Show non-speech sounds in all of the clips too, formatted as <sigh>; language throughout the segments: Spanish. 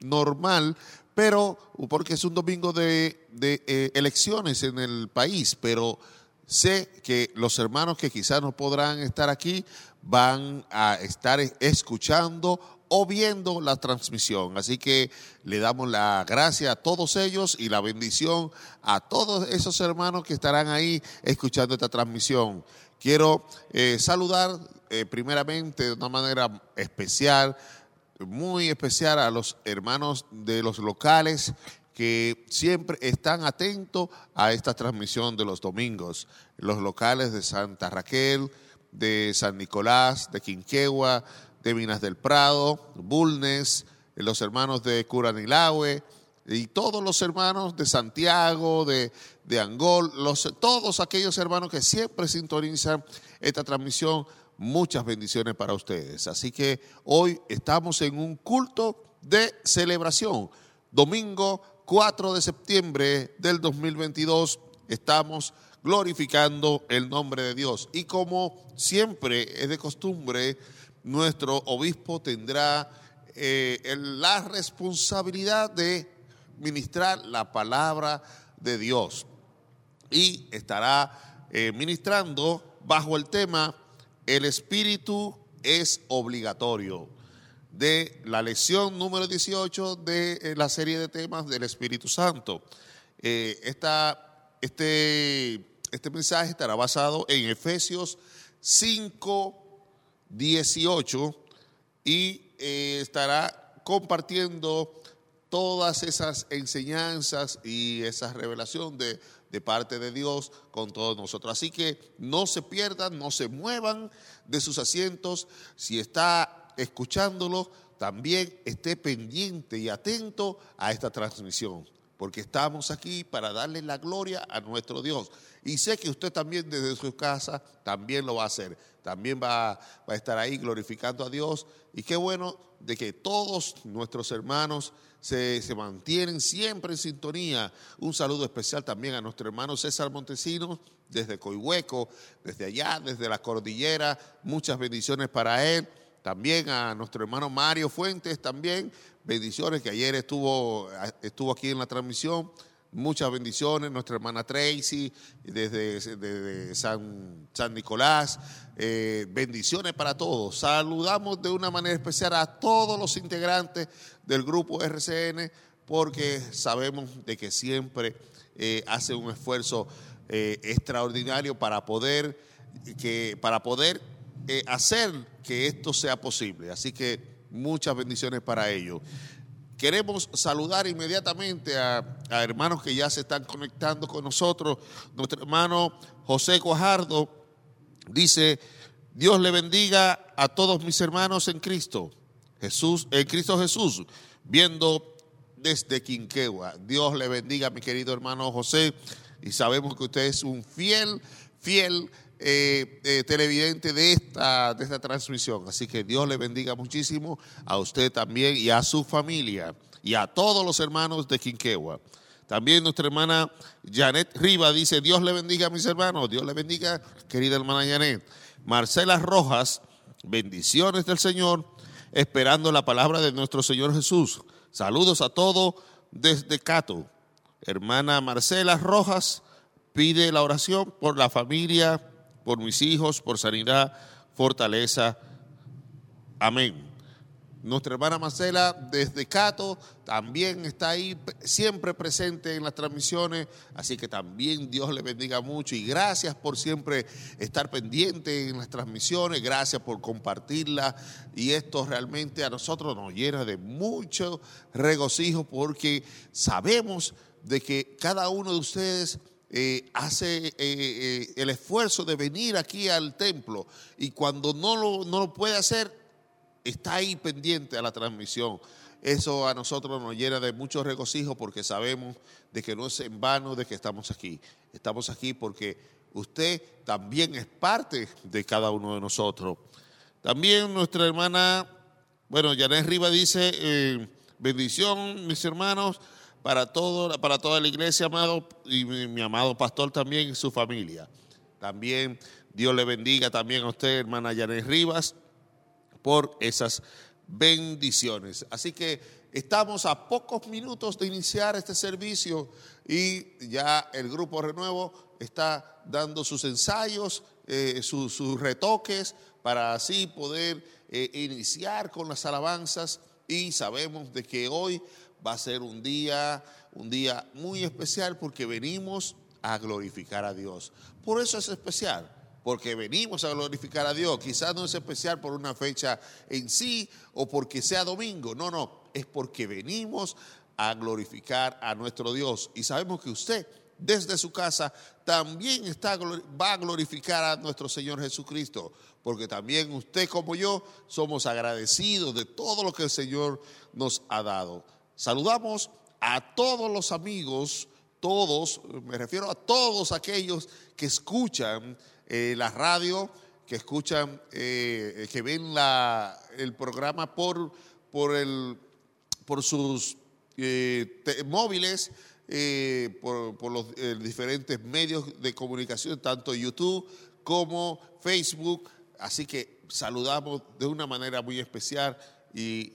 normal, pero porque es un domingo de, de elecciones en el país, pero sé que los hermanos que quizás no podrán estar aquí van a estar escuchando o viendo la transmisión. Así que le damos la gracia a todos ellos y la bendición a todos esos hermanos que estarán ahí escuchando esta transmisión. Quiero eh, saludar eh, primeramente de una manera especial, muy especial a los hermanos de los locales que siempre están atentos a esta transmisión de los domingos. Los locales de Santa Raquel, de San Nicolás, de Quinquegua, de Minas del Prado, Bulnes, los hermanos de Curanilahue y todos los hermanos de Santiago, de, de Angol, los, todos aquellos hermanos que siempre sintonizan esta transmisión. Muchas bendiciones para ustedes. Así que hoy estamos en un culto de celebración. Domingo 4 de septiembre del 2022 estamos glorificando el nombre de Dios. Y como siempre es de costumbre, nuestro obispo tendrá eh, la responsabilidad de ministrar la palabra de Dios y estará eh, ministrando bajo el tema El Espíritu es obligatorio de la lección número 18 de eh, la serie de temas del Espíritu Santo. esta, este, este mensaje estará basado en Efesios 5, 18 y eh, estará compartiendo todas esas enseñanzas y esa revelación de, de, parte de Dios con todos nosotros. Así que no se pierdan, no se muevan de sus asientos. Si está escuchándolo, también esté pendiente y atento a esta transmisión, porque estamos aquí para darle la gloria a nuestro Dios. Y sé que usted también desde su casa también lo va a hacer. También va, a estar ahí glorificando a Dios. Y qué bueno de que todos nuestros hermanos se, se, mantienen siempre en sintonía. Un saludo especial también a nuestro hermano César Montesinos desde Coihueco, desde allá, desde la cordillera. Muchas bendiciones para él. También a nuestro hermano Mario Fuentes, también bendiciones que ayer estuvo, estuvo aquí en la transmisión. Muchas bendiciones, nuestra hermana Tracy, desde, San, San, Nicolás. Eh, bendiciones para todos. Saludamos de una manera especial a todos los integrantes del grupo RCN, porque sabemos de que siempre eh, hace un esfuerzo eh, extraordinario para poder, que, para poder hacer que esto sea posible. Así que muchas bendiciones para ellos. Queremos saludar inmediatamente a, hermanos que ya se están conectando con nosotros. Nuestro hermano José Guajardo dice, Dios le bendiga a todos mis hermanos en Cristo. Jesús, en Cristo Jesús, viendo desde Quinquegua. Dios le bendiga, mi querido hermano José. Y sabemos que usted es un fiel, fiel eh, eh, televidente de esta, de esta transmisión. Así que Dios le bendiga muchísimo a usted también y a su familia y a todos los hermanos de Quinquegua. También nuestra hermana Janet Riva dice, Dios le bendiga a mis hermanos, Dios le bendiga, querida hermana Janet. Marcela Rojas, bendiciones del Señor, esperando la palabra de nuestro Señor Jesús. Saludos a todos desde Cato. Hermana Marcela Rojas pide la oración por la familia por mis hijos, por sanidad, fortaleza. Amén. Nuestra hermana Marcela desde Cato también está ahí siempre presente en las transmisiones, así que también Dios le bendiga mucho y gracias por siempre estar pendiente en las transmisiones, gracias por compartirla y esto realmente a nosotros nos llena de mucho regocijo porque sabemos de que cada uno de ustedes eh, hace eh, eh, el esfuerzo de venir aquí al templo y cuando no lo, no lo puede hacer, está ahí pendiente a la transmisión. Eso a nosotros nos llena de mucho regocijo porque sabemos de que no es en vano de que estamos aquí. Estamos aquí porque usted también es parte de cada uno de nosotros. También nuestra hermana, bueno, Janet Riva dice, bendición, mis hermanos para, todo, para toda la iglesia, amado, y mi, amado pastor también y su familia. También Dios le bendiga también a usted, hermana Yanes Rivas, por esas bendiciones. Así que estamos a pocos minutos de iniciar este servicio y ya el grupo Renuevo está dando sus ensayos, eh, sus, retoques para así poder eh, iniciar con las alabanzas y sabemos de que hoy va a ser un día, un día muy especial porque venimos a glorificar a Dios. Por eso es especial porque venimos a glorificar a Dios. Quizás no es especial por una fecha en sí o porque sea domingo. No, no, es porque venimos a glorificar a nuestro Dios. Y sabemos que usted desde su casa también está, va a glorificar a nuestro Señor Jesucristo, porque también usted como yo somos agradecidos de todo lo que el Señor nos ha dado. Saludamos a todos los amigos, todos, me refiero a todos aquellos que escuchan eh, la radio, que escuchan, eh, que ven la, el programa por, por, el, por sus eh, móviles, por, por, los diferentes medios de comunicación, tanto YouTube como Facebook. Así que saludamos de una manera muy especial y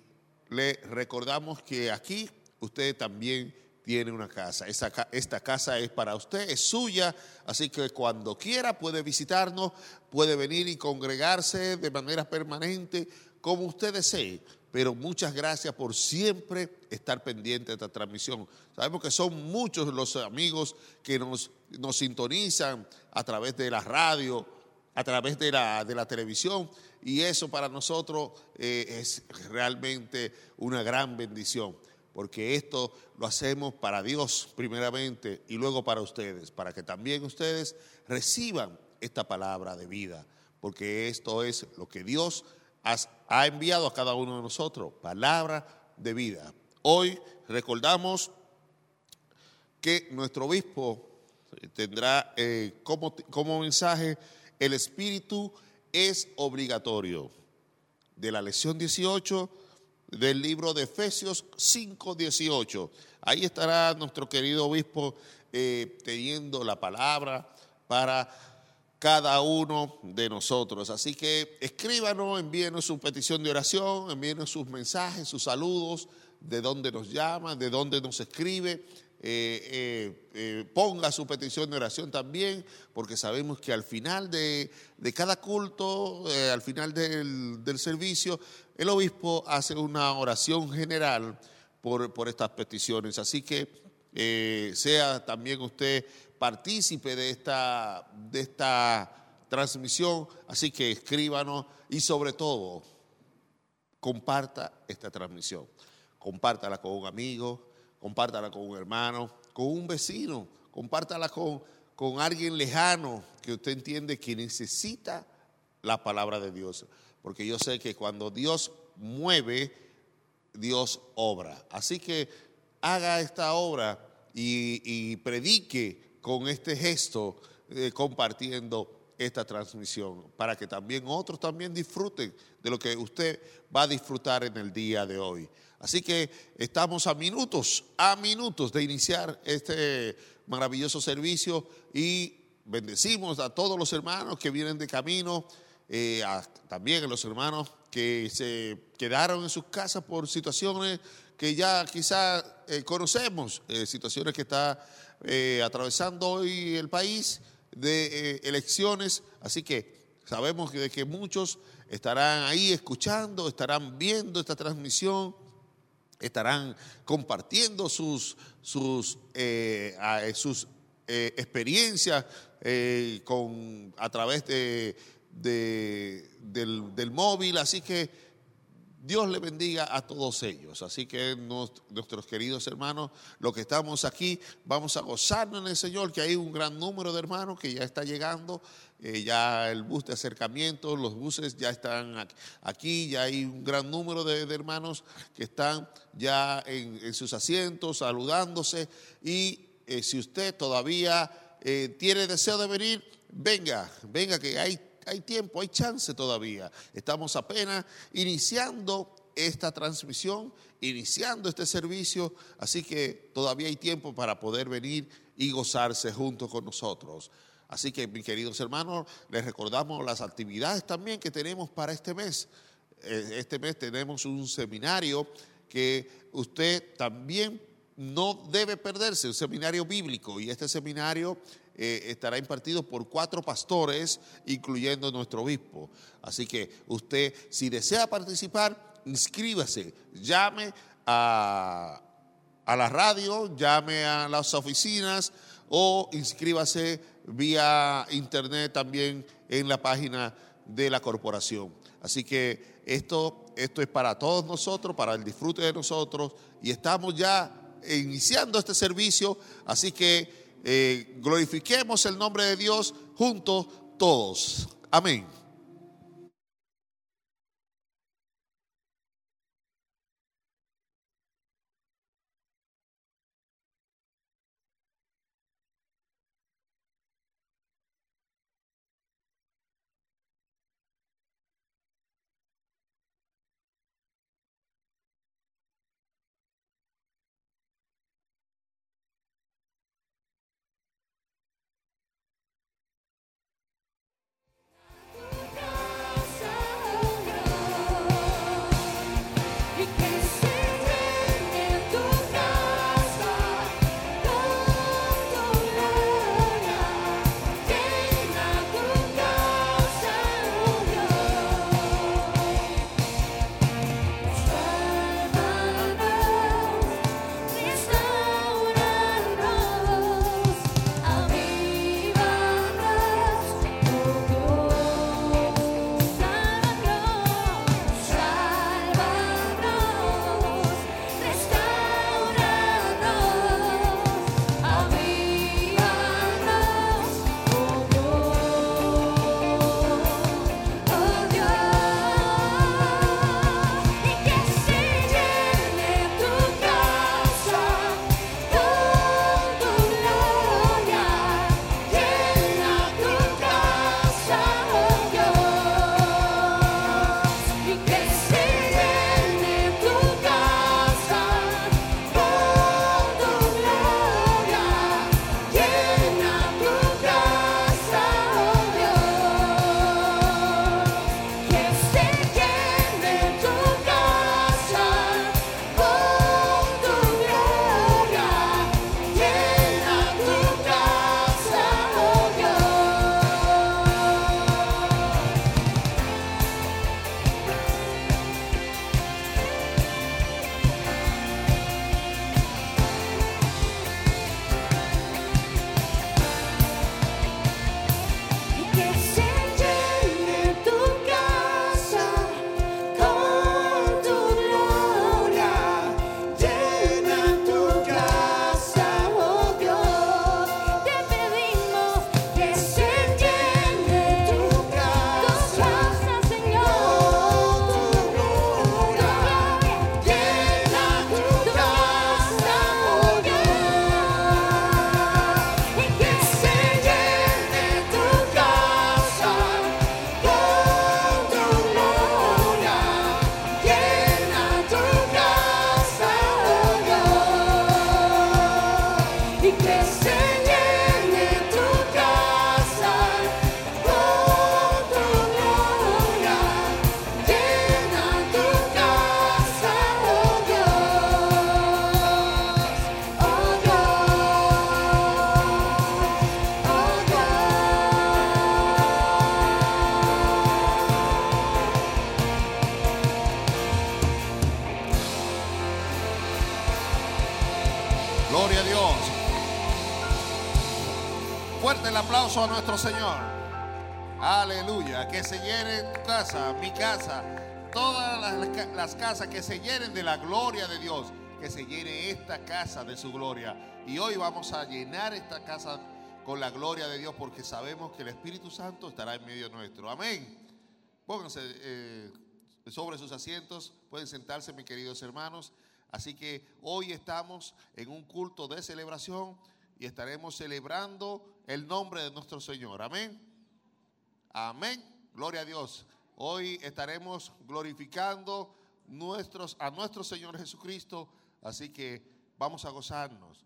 le recordamos que aquí usted también tiene una casa. esta casa es para usted, es suya, así que cuando quiera puede visitarnos, puede venir y congregarse de manera permanente, como usted desee. Pero muchas gracias por siempre estar pendiente de esta transmisión. Sabemos que son muchos los amigos que nos, nos sintonizan a través de la radio, a través de la, de la televisión, y eso para nosotros eh, es realmente una gran bendición porque esto lo hacemos para Dios primeramente y luego para ustedes, para que también ustedes reciban esta palabra de vida, porque esto es lo que Dios ha enviado a cada uno de nosotros, palabra de vida. Hoy recordamos que nuestro obispo tendrá eh, como, como mensaje el espíritu es obligatorio. De la lección 18 del libro de Efesios 5:18. Ahí estará nuestro querido obispo eh, teniendo la palabra para cada uno de nosotros. Así que escríbanos, envíenos su petición de oración, envíenos sus mensajes, sus saludos, de dónde nos llama, de dónde nos escribe. Eh, eh, ponga su petición de oración también, porque sabemos que al final de, cada culto, al final del, del, servicio, el obispo hace una oración general por, estas peticiones. Así que eh, sea también usted partícipe de esta, de esta transmisión. Así que escríbanos y sobre todo comparta esta transmisión. Compártala con un amigo, compártala con un hermano, con un vecino, compártala con, con alguien lejano que usted entiende que necesita la palabra de Dios porque yo sé que cuando Dios mueve, Dios obra. Así que haga esta obra y, predique con este gesto, eh, compartiendo esta transmisión, para que también otros también disfruten de lo que usted va a disfrutar en el día de hoy. Así que estamos a minutos, a minutos de iniciar este maravilloso servicio y bendecimos a todos los hermanos que vienen de camino eh, también a los hermanos que se quedaron en sus casas por situaciones que ya quizás eh, conocemos, eh, situaciones que está atravesando hoy el país de elecciones, así que sabemos que, que muchos estarán ahí escuchando, estarán viendo esta transmisión, estarán compartiendo sus, sus, sus experiencias con, a través de de, del, móvil, así que Dios le bendiga a todos ellos. Así que nuestros queridos hermanos, los que estamos aquí, vamos a gozarnos en el Señor, que hay un gran número de hermanos que ya está llegando, eh, ya el bus de acercamiento, los buses ya están aquí, ya hay un gran número de, hermanos que están ya en, sus asientos, saludándose. Y eh, si usted todavía eh, tiene deseo de venir, venga, venga, que hay hay tiempo, hay chance todavía. Estamos apenas iniciando esta transmisión, iniciando este servicio, así que todavía hay tiempo para poder venir y gozarse junto con nosotros. Así que, mis queridos hermanos, les recordamos las actividades también que tenemos para este mes. Eh, este mes tenemos un seminario que usted también no debe perderse un seminario bíblico y este seminario eh, estará impartido por cuatro pastores, incluyendo nuestro obispo. Así que usted, si desea participar, inscríbase, llame a, a la radio, llame a las oficinas o inscríbase vía internet también en la página de la corporación. Así que esto, esto es para todos nosotros, para el disfrute de nosotros y estamos ya iniciando este servicio, así que eh, glorifiquemos el nombre de Dios juntos todos. Amén. A nuestro Señor. Aleluya. Que se llene tu casa, mi casa, todas las, las, casas que se llenen de la gloria de Dios. Que se llene esta casa de su gloria. Y hoy vamos a llenar esta casa con la gloria de Dios porque sabemos que el Espíritu Santo estará en medio nuestro. Amén. Pónganse eh, sobre sus asientos. Pueden sentarse, mis queridos hermanos. Así que hoy estamos en un culto de celebración y estaremos celebrando el nombre de nuestro Señor. Amén. Amén. Gloria a Dios. Hoy estaremos glorificando nuestros, a nuestro Señor Jesucristo. Así que vamos a gozarnos.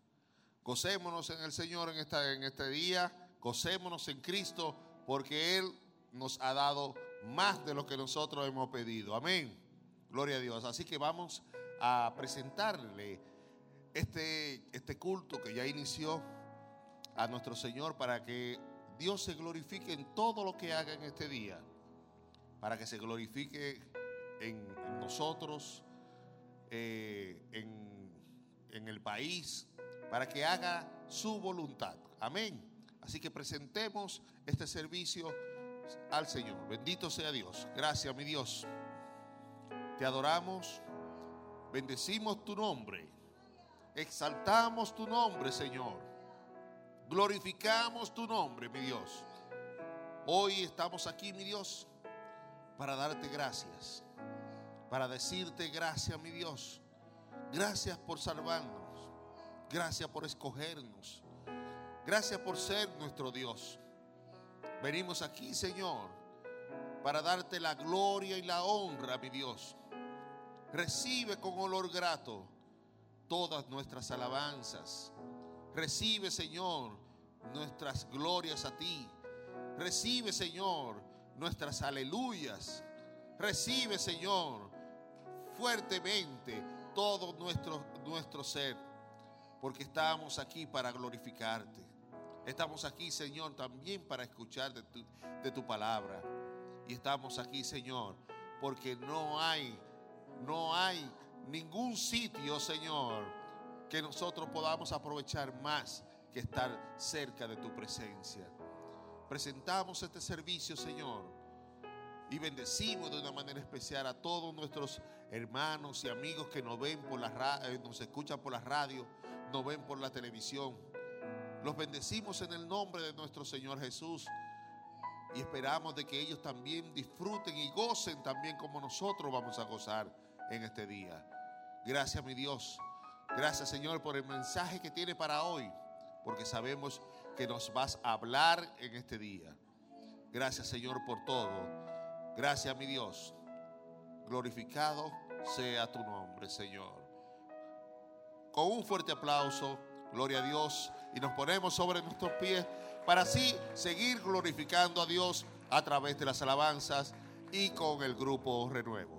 Gocémonos en el Señor en, esta, en este día. Gocémonos en Cristo porque Él nos ha dado más de lo que nosotros hemos pedido. Amén. Gloria a Dios. Así que vamos a presentarle este, este culto que ya inició a nuestro Señor para que Dios se glorifique en todo lo que haga en este día, para que se glorifique en, nosotros, eh, en, en el país, para que haga su voluntad. Amén. Así que presentemos este servicio al Señor. Bendito sea Dios. Gracias, mi Dios. Te adoramos, bendecimos tu nombre, exaltamos tu nombre, Señor. Glorificamos tu nombre, mi Dios. Hoy estamos aquí, mi Dios, para darte gracias, para decirte gracias, mi Dios. Gracias por salvarnos, gracias por escogernos, gracias por ser nuestro Dios. Venimos aquí, Señor, para darte la gloria y la honra, mi Dios. Recibe con olor grato todas nuestras alabanzas. Recibe, Señor, nuestras glorias a ti. Recibe, Señor, nuestras aleluyas. Recibe, Señor, fuertemente todo nuestro, nuestro ser. Porque estamos aquí para glorificarte. Estamos aquí, Señor, también para escuchar de tu, de tu palabra. Y estamos aquí, Señor, porque no hay no hay ningún sitio, Señor, que nosotros podamos aprovechar más que estar cerca de tu presencia. Presentamos este servicio, Señor, y bendecimos de una manera especial a todos nuestros hermanos y amigos que nos ven por la eh, nos escuchan por la radio, nos ven por la televisión. Los bendecimos en el nombre de nuestro Señor Jesús y esperamos de que ellos también disfruten y gocen también como nosotros vamos a gozar en este día. Gracias mi Dios. Gracias Señor por el mensaje que tiene para hoy, porque sabemos que nos vas a hablar en este día. Gracias Señor por todo. Gracias mi Dios. Glorificado sea tu nombre, Señor. Con un fuerte aplauso, gloria a Dios, y nos ponemos sobre nuestros pies para así seguir glorificando a Dios a través de las alabanzas y con el grupo Renuevo.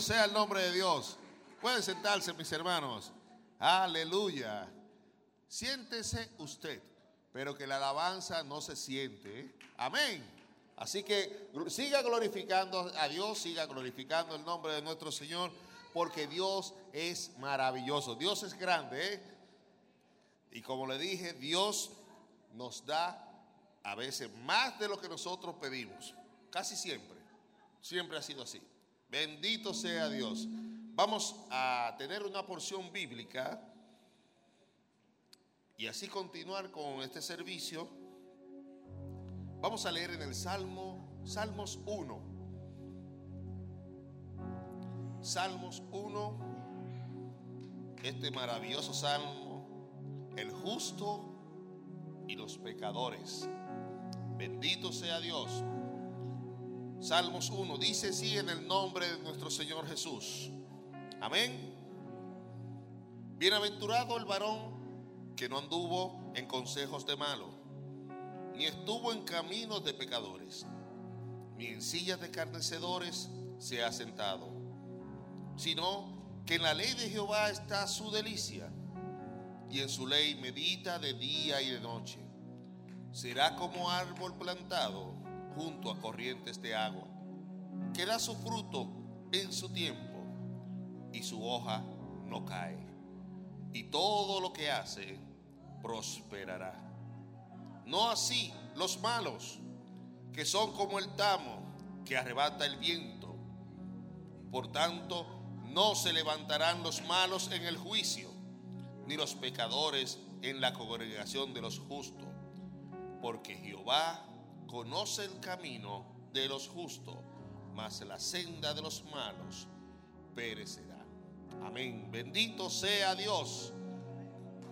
Sea el nombre de Dios. Pueden sentarse, mis hermanos. Aleluya. Siéntese usted, pero que la alabanza no se siente. ¿eh? Amén. Así que siga glorificando a Dios, siga glorificando el nombre de nuestro Señor, porque Dios es maravilloso. Dios es grande, ¿eh? Y como le dije, Dios nos da a veces más de lo que nosotros pedimos. Casi siempre. Siempre ha sido así. Bendito sea Dios. Vamos a tener una porción bíblica y así continuar con este servicio. Vamos a leer en el Salmo, Salmos 1. Salmos 1, este maravilloso salmo, el justo y los pecadores. Bendito sea Dios. Salmos 1 dice así en el nombre de nuestro Señor Jesús. Amén. Bienaventurado el varón que no anduvo en consejos de malo, ni estuvo en caminos de pecadores, ni en sillas de carnecedores se ha sentado, sino que en la ley de Jehová está su delicia, y en su ley medita de día y de noche. Será como árbol plantado junto a corrientes de agua, que da su fruto en su tiempo, y su hoja no cae, y todo lo que hace prosperará. No así los malos, que son como el tamo que arrebata el viento. Por tanto, no se levantarán los malos en el juicio, ni los pecadores en la congregación de los justos, porque Jehová conoce el camino de los justos, mas la senda de los malos perecerá. Amén. Bendito sea Dios.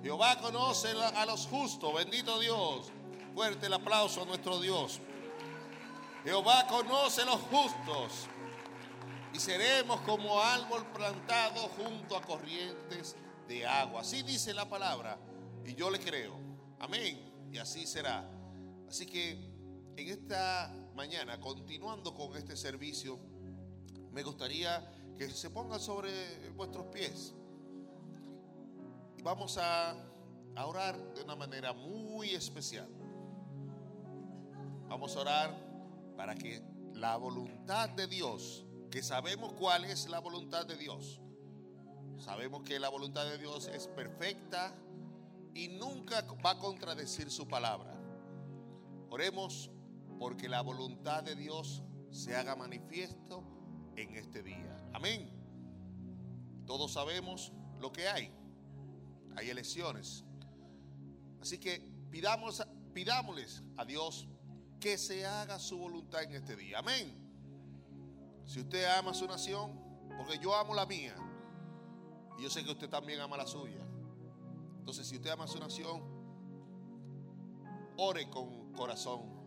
Jehová conoce a los justos. Bendito Dios. Fuerte el aplauso a nuestro Dios. Jehová conoce a los justos. Y seremos como árbol plantado junto a corrientes de agua. Así dice la palabra. Y yo le creo. Amén. Y así será. Así que en esta mañana, continuando con este servicio, me gustaría que se pongan sobre vuestros pies. Y vamos a, a orar de una manera muy especial. Vamos a orar para que la voluntad de Dios, que sabemos cuál es la voluntad de Dios, sabemos que la voluntad de Dios es perfecta y nunca va a contradecir su palabra. Oremos porque la voluntad de Dios se haga manifiesto en este día. Amén. Todos sabemos lo que hay. Hay elecciones. Así que pidamos, pidámosles a Dios que se haga su voluntad en este día. Amén. Si usted ama su nación, porque yo amo la mía, y yo sé que usted también ama la suya. Entonces, si usted ama su nación, ore con corazón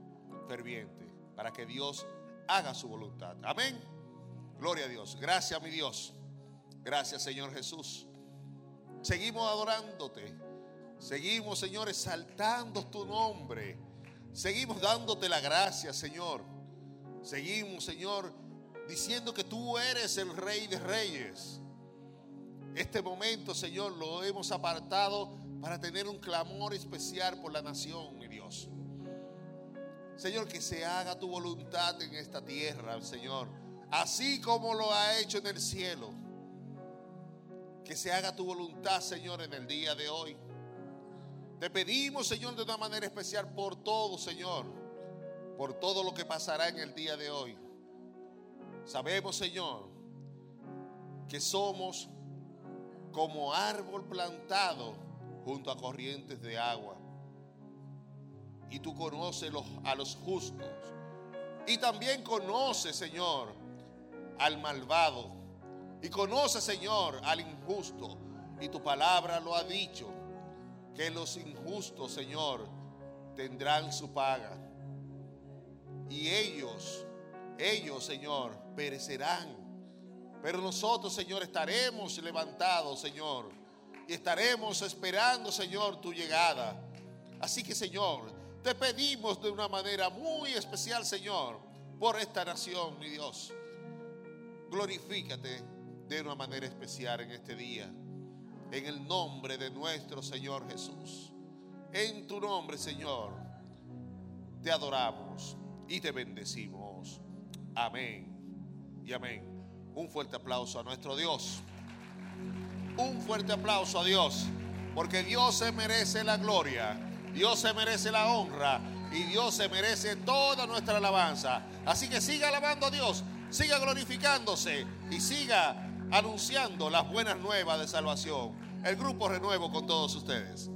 para que Dios haga su voluntad. Amén. Gloria a Dios. Gracias, mi Dios. Gracias, Señor Jesús. Seguimos adorándote. Seguimos, Señor, exaltando tu nombre. Seguimos dándote la gracia, Señor. Seguimos, Señor, diciendo que tú eres el Rey de Reyes. Este momento, Señor, lo hemos apartado para tener un clamor especial por la nación, mi Dios. Señor, que se haga tu voluntad en esta tierra, Señor, así como lo ha hecho en el cielo. Que se haga tu voluntad, Señor, en el día de hoy. Te pedimos, Señor, de una manera especial por todo, Señor, por todo lo que pasará en el día de hoy. Sabemos, Señor, que somos como árbol plantado junto a corrientes de agua. Y tú conoces a los justos. Y también conoces, Señor, al malvado. Y conoces, Señor, al injusto. Y tu palabra lo ha dicho, que los injustos, Señor, tendrán su paga. Y ellos, ellos, Señor, perecerán. Pero nosotros, Señor, estaremos levantados, Señor. Y estaremos esperando, Señor, tu llegada. Así que, Señor, te pedimos de una manera muy especial, Señor, por esta nación, mi Dios. Glorifícate de una manera especial en este día. En el nombre de nuestro Señor Jesús. En tu nombre, Señor, te adoramos y te bendecimos. Amén y amén. Un fuerte aplauso a nuestro Dios. Un fuerte aplauso a Dios. Porque Dios se merece la gloria. Dios se merece la honra. Y Dios se merece toda nuestra alabanza. Así que siga alabando a Dios. Siga glorificándose. Y siga anunciando las buenas nuevas de salvación. El grupo renuevo con todos ustedes.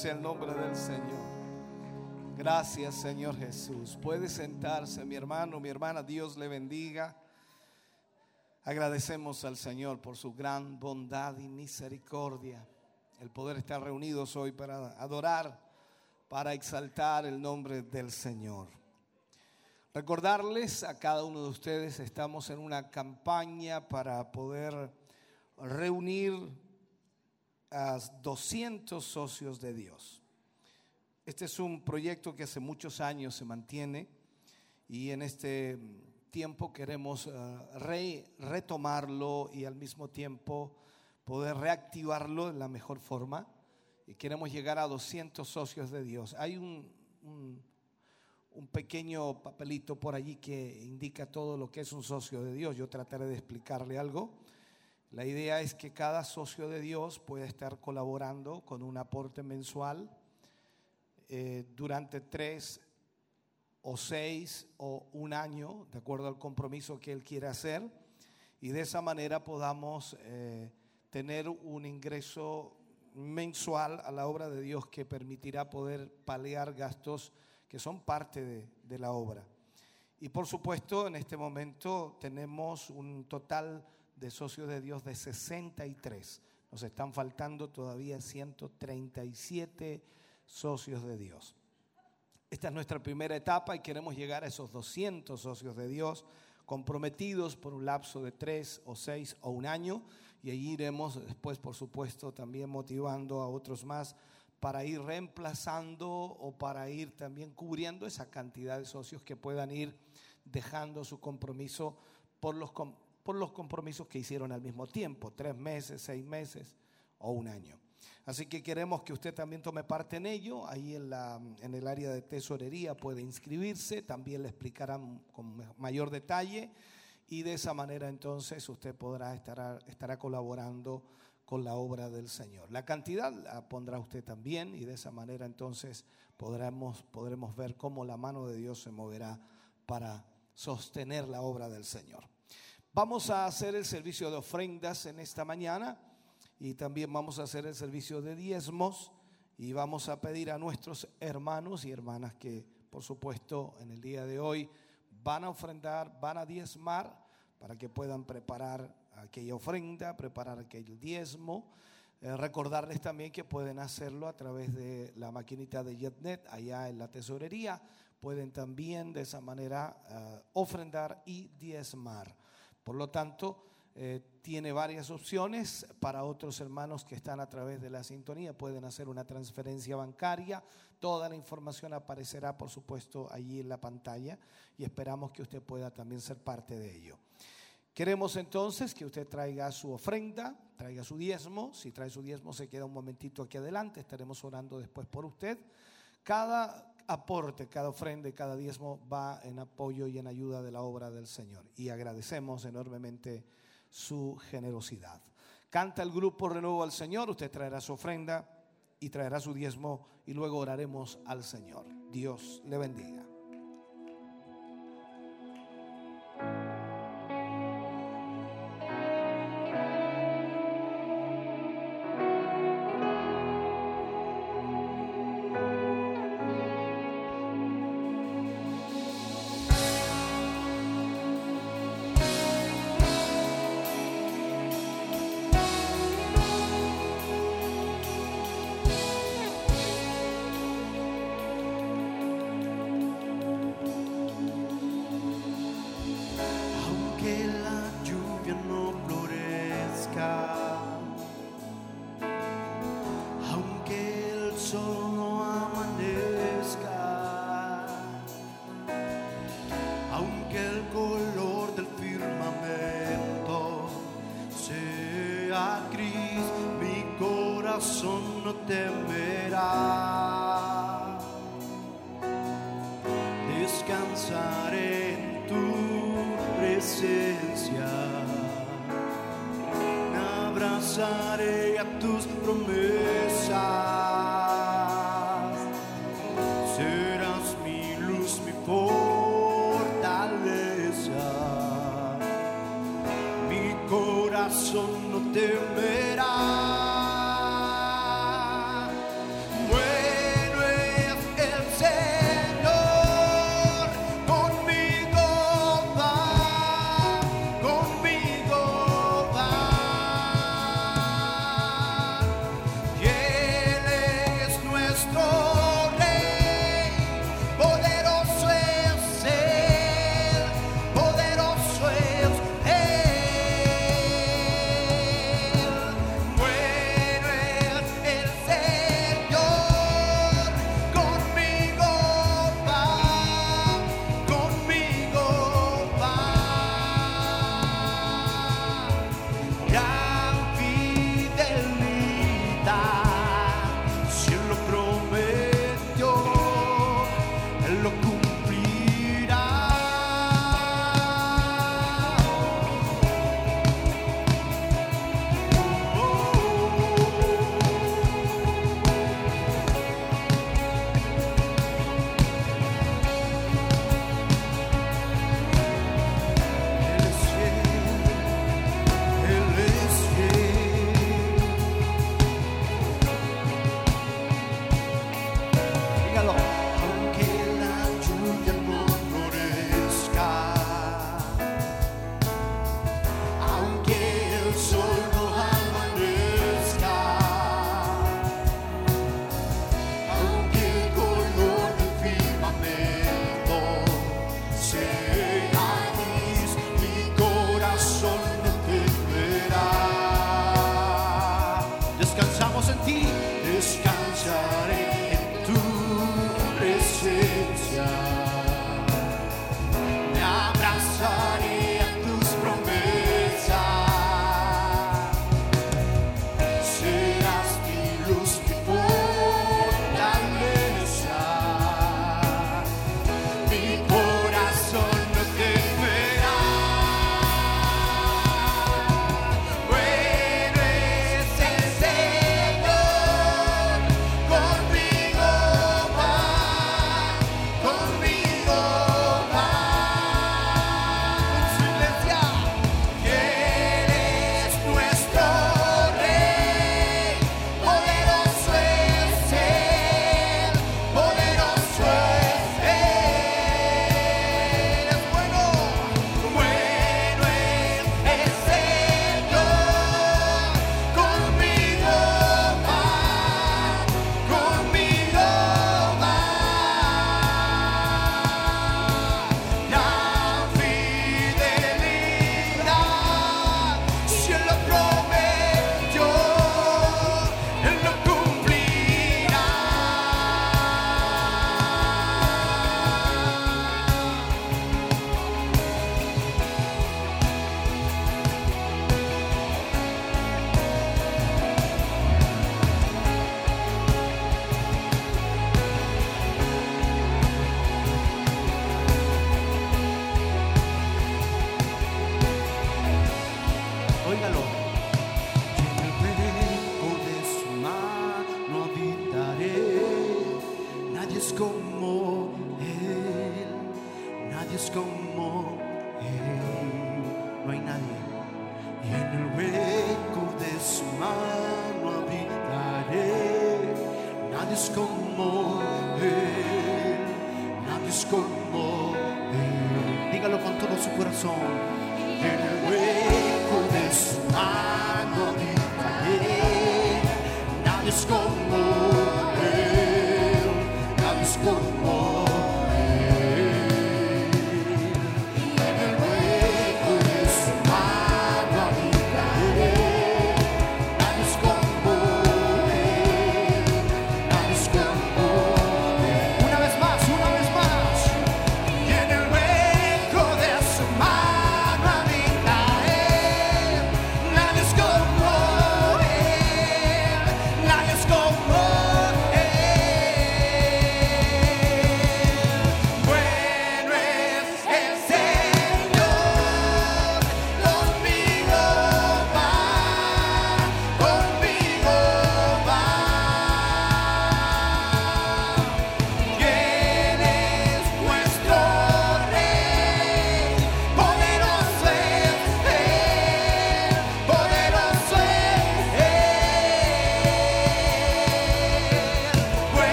Sea el nombre del Señor. Gracias Señor Jesús. Puede sentarse mi hermano, mi hermana. Dios le bendiga. Agradecemos al Señor por su gran bondad y misericordia. El poder estar reunidos hoy para adorar, para exaltar el nombre del Señor. Recordarles a cada uno de ustedes, estamos en una campaña para poder reunir a 200 socios de Dios. Este es un proyecto que hace muchos años se mantiene y en este tiempo queremos eh, re- retomarlo y al mismo tiempo poder reactivarlo de la mejor forma. Y queremos llegar a 200 socios de Dios. Hay un- un pequeño papelito por allí que indica todo lo que es un socio de Dios. Yo trataré de explicarle algo. La idea es que cada socio de Dios pueda estar colaborando con un aporte mensual eh, durante tres o seis o un año, de acuerdo al compromiso que él quiera hacer, y de esa manera podamos eh, tener un ingreso mensual a la obra de Dios que permitirá poder paliar gastos que son parte de, de la obra. Y por supuesto, en este momento tenemos un total de socios de Dios de 63. Nos están faltando todavía 137 socios de Dios. Esta es nuestra primera etapa y queremos llegar a esos 200 socios de Dios comprometidos por un lapso de tres o seis o un año y allí iremos después, por supuesto, también motivando a otros más para ir reemplazando o para ir también cubriendo esa cantidad de socios que puedan ir dejando su compromiso por los, por los compromisos que hicieron al mismo tiempo, tres meses, seis meses o un año. Así que queremos que usted también tome parte en ello. Ahí en, la, en el área de tesorería puede inscribirse, también le explicarán con ma- mayor detalle y de esa manera entonces usted podrá estar estará colaborando con la obra del Señor. La cantidad la pondrá usted también y de esa manera entonces podremos, podremos ver cómo la mano de Dios se moverá para sostener la obra del Señor. Vamos a hacer el servicio de ofrendas en esta mañana y también vamos a hacer el servicio de diezmos y vamos a pedir a nuestros hermanos y hermanas que por supuesto en el día de hoy van a ofrendar, van a diezmar para que puedan preparar aquella ofrenda, preparar aquel diezmo. Eh, recordarles también que pueden hacerlo a través de la maquinita de JetNet allá en la tesorería. Pueden también de esa manera eh, ofrendar y diezmar. Por lo tanto, eh, tiene varias opciones para otros hermanos que están a través de la sintonía. Pueden hacer una transferencia bancaria. Toda la información aparecerá, por supuesto, allí en la pantalla y esperamos que usted pueda también ser parte de ello. Queremos entonces que usted traiga su ofrenda, traiga su diezmo. Si trae su diezmo, se queda un momentito aquí adelante. Estaremos orando después por usted. Cada aporte, cada ofrenda y cada diezmo va en apoyo y en ayuda de la obra del Señor. Y agradecemos enormemente su generosidad. Canta el grupo Renuevo al Señor. Usted traerá su ofrenda y traerá su diezmo y luego oraremos al Señor. Dios le bendiga.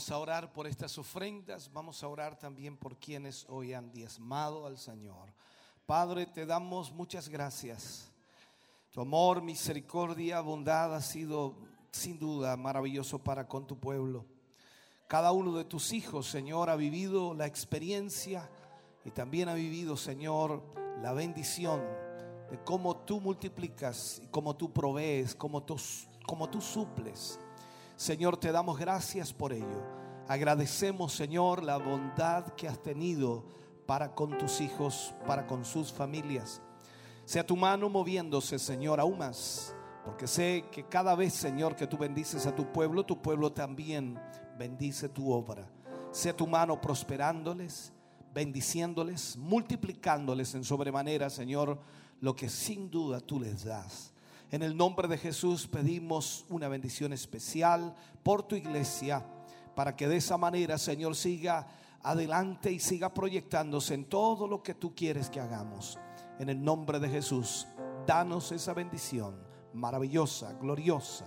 Vamos a orar por estas ofrendas, vamos a orar también por quienes hoy han diezmado al Señor. Padre, te damos muchas gracias. Tu amor, misericordia, bondad ha sido sin duda maravilloso para con tu pueblo. Cada uno de tus hijos, Señor, ha vivido la experiencia y también ha vivido, Señor, la bendición de cómo tú multiplicas y cómo tú provees, cómo tú, cómo tú suples. Señor, te damos gracias por ello. Agradecemos, Señor, la bondad que has tenido para con tus hijos, para con sus familias. Sea tu mano moviéndose, Señor, aún más. Porque sé que cada vez, Señor, que tú bendices a tu pueblo, tu pueblo también bendice tu obra. Sea tu mano prosperándoles, bendiciéndoles, multiplicándoles en sobremanera, Señor, lo que sin duda tú les das. En el nombre de Jesús pedimos una bendición especial por tu iglesia, para que de esa manera, Señor, siga adelante y siga proyectándose en todo lo que tú quieres que hagamos. En el nombre de Jesús, danos esa bendición maravillosa, gloriosa,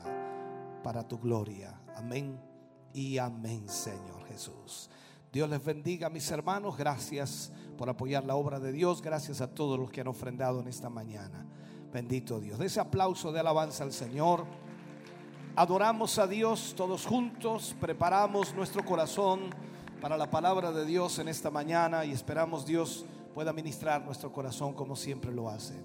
para tu gloria. Amén y amén, Señor Jesús. Dios les bendiga, mis hermanos. Gracias por apoyar la obra de Dios. Gracias a todos los que han ofrendado en esta mañana. Bendito Dios. De ese aplauso de alabanza al Señor. Adoramos a Dios todos juntos. Preparamos nuestro corazón para la palabra de Dios en esta mañana y esperamos Dios pueda ministrar nuestro corazón como siempre lo hace.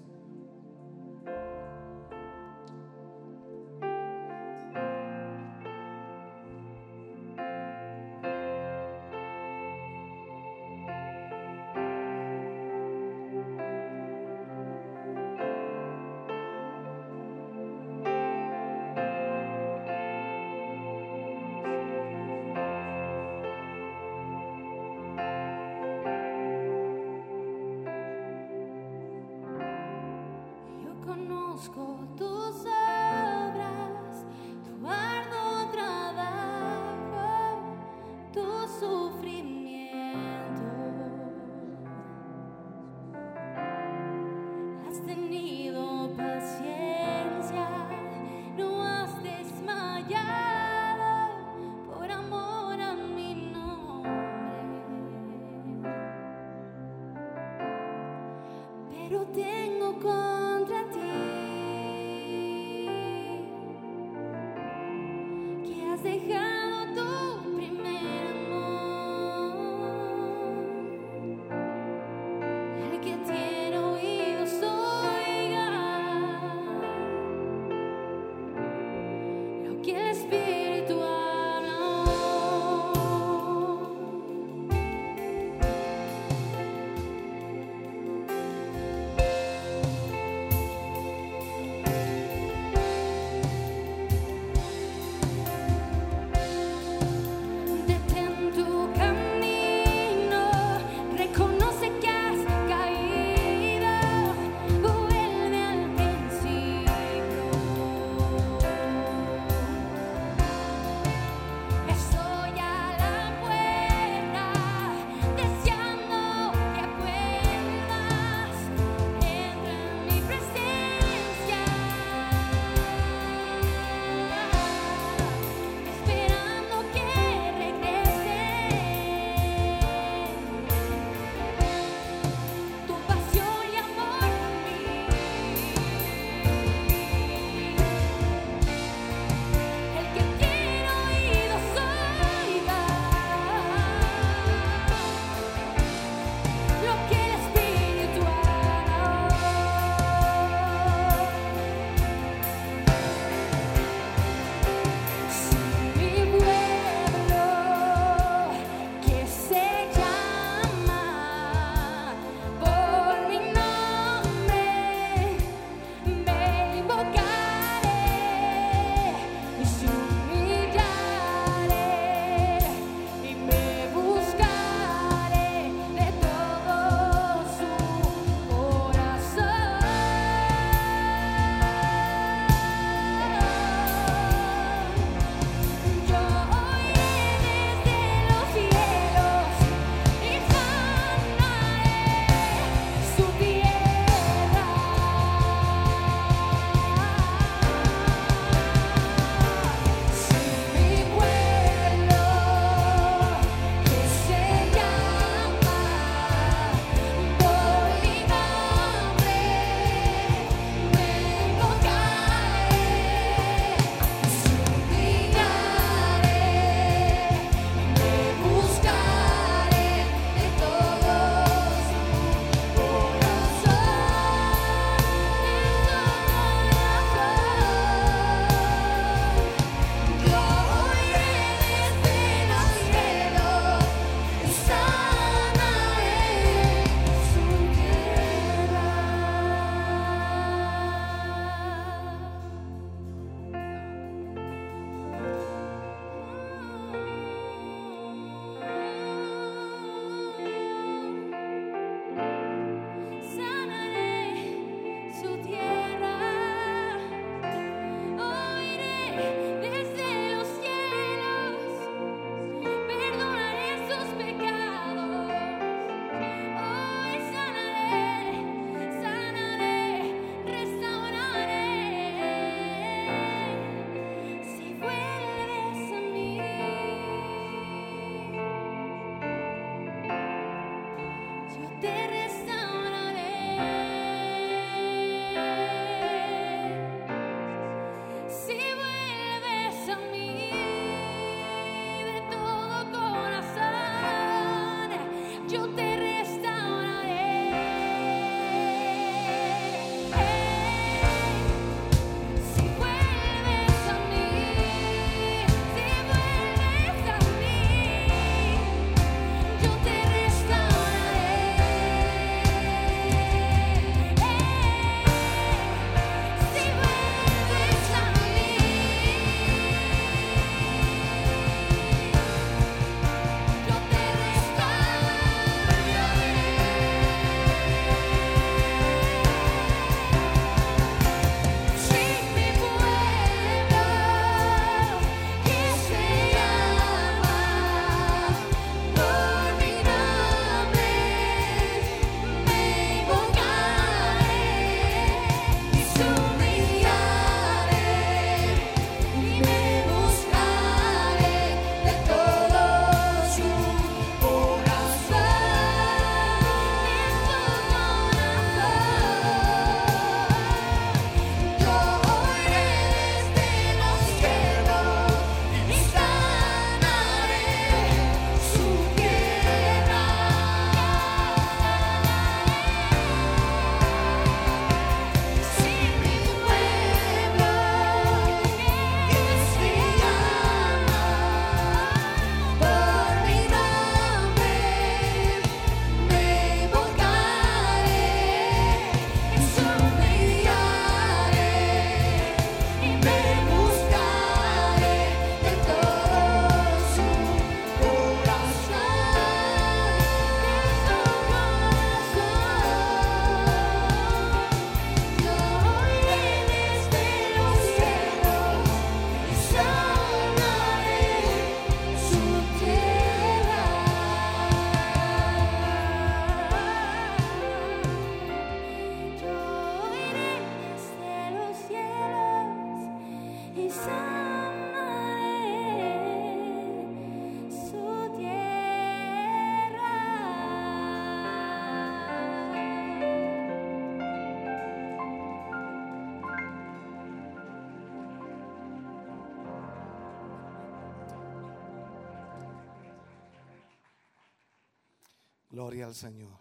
Gloria al Señor.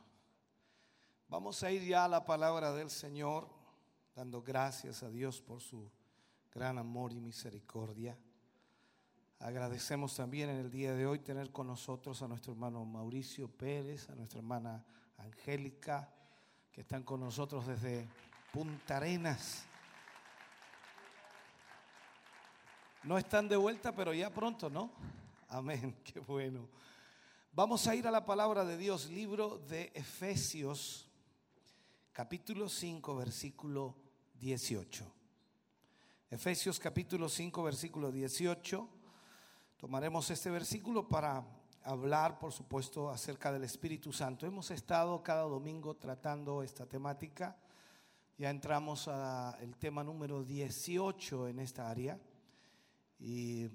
Vamos a ir ya a la palabra del Señor, dando gracias a Dios por su gran amor y misericordia. Agradecemos también en el día de hoy tener con nosotros a nuestro hermano Mauricio Pérez, a nuestra hermana Angélica, que están con nosotros desde Punta Arenas. No están de vuelta, pero ya pronto, ¿no? Amén, <laughs> qué bueno. Vamos a ir a la palabra de Dios, libro de Efesios, capítulo 5, versículo 18. Efesios capítulo 5, versículo 18. Tomaremos este versículo para hablar, por supuesto, acerca del Espíritu Santo. Hemos estado cada domingo tratando esta temática. Ya entramos al tema número 18 en esta área y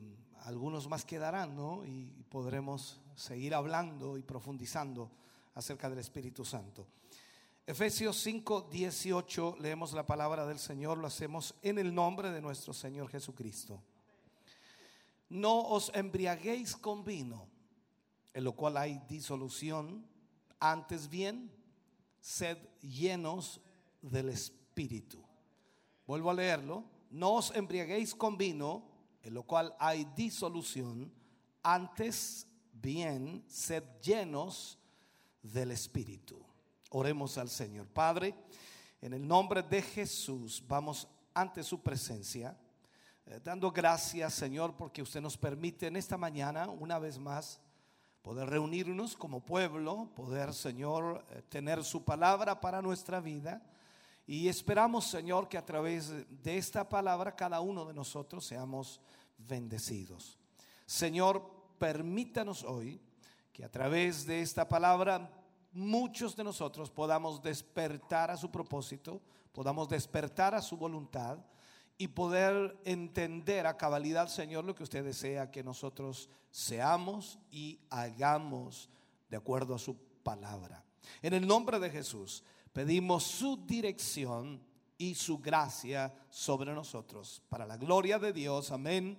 algunos más quedarán, ¿no? Y podremos seguir hablando y profundizando acerca del Espíritu Santo. Efesios 5, 18, leemos la palabra del Señor, lo hacemos en el nombre de nuestro Señor Jesucristo. No os embriaguéis con vino, en lo cual hay disolución, antes bien, sed llenos del Espíritu. Vuelvo a leerlo. No os embriaguéis con vino, en lo cual hay disolución, antes bien, sed llenos del Espíritu. Oremos al Señor. Padre, en el nombre de Jesús, vamos ante su presencia, eh, dando gracias, Señor, porque usted nos permite en esta mañana, una vez más, poder reunirnos como pueblo, poder, Señor, eh, tener su palabra para nuestra vida. Y esperamos, Señor, que a través de esta palabra cada uno de nosotros seamos bendecidos. Señor, permítanos hoy que a través de esta palabra muchos de nosotros podamos despertar a su propósito, podamos despertar a su voluntad y poder entender a cabalidad, Señor, lo que usted desea que nosotros seamos y hagamos de acuerdo a su palabra. En el nombre de Jesús pedimos su dirección y su gracia sobre nosotros. Para la gloria de Dios, amén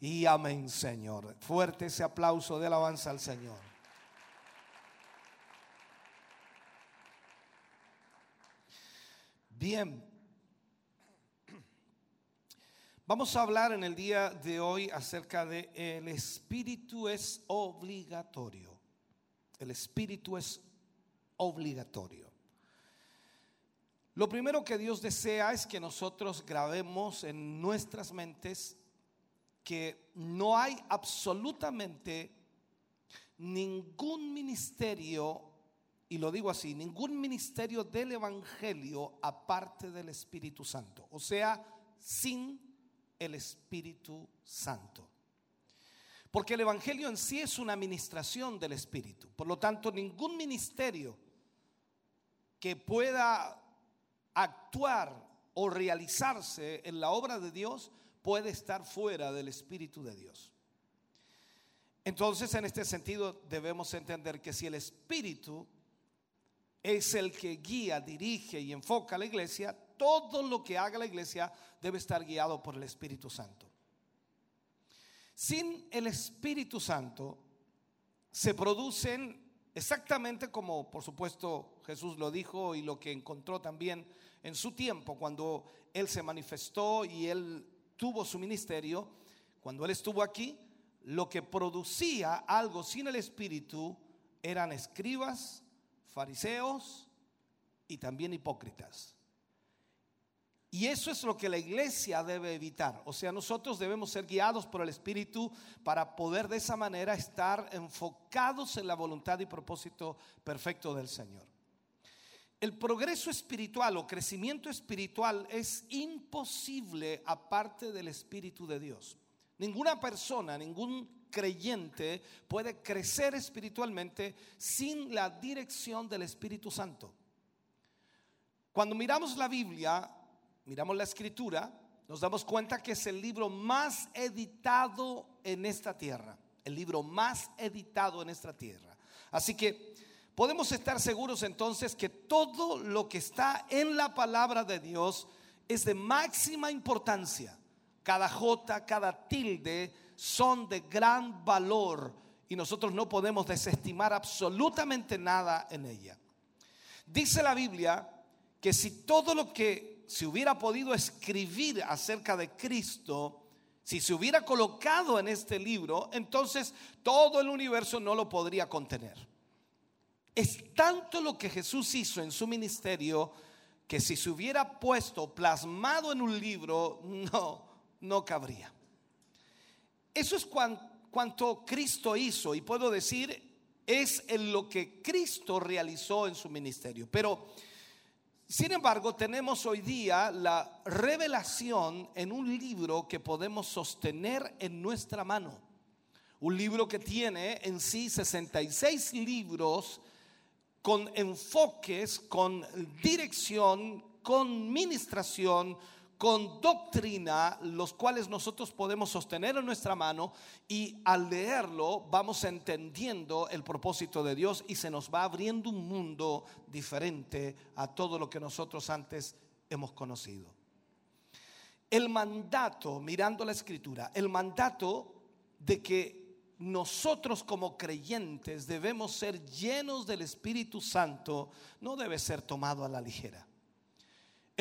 y amén, Señor. Fuerte ese aplauso de alabanza al Señor. Bien. Vamos a hablar en el día de hoy acerca de el espíritu es obligatorio. El espíritu es obligatorio. Lo primero que Dios desea es que nosotros grabemos en nuestras mentes que no hay absolutamente ningún ministerio, y lo digo así, ningún ministerio del Evangelio aparte del Espíritu Santo, o sea, sin el Espíritu Santo. Porque el Evangelio en sí es una administración del Espíritu. Por lo tanto, ningún ministerio que pueda actuar o realizarse en la obra de Dios puede estar fuera del Espíritu de Dios. Entonces, en este sentido, debemos entender que si el Espíritu es el que guía, dirige y enfoca a la iglesia, todo lo que haga la iglesia debe estar guiado por el Espíritu Santo. Sin el Espíritu Santo se producen exactamente como por supuesto Jesús lo dijo y lo que encontró también en su tiempo cuando Él se manifestó y Él tuvo su ministerio, cuando Él estuvo aquí, lo que producía algo sin el Espíritu eran escribas, fariseos y también hipócritas. Y eso es lo que la iglesia debe evitar. O sea, nosotros debemos ser guiados por el Espíritu para poder de esa manera estar enfocados en la voluntad y propósito perfecto del Señor. El progreso espiritual o crecimiento espiritual es imposible aparte del Espíritu de Dios. Ninguna persona, ningún creyente puede crecer espiritualmente sin la dirección del Espíritu Santo. Cuando miramos la Biblia, miramos la escritura, nos damos cuenta que es el libro más editado en esta tierra, el libro más editado en esta tierra. Así que podemos estar seguros entonces que todo lo que está en la palabra de Dios es de máxima importancia. Cada jota, cada tilde son de gran valor y nosotros no podemos desestimar absolutamente nada en ella. Dice la Biblia que si todo lo que se hubiera podido escribir acerca de Cristo, si se hubiera colocado en este libro, entonces todo el universo no lo podría contener. Es tanto lo que Jesús hizo en su ministerio que si se hubiera puesto plasmado en un libro, no, no cabría. Eso es cuan- cuanto Cristo hizo y puedo decir es en lo que Cristo realizó en su ministerio. Pero, sin embargo, tenemos hoy día la revelación en un libro que podemos sostener en nuestra mano. Un libro que tiene en sí 66 libros con enfoques, con dirección, con ministración, con doctrina, los cuales nosotros podemos sostener en nuestra mano y al leerlo vamos entendiendo el propósito de Dios y se nos va abriendo un mundo diferente a todo lo que nosotros antes hemos conocido. El mandato, mirando la escritura, el mandato de que nosotros como creyentes debemos ser llenos del Espíritu Santo no debe ser tomado a la ligera.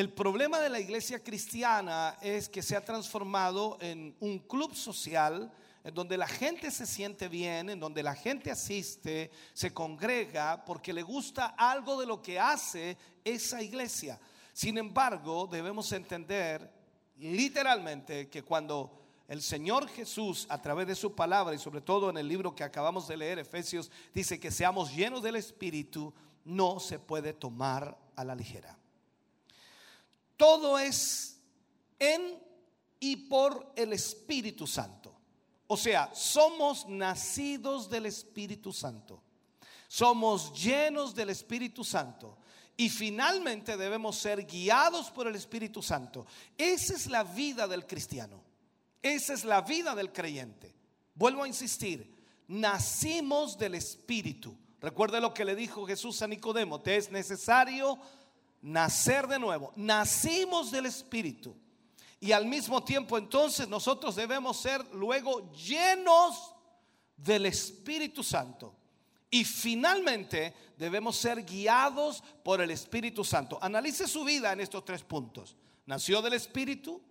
El problema de la iglesia cristiana es que se ha transformado en un club social en donde la gente se siente bien, en donde la gente asiste, se congrega porque le gusta algo de lo que hace esa iglesia. Sin embargo, debemos entender literalmente que cuando el Señor Jesús a través de su palabra y sobre todo en el libro que acabamos de leer, Efesios, dice que seamos llenos del Espíritu, no se puede tomar a la ligera. Todo es en y por el Espíritu Santo. O sea, somos nacidos del Espíritu Santo. Somos llenos del Espíritu Santo. Y finalmente debemos ser guiados por el Espíritu Santo. Esa es la vida del cristiano. Esa es la vida del creyente. Vuelvo a insistir, nacimos del Espíritu. Recuerde lo que le dijo Jesús a Nicodemo, te es necesario nacer de nuevo. Nacimos del Espíritu. Y al mismo tiempo entonces nosotros debemos ser luego llenos del Espíritu Santo. Y finalmente debemos ser guiados por el Espíritu Santo. Analice su vida en estos tres puntos. Nació del Espíritu,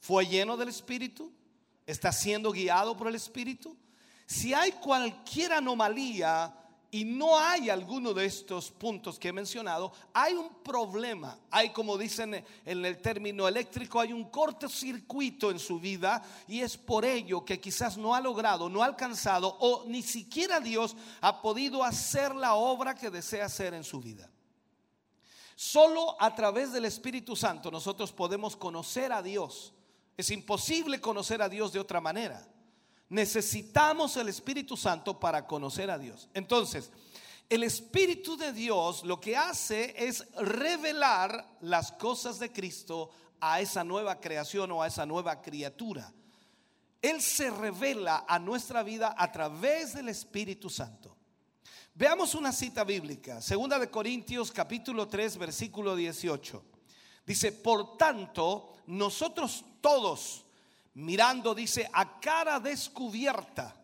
fue lleno del Espíritu, está siendo guiado por el Espíritu. Si hay cualquier anomalía y no hay alguno de estos puntos que he mencionado, hay un problema. Hay, como dicen en el término eléctrico, hay un cortocircuito en su vida y es por ello que quizás no ha logrado, no ha alcanzado o ni siquiera Dios ha podido hacer la obra que desea hacer en su vida. Solo a través del Espíritu Santo nosotros podemos conocer a Dios. Es imposible conocer a Dios de otra manera. Necesitamos el Espíritu Santo para conocer a Dios. Entonces, el Espíritu de Dios lo que hace es revelar las cosas de Cristo a esa nueva creación o a esa nueva criatura. Él se revela a nuestra vida a través del Espíritu Santo. Veamos una cita bíblica, segunda de Corintios capítulo 3 versículo 18. Dice, "Por tanto, nosotros todos mirando dice a cara descubierta,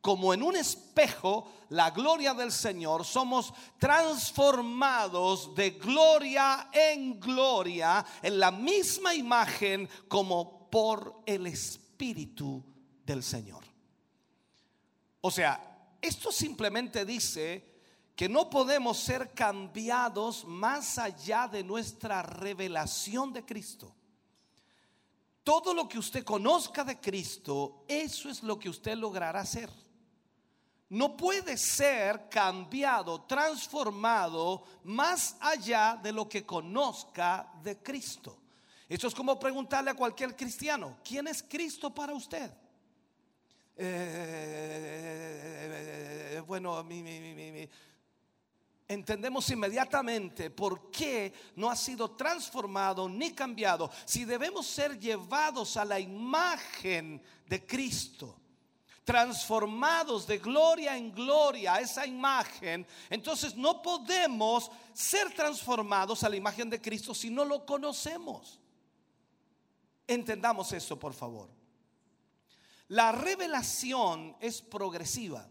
como en un espejo, la gloria del Señor, somos transformados de gloria en gloria en la misma imagen como por el Espíritu del Señor. O sea, esto simplemente dice que no podemos ser cambiados más allá de nuestra revelación de Cristo. Todo lo que usted conozca de Cristo, eso es lo que usted logrará ser. No puede ser cambiado, transformado más allá de lo que conozca de Cristo. Esto es como preguntarle a cualquier cristiano, ¿quién es Cristo para usted? Eh, bueno, mi, mi, mi, mi, mi. Entendemos inmediatamente por qué no ha sido transformado ni cambiado. Si debemos ser llevados a la imagen de Cristo, transformados de gloria en gloria a esa imagen, entonces no podemos ser transformados a la imagen de Cristo si no lo conocemos. Entendamos eso, por favor. La revelación es progresiva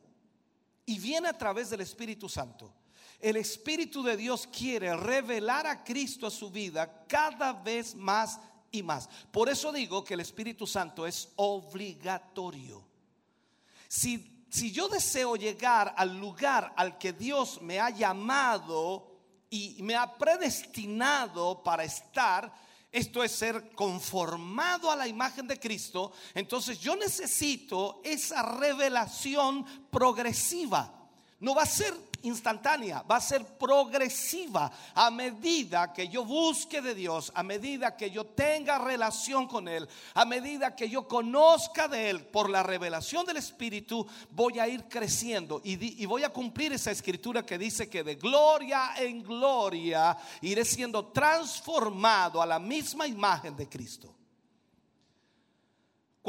y viene a través del Espíritu Santo. El Espíritu de Dios quiere revelar a Cristo a su vida cada vez más y más. Por eso digo que el Espíritu Santo es obligatorio. Si, si yo deseo llegar al lugar al que Dios me ha llamado y me ha predestinado para estar, esto es ser conformado a la imagen de Cristo, entonces yo necesito esa revelación progresiva. No va a ser instantánea, va a ser progresiva a medida que yo busque de Dios, a medida que yo tenga relación con Él, a medida que yo conozca de Él por la revelación del Espíritu, voy a ir creciendo y, y voy a cumplir esa escritura que dice que de gloria en gloria iré siendo transformado a la misma imagen de Cristo.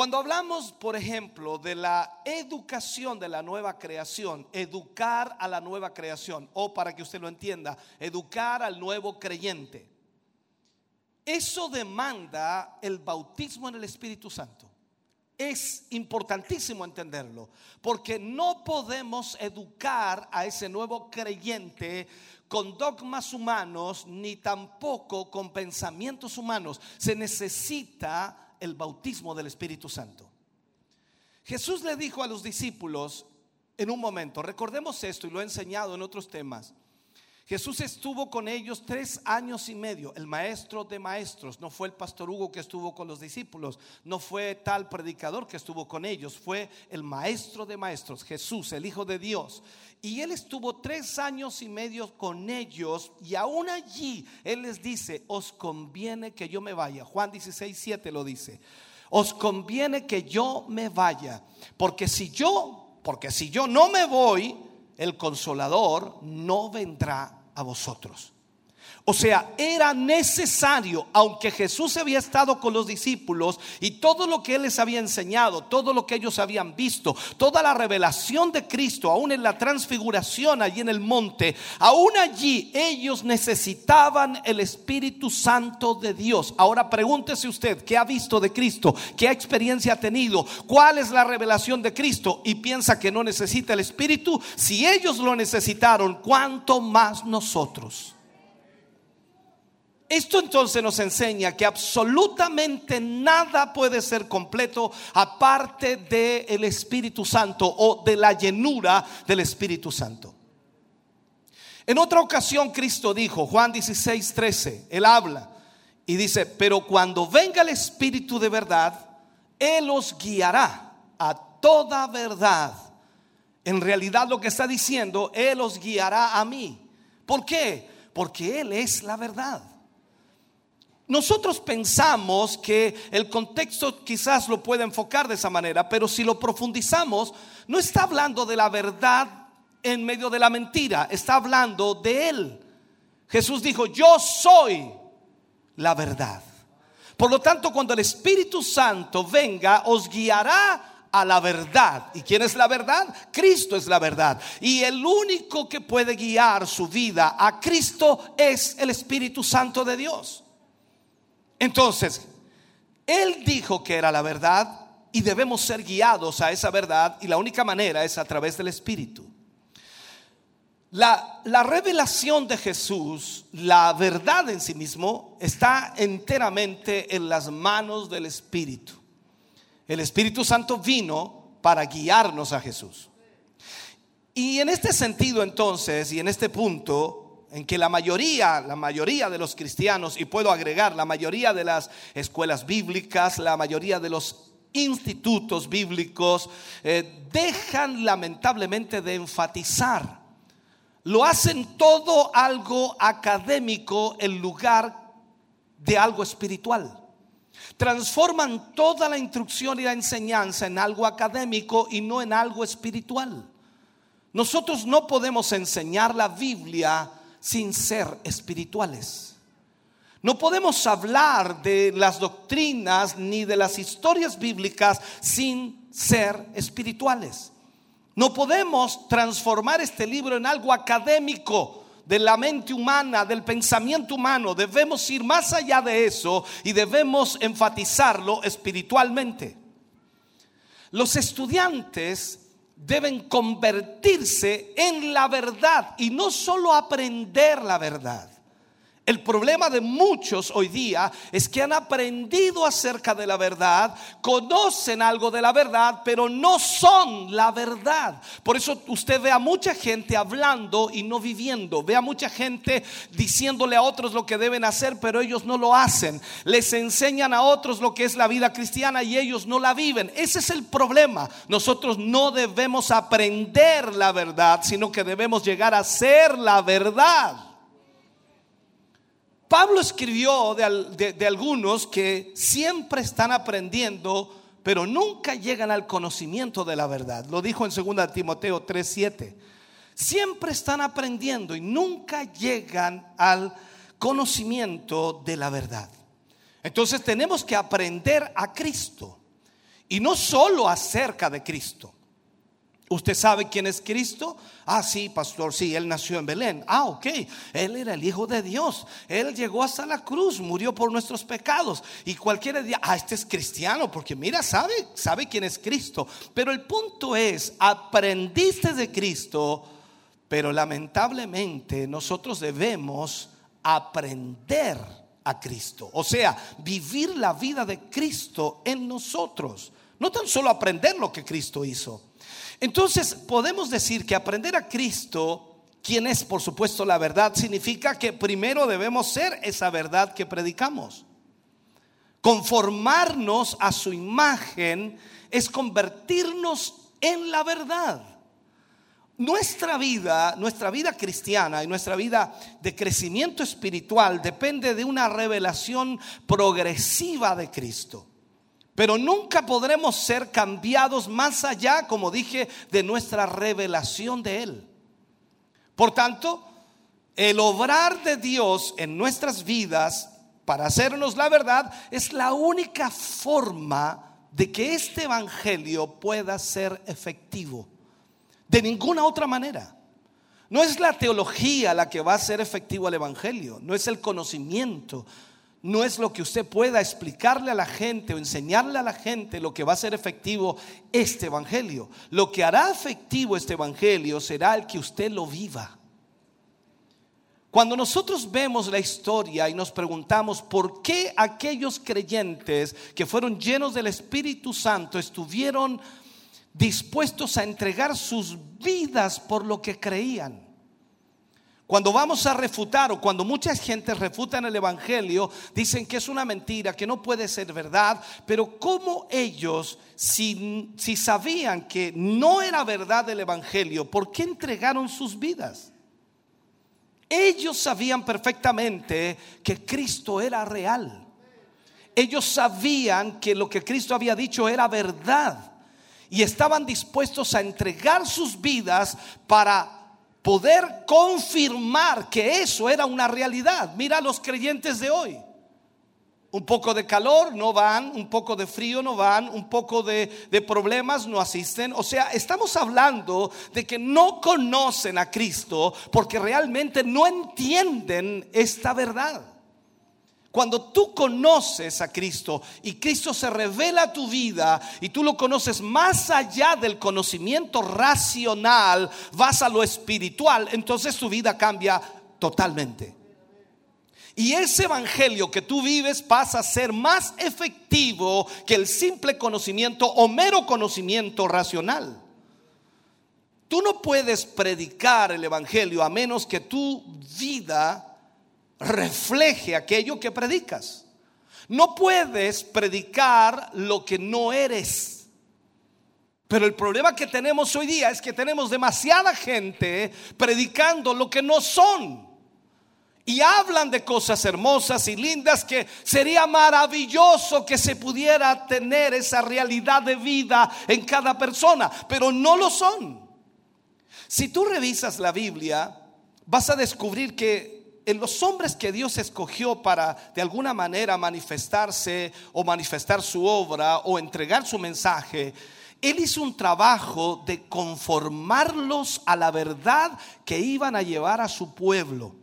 Cuando hablamos, por ejemplo, de la educación de la nueva creación, educar a la nueva creación, o para que usted lo entienda, educar al nuevo creyente, eso demanda el bautismo en el Espíritu Santo. Es importantísimo entenderlo, porque no podemos educar a ese nuevo creyente con dogmas humanos, ni tampoco con pensamientos humanos. Se necesita el bautismo del Espíritu Santo. Jesús le dijo a los discípulos en un momento, recordemos esto y lo he enseñado en otros temas. Jesús estuvo con ellos tres años y medio, el maestro de maestros, no fue el pastor Hugo que estuvo con los discípulos, no fue tal predicador que estuvo con ellos, fue el maestro de maestros, Jesús, el Hijo de Dios. Y él estuvo tres años y medio con ellos y aún allí él les dice, os conviene que yo me vaya. Juan 16, 7 lo dice, os conviene que yo me vaya, porque si yo, porque si yo no me voy, el consolador no vendrá a vosotros. O sea, era necesario, aunque Jesús había estado con los discípulos y todo lo que Él les había enseñado, todo lo que ellos habían visto, toda la revelación de Cristo, aún en la transfiguración allí en el monte, aún allí ellos necesitaban el Espíritu Santo de Dios. Ahora pregúntese usted, ¿qué ha visto de Cristo? ¿Qué experiencia ha tenido? ¿Cuál es la revelación de Cristo? Y piensa que no necesita el Espíritu. Si ellos lo necesitaron, ¿cuánto más nosotros? Esto entonces nos enseña que absolutamente nada puede ser completo aparte del Espíritu Santo o de la llenura del Espíritu Santo. En otra ocasión Cristo dijo, Juan 16, 13, Él habla y dice, pero cuando venga el Espíritu de verdad, Él os guiará a toda verdad. En realidad lo que está diciendo, Él os guiará a mí. ¿Por qué? Porque Él es la verdad. Nosotros pensamos que el contexto quizás lo puede enfocar de esa manera, pero si lo profundizamos, no está hablando de la verdad en medio de la mentira, está hablando de Él. Jesús dijo, yo soy la verdad. Por lo tanto, cuando el Espíritu Santo venga, os guiará a la verdad. ¿Y quién es la verdad? Cristo es la verdad. Y el único que puede guiar su vida a Cristo es el Espíritu Santo de Dios. Entonces, Él dijo que era la verdad y debemos ser guiados a esa verdad y la única manera es a través del Espíritu. La, la, revelación de Jesús, la verdad en sí mismo, está enteramente en las manos del Espíritu. El Espíritu Santo vino para guiarnos a Jesús. Y en este sentido entonces, y en este punto, en que la mayoría, la mayoría de los cristianos, y puedo agregar, la mayoría de las escuelas bíblicas, la mayoría de los institutos bíblicos, eh, dejan lamentablemente de enfatizar lo hacen todo algo académico en lugar de algo espiritual. Transforman toda la instrucción y la enseñanza en algo académico y no en algo espiritual. Nosotros no podemos enseñar la Biblia sin ser espirituales. No podemos hablar de las doctrinas ni de las historias bíblicas sin ser espirituales. No podemos transformar este libro en algo académico de la mente humana, del pensamiento humano. Debemos ir más allá de eso y debemos enfatizarlo espiritualmente. Los estudiantes deben convertirse en la verdad y no solo aprender la verdad. El problema de muchos hoy día es que han aprendido acerca de la verdad, conocen algo de la verdad, pero no son la verdad. Por eso usted ve a mucha gente hablando y no viviendo. Ve a mucha gente diciéndole a otros lo que deben hacer, pero ellos no lo hacen. Les enseñan a otros lo que es la vida cristiana y ellos no la viven. Ese es el problema. Nosotros no debemos aprender la verdad, sino que debemos llegar a ser la verdad. Pablo escribió de, de, algunos que siempre están aprendiendo, pero nunca llegan al conocimiento de la verdad. Lo dijo en 2 Timoteo 3:7. Siempre están aprendiendo y nunca llegan al conocimiento de la verdad. Entonces tenemos que aprender a Cristo y no solo acerca de Cristo. ¿Usted sabe quién es Cristo? Ah, sí, pastor, sí, él nació en Belén. Ah, ok, él era el Hijo de Dios. Él llegó hasta la cruz, murió por nuestros pecados. Y cualquiera diría, ah, este es cristiano, porque mira, sabe, sabe quién es Cristo. Pero el punto es, aprendiste de Cristo, pero lamentablemente nosotros debemos aprender a Cristo. O sea, vivir la vida de Cristo en nosotros. No tan solo aprender lo que Cristo hizo. Entonces podemos decir que aprender a Cristo, quien es por supuesto la verdad, significa que primero debemos ser esa verdad que predicamos. Conformarnos a su imagen es convertirnos en la verdad. Nuestra vida, nuestra vida cristiana y nuestra vida de crecimiento espiritual depende de una revelación progresiva de Cristo. Pero nunca podremos ser cambiados más allá, como dije, de nuestra revelación de Él. Por tanto, El obrar de Dios en nuestras vidas para hacernos la verdad es la única forma de que este evangelio pueda ser efectivo. De ninguna otra manera. No es la teología la que va a hacer efectivo el evangelio, no es el conocimiento, no es lo que usted pueda explicarle a la gente o enseñarle a la gente lo que va a ser efectivo este evangelio. Lo que hará efectivo este evangelio será el que usted lo viva. Cuando nosotros vemos la historia y nos preguntamos por qué aquellos creyentes que fueron llenos del Espíritu Santo estuvieron dispuestos a entregar sus vidas por lo que creían. Cuando vamos a refutar o cuando mucha gente refutan el Evangelio, dicen que es una mentira, que no puede ser verdad, pero ¿cómo ellos, si, si sabían que no era verdad el Evangelio, por qué entregaron sus vidas? Ellos sabían perfectamente que Cristo era real. Ellos sabían que lo que Cristo había dicho era verdad. Y estaban dispuestos a entregar sus vidas para poder confirmar que eso era una realidad. Mira a los creyentes de hoy. Un poco de calor no van, un poco de frío no van, un poco de, de, problemas no asisten. O sea, estamos hablando de que no conocen a Cristo porque realmente no entienden esta verdad. Cuando tú conoces a Cristo y Cristo se revela a tu vida y tú lo conoces más allá del conocimiento racional, vas a lo espiritual, entonces tu vida cambia totalmente. Y ese evangelio que tú vives pasa a ser más efectivo que el simple conocimiento o mero conocimiento racional. Tú no puedes predicar el evangelio a menos que tu vida refleje aquello que predicas. No puedes predicar lo que no eres. Pero el problema que tenemos hoy día es que tenemos demasiada gente predicando lo que no son. Y hablan de cosas hermosas y lindas que sería maravilloso que se pudiera tener esa realidad de vida en cada persona, pero no lo son. Si tú revisas la Biblia, vas a descubrir que en los hombres que Dios escogió para de alguna manera manifestarse o manifestar su obra o entregar su mensaje, Él hizo un trabajo de conformarlos a la verdad que iban a llevar a su pueblo.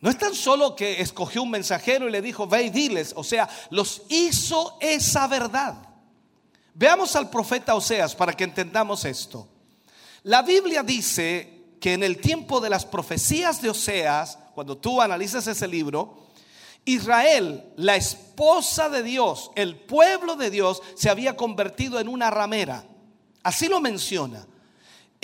No es tan solo que escogió un mensajero y le dijo, ve y diles, o sea, los hizo esa verdad. Veamos al profeta Oseas para que entendamos esto. La Biblia dice que en el tiempo de las profecías de Oseas, cuando tú analizas ese libro, Israel, la esposa de Dios, el pueblo de Dios, se había convertido en una ramera. Así lo menciona.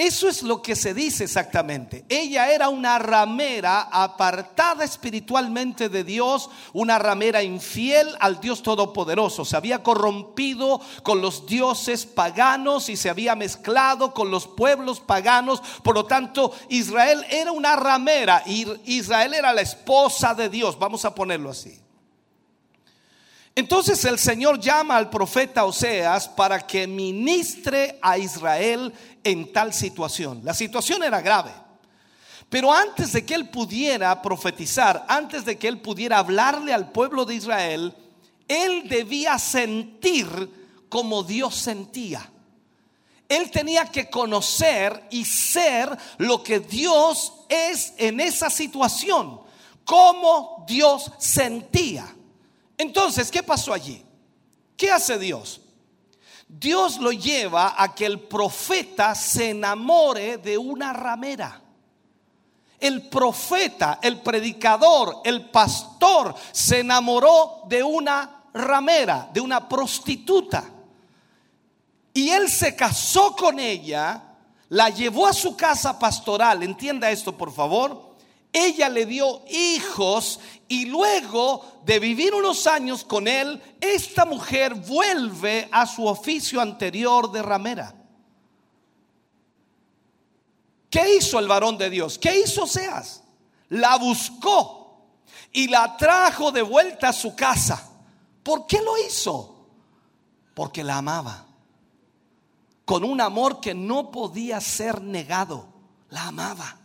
Eso es lo que se dice exactamente. Ella era una ramera apartada espiritualmente de Dios, una ramera infiel al Dios Todopoderoso. Se había corrompido con los dioses paganos y se había mezclado con los pueblos paganos. Por lo tanto, Israel era una ramera y Israel era la esposa de Dios. Vamos a ponerlo así. Entonces el Señor llama al profeta Oseas para que ministre a Israel en tal situación. La situación era grave. Pero antes de que él pudiera profetizar, antes de que él pudiera hablarle al pueblo de Israel, él debía sentir como Dios sentía. Él tenía que conocer y ser lo que Dios es en esa situación, como Dios sentía. Entonces, ¿qué pasó allí? ¿Qué hace Dios? Dios lo lleva a que el profeta se enamore de una ramera. El profeta, el predicador, el pastor se enamoró de una ramera, de una prostituta. Y él se casó con ella, la llevó a su casa pastoral. Entienda esto, por favor. Ella le dio hijos y luego de vivir unos años con él, esta mujer vuelve a su oficio anterior de ramera. ¿Qué hizo el varón de Dios? ¿Qué hizo Seas? La buscó y la trajo de vuelta a su casa. ¿Por qué lo hizo? Porque la amaba. Con un amor que no podía ser negado. La amaba.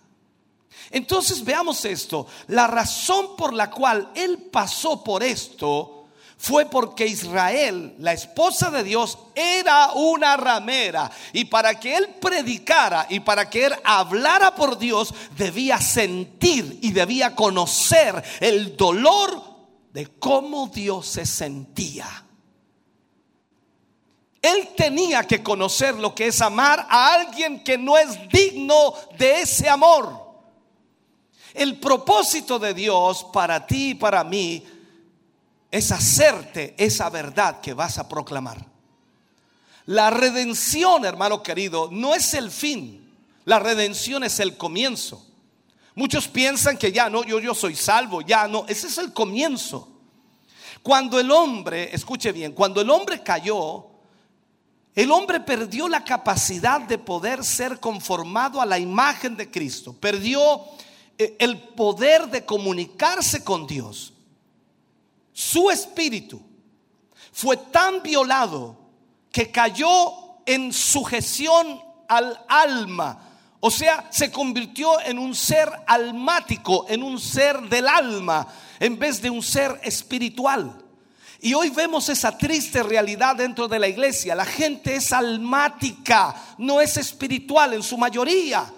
Entonces veamos esto. La razón por la cual él pasó por esto fue porque Israel, la esposa de Dios, era una ramera. Y para que él predicara y para que él hablara por Dios, debía sentir y debía conocer el dolor de cómo Dios se sentía. Él tenía que conocer lo que es amar a alguien que no es digno de ese amor. El propósito de Dios para ti y para mí es hacerte esa verdad que vas a proclamar. La redención, hermano querido, no es el fin. La redención es el comienzo. Muchos piensan que ya no, yo, yo soy salvo, ya no, ese es el comienzo. Cuando el hombre, escuche bien, cuando el hombre cayó, el hombre perdió la capacidad de poder ser conformado a la imagen de Cristo. Perdió el poder de comunicarse con Dios. Su espíritu fue tan violado que cayó en sujeción al alma. O sea, se convirtió en un ser almático, en un ser del alma, en vez de un ser espiritual. Y hoy vemos esa triste realidad dentro de la iglesia. La gente es almática, no es espiritual en su mayoría.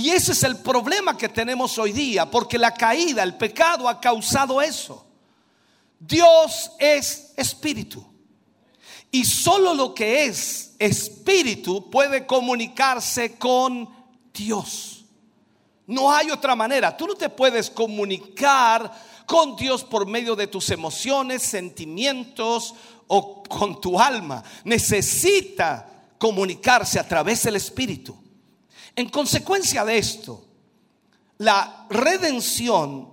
Y ese es el problema que tenemos hoy día, porque la caída, el pecado ha causado eso. Dios es espíritu. Y solo lo que es espíritu puede comunicarse con Dios. No hay otra manera. Tú no te puedes comunicar con Dios por medio de tus emociones, sentimientos o con tu alma. Necesita comunicarse a través del espíritu. En consecuencia de esto, la redención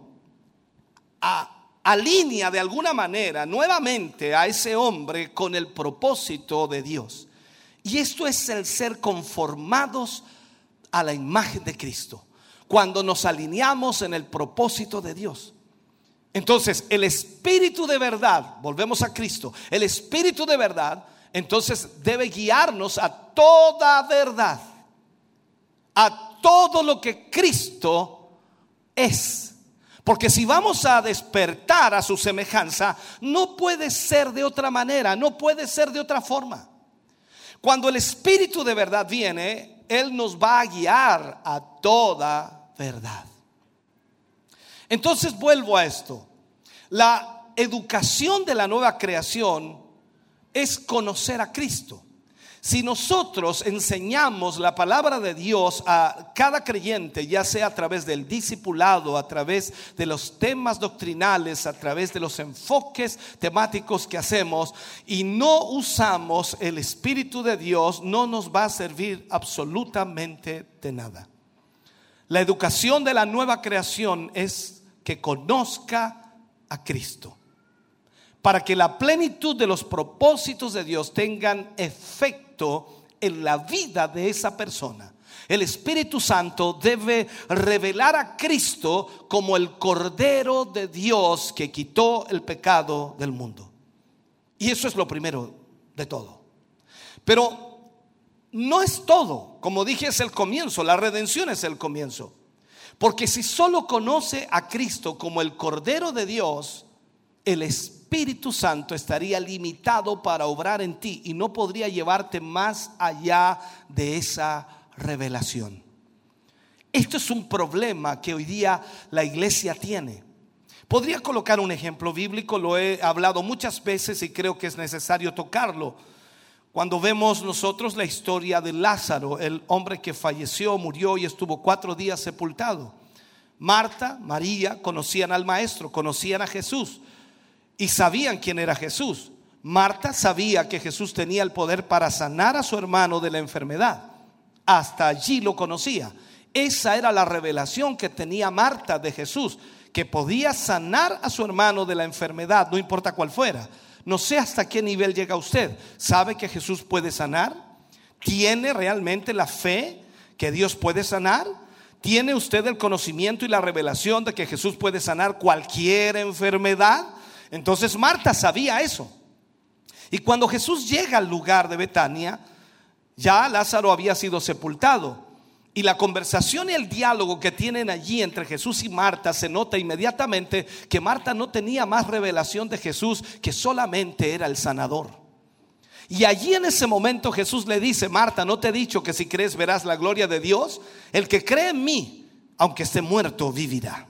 alinea de alguna manera nuevamente a ese hombre con el propósito de Dios. Y esto es el ser conformados a la imagen de Cristo. Cuando nos alineamos en el propósito de Dios. Entonces, el espíritu de verdad, volvemos a Cristo, el espíritu de verdad, entonces debe guiarnos a toda verdad a todo lo que Cristo es. Porque si vamos a despertar a su semejanza, no puede ser de otra manera, no puede ser de otra forma. Cuando el Espíritu de verdad viene, Él nos va a guiar a toda verdad. Entonces vuelvo a esto. La educación de la nueva creación es conocer a Cristo. Si nosotros enseñamos la palabra de Dios a cada creyente, ya sea a través del discipulado, a través de los temas doctrinales, a través de los enfoques temáticos que hacemos, y no usamos el Espíritu de Dios, no nos va a servir absolutamente de nada. La educación de la nueva creación es que conozca a Cristo para que la plenitud de los propósitos de Dios tengan efecto en la vida de esa persona. El Espíritu Santo debe revelar a Cristo como el Cordero de Dios que quitó el pecado del mundo. Y eso es lo primero de todo. Pero no es todo. Como dije, es el comienzo. La redención es el comienzo. Porque si solo conoce a Cristo como el Cordero de Dios, el Espíritu Santo estaría limitado para obrar en ti y no podría llevarte más allá de esa revelación. Esto es un problema que hoy día la iglesia tiene. Podría colocar un ejemplo bíblico, lo he hablado muchas veces y creo que es necesario tocarlo. Cuando vemos nosotros la historia de Lázaro, el hombre que falleció, murió y estuvo cuatro días sepultado. Marta, María conocían al maestro, conocían a Jesús y sabían quién era Jesús. Marta sabía que Jesús tenía el poder para sanar a su hermano de la enfermedad. Hasta allí lo conocía. Esa era la revelación que tenía Marta de Jesús, que podía sanar a su hermano de la enfermedad, no importa cuál fuera. No sé hasta qué nivel llega usted. ¿Sabe que Jesús puede sanar? ¿Tiene realmente la fe que Dios puede sanar? ¿Tiene usted el conocimiento y la revelación de que Jesús puede sanar cualquier enfermedad? Entonces Marta sabía eso. Y cuando Jesús llega al lugar de Betania, ya Lázaro había sido sepultado. Y la conversación y el diálogo que tienen allí entre Jesús y Marta se nota inmediatamente que Marta no tenía más revelación de Jesús que solamente era el sanador. Y allí en ese momento Jesús le dice, Marta, ¿no te he dicho que si crees verás la gloria de Dios? El que cree en mí, aunque esté muerto, vivirá.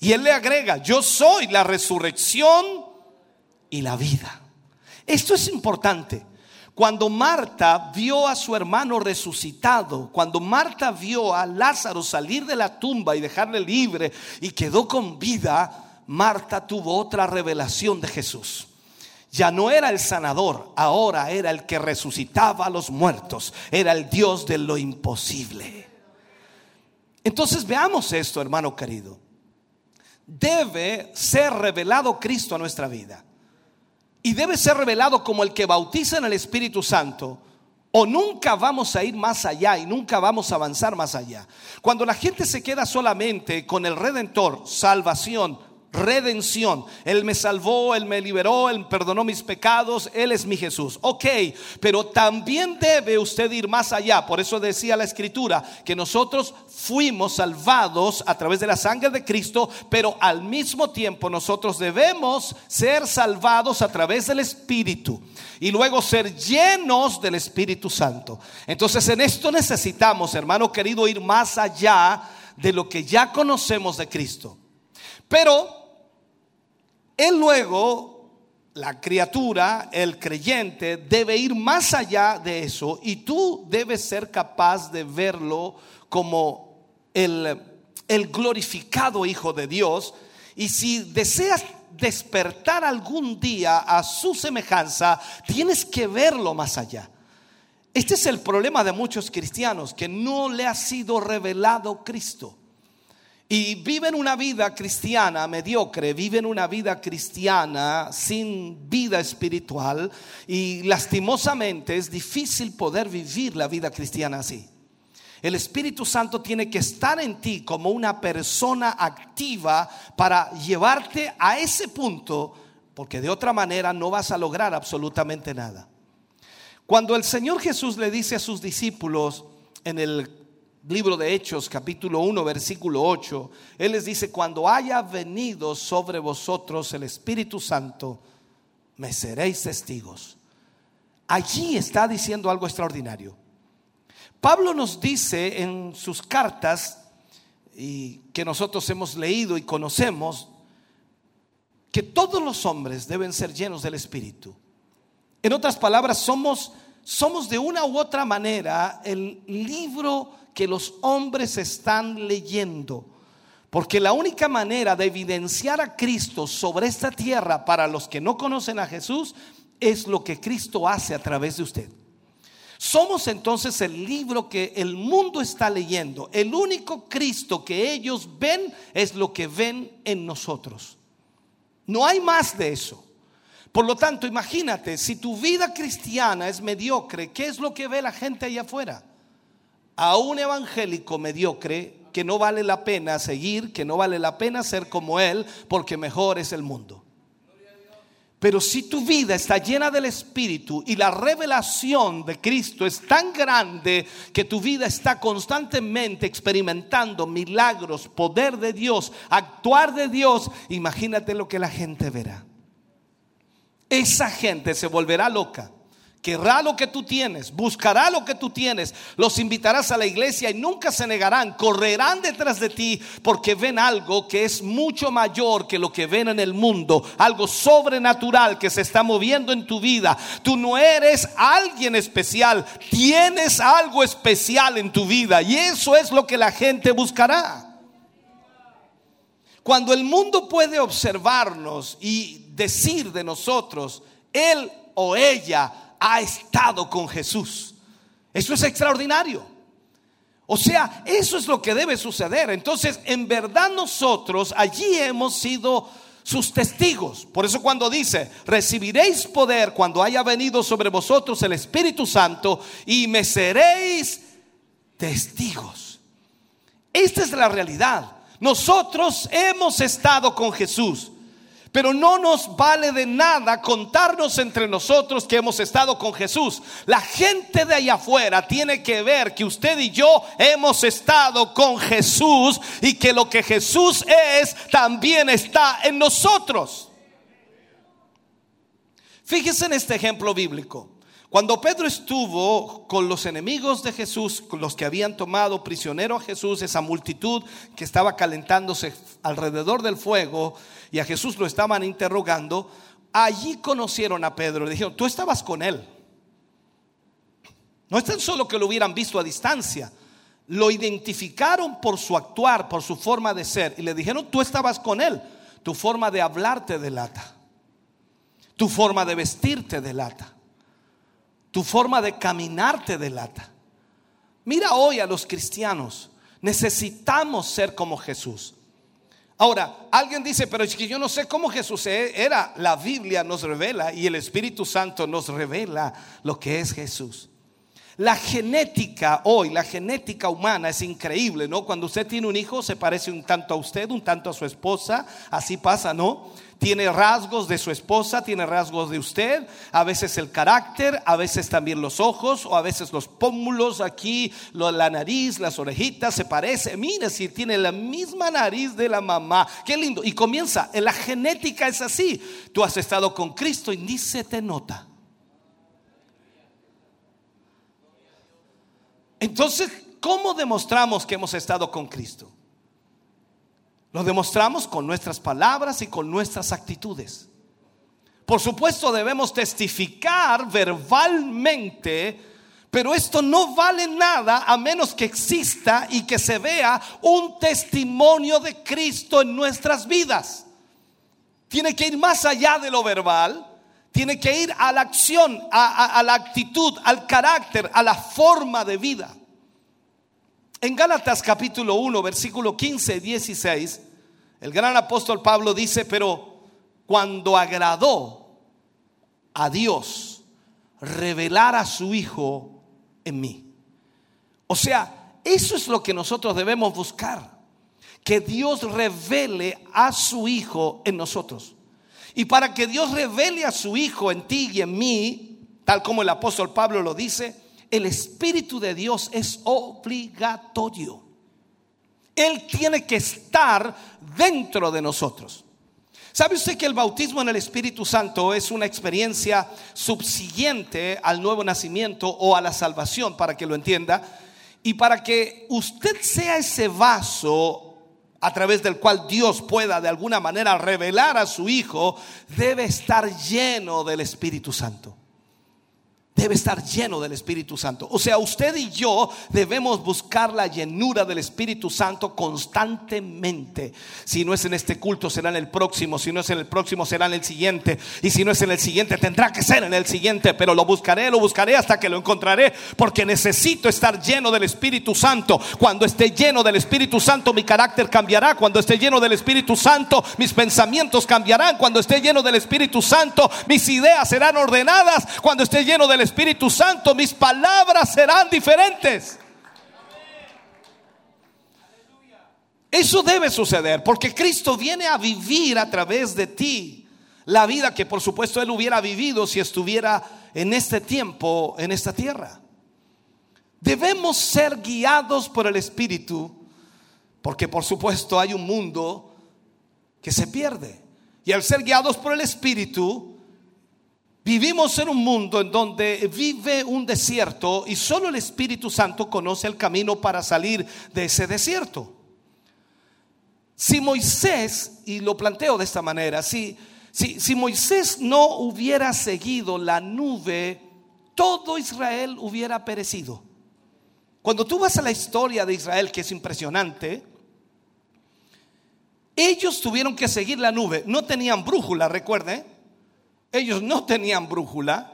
Y él le agrega, yo soy la resurrección y la vida. Esto es importante. Cuando Marta vio a su hermano resucitado, cuando Marta vio a Lázaro salir de la tumba y dejarle libre y quedó con vida, Marta tuvo otra revelación de Jesús. Ya no era el sanador, ahora era el que resucitaba a los muertos, era el Dios de lo imposible. Entonces veamos esto, hermano querido. Debe ser revelado Cristo a nuestra vida. Y debe ser revelado como el que bautiza en el Espíritu Santo. O nunca vamos a ir más allá y nunca vamos a avanzar más allá. Cuando la gente se queda solamente con el Redentor, salvación, redención. Él me salvó, Él me liberó, Él perdonó mis pecados, Él es mi Jesús. Ok, pero también debe usted ir más allá. Por eso decía la Escritura que nosotros fuimos salvados a través de la sangre de Cristo, pero al mismo tiempo nosotros debemos ser salvados a través del Espíritu y luego ser llenos del Espíritu Santo. Entonces en esto necesitamos, hermano querido, ir más allá de lo que ya conocemos de Cristo. Pero él luego, la criatura, el creyente, debe ir más allá de eso y tú debes ser capaz de verlo como el, el glorificado Hijo de Dios. Y si deseas despertar algún día a su semejanza, tienes que verlo más allá. Este es el problema de muchos cristianos, que no le ha sido revelado Cristo. Y viven una vida cristiana mediocre, viven una vida cristiana sin vida espiritual y lastimosamente es difícil poder vivir la vida cristiana así. El Espíritu Santo tiene que estar en ti como una persona activa para llevarte a ese punto, porque de otra manera no vas a lograr absolutamente nada. Cuando el Señor Jesús le dice a sus discípulos en el libro de Hechos, capítulo 1, versículo 8, Él les dice, cuando haya venido sobre vosotros el Espíritu Santo, me seréis testigos. Allí está diciendo algo extraordinario. Pablo nos dice en sus cartas, y que nosotros hemos leído y conocemos, que todos los hombres deben ser llenos del Espíritu. En otras palabras, somos, somos de una u otra manera el libro que los hombres están leyendo. Porque la única manera de evidenciar a Cristo sobre esta tierra para los que no conocen a Jesús es lo que Cristo hace a través de usted. Somos entonces el libro que el mundo está leyendo. El único Cristo que ellos ven es lo que ven en nosotros. No hay más de eso. Por lo tanto, imagínate, si tu vida cristiana es mediocre, ¿qué es lo que ve la gente allá afuera? A un evangélico mediocre que no vale la pena seguir, que no vale la pena ser como él, porque mejor es el mundo. Pero si tu vida está llena del Espíritu y la revelación de Cristo es tan grande que tu vida está constantemente experimentando milagros, poder de Dios, actuar de Dios, imagínate lo que la gente verá. Esa gente se volverá loca. Querrá lo que tú tienes, buscará lo que tú tienes, los invitarás a la iglesia y nunca se negarán, correrán detrás de ti porque ven algo que es mucho mayor que lo que ven en el mundo, algo sobrenatural que se está moviendo en tu vida. Tú no eres alguien especial, tienes algo especial en tu vida y eso es lo que la gente buscará. Cuando el mundo puede observarnos y decir de nosotros, él o ella ha estado con Jesús. Eso es extraordinario. O sea, eso es lo que debe suceder. Entonces, en verdad nosotros allí hemos sido sus testigos. Por eso cuando dice, recibiréis poder cuando haya venido sobre vosotros el Espíritu Santo y me seréis testigos. Esta es la realidad. Nosotros hemos estado con Jesús. Pero no nos vale de nada contarnos entre nosotros que hemos estado con Jesús. La gente de allá afuera tiene que ver que usted y yo hemos estado con Jesús y que lo que Jesús es también está en nosotros. Fíjese en este ejemplo bíblico. Cuando Pedro estuvo con los enemigos de Jesús, con los que habían tomado prisionero a Jesús, esa multitud que estaba calentándose alrededor del fuego y a Jesús lo estaban interrogando, allí conocieron a Pedro. Le dijeron, tú estabas con él. No es tan solo que lo hubieran visto a distancia, lo identificaron por su actuar, por su forma de ser y le dijeron, tú estabas con él. Tu forma de hablarte delata. Tu forma de vestirte delata. Tu forma de caminar te delata. Mira hoy a los cristianos. Necesitamos ser como Jesús. Ahora, alguien dice, pero es que yo no sé cómo Jesús e-". era. La Biblia nos revela y el Espíritu Santo nos revela lo que es Jesús. La genética hoy, la genética humana es increíble, ¿no? Cuando usted tiene un hijo se parece un tanto a usted, un tanto a su esposa, así pasa, ¿no? Tiene rasgos de su esposa, tiene rasgos de usted, a veces el carácter, a veces también los ojos, o a veces los pómulos aquí, la nariz, las orejitas, se parece. Mire si tiene la misma nariz de la mamá, qué lindo. Y comienza, en la genética es así. Tú has estado con Cristo y ni se te nota. Entonces, ¿cómo demostramos que hemos estado con Cristo? Lo demostramos con nuestras palabras y con nuestras actitudes. Por supuesto, debemos testificar verbalmente, pero esto no vale nada a menos que exista y que se vea un testimonio de Cristo en nuestras vidas. Tiene que ir más allá de lo verbal, tiene que ir a la acción, a, a- la actitud, al carácter, a la forma de vida. En Gálatas capítulo 1, versículo 15 y 16, el gran apóstol Pablo dice, pero cuando agradó a Dios revelar a su Hijo en mí. O sea, eso es lo que nosotros debemos buscar. Que Dios revele a su Hijo en nosotros. Y para que Dios revele a su Hijo en ti y en mí, tal como el apóstol Pablo lo dice, el Espíritu de Dios es obligatorio. Él tiene que estar dentro de nosotros. ¿Sabe usted que el bautismo en el Espíritu Santo es una experiencia subsiguiente al nuevo nacimiento o a la salvación, para que lo entienda? Y para que usted sea ese vaso a través del cual Dios pueda de alguna manera revelar a su Hijo, debe estar lleno del Espíritu Santo debe estar lleno del Espíritu Santo. O sea, usted y yo debemos buscar la llenura del Espíritu Santo constantemente. Si no es en este culto, será en el próximo. Si no es en el próximo, será en el siguiente. Y si no es en el siguiente, tendrá que ser en el siguiente. Pero lo buscaré, lo buscaré hasta que lo encontraré. Porque necesito estar lleno del Espíritu Santo. Cuando esté lleno del Espíritu Santo, mi carácter cambiará. Cuando esté lleno del Espíritu Santo, mis pensamientos cambiarán. Cuando esté lleno del Espíritu Santo, mis ideas serán ordenadas. Cuando esté lleno del Espíritu Santo, mis palabras serán diferentes. Eso debe suceder porque Cristo viene a vivir a través de ti la vida que por supuesto Él hubiera vivido si estuviera en este tiempo, en esta tierra. Debemos ser guiados por el Espíritu porque por supuesto hay un mundo que se pierde. Y al ser guiados por el Espíritu, Vivimos en un mundo en donde vive un desierto y solo el Espíritu Santo conoce el camino para salir de ese desierto. Si Moisés, y lo planteo de esta manera, si, si, si Moisés no hubiera seguido la nube, todo Israel hubiera perecido. Cuando tú vas a la historia de Israel, que es impresionante, ellos tuvieron que seguir la nube. No tenían brújula, recuerde. Ellos no tenían brújula.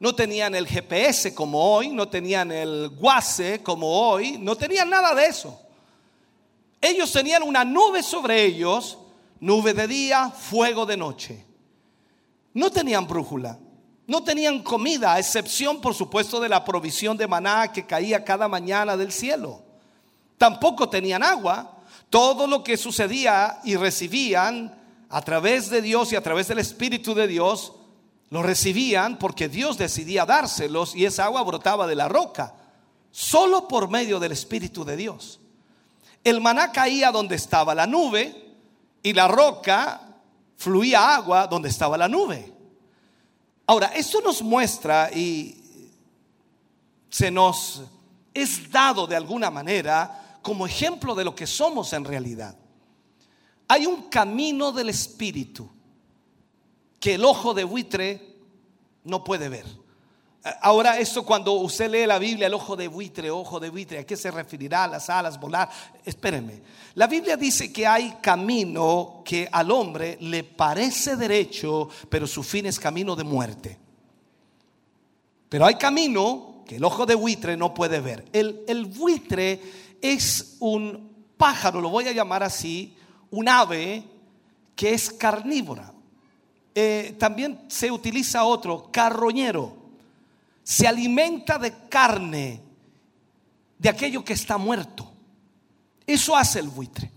No tenían el GPS como hoy. No tenían el guase como hoy. No tenían nada de eso. Ellos tenían una nube sobre ellos. Nube de día, fuego de noche. No tenían brújula. No tenían comida, a excepción, por supuesto, de la provisión de maná que caía cada mañana del cielo. Tampoco tenían agua. Todo lo que sucedía y recibían a través de Dios y a través del Espíritu de Dios, lo recibían porque Dios decidía dárselos y esa agua brotaba de la roca, solo por medio del Espíritu de Dios. El maná caía donde estaba la nube y la roca fluía agua donde estaba la nube. Ahora, esto nos muestra y se nos es dado de alguna manera como ejemplo de lo que somos en realidad. Hay un camino del Espíritu que el ojo de buitre no puede ver. Ahora, esto cuando usted lee la Biblia, el ojo de buitre, ojo de buitre, ¿a qué se referirá? Las alas, volar. Espérenme. La Biblia dice que hay camino que al hombre le parece derecho, pero su fin es camino de muerte. Pero hay camino que el ojo de buitre no puede ver. El, el buitre es un pájaro, lo voy a llamar así, un ave que es carnívora. Eh, también se utiliza otro, carroñero. Se alimenta de carne, de aquello que está muerto. Eso hace el buitre.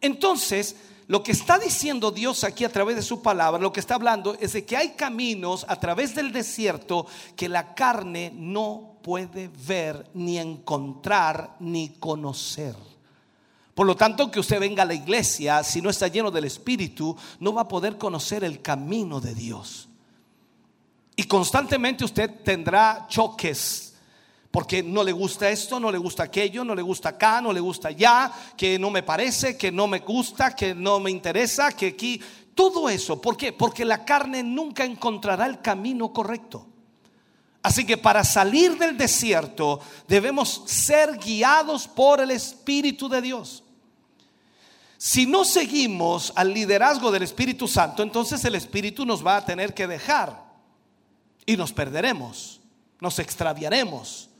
Entonces, lo que está diciendo Dios aquí a través de su palabra, lo que está hablando es de que hay caminos a través del desierto que la carne no puede ver, ni encontrar, ni conocer. Por lo tanto, que usted venga a la iglesia, si no está lleno del Espíritu, no va a poder conocer el camino de Dios. Y constantemente usted tendrá choques porque no le gusta esto, no le gusta aquello, no le gusta acá, no le gusta allá, que no me parece, que no me gusta, que no me interesa, que aquí, todo eso. ¿Por qué? Porque la carne nunca encontrará el camino correcto. Así que para salir del desierto debemos ser guiados por el Espíritu de Dios. Si no seguimos al liderazgo del Espíritu Santo, entonces el Espíritu nos va a tener que dejar y nos perderemos, nos extraviaremos,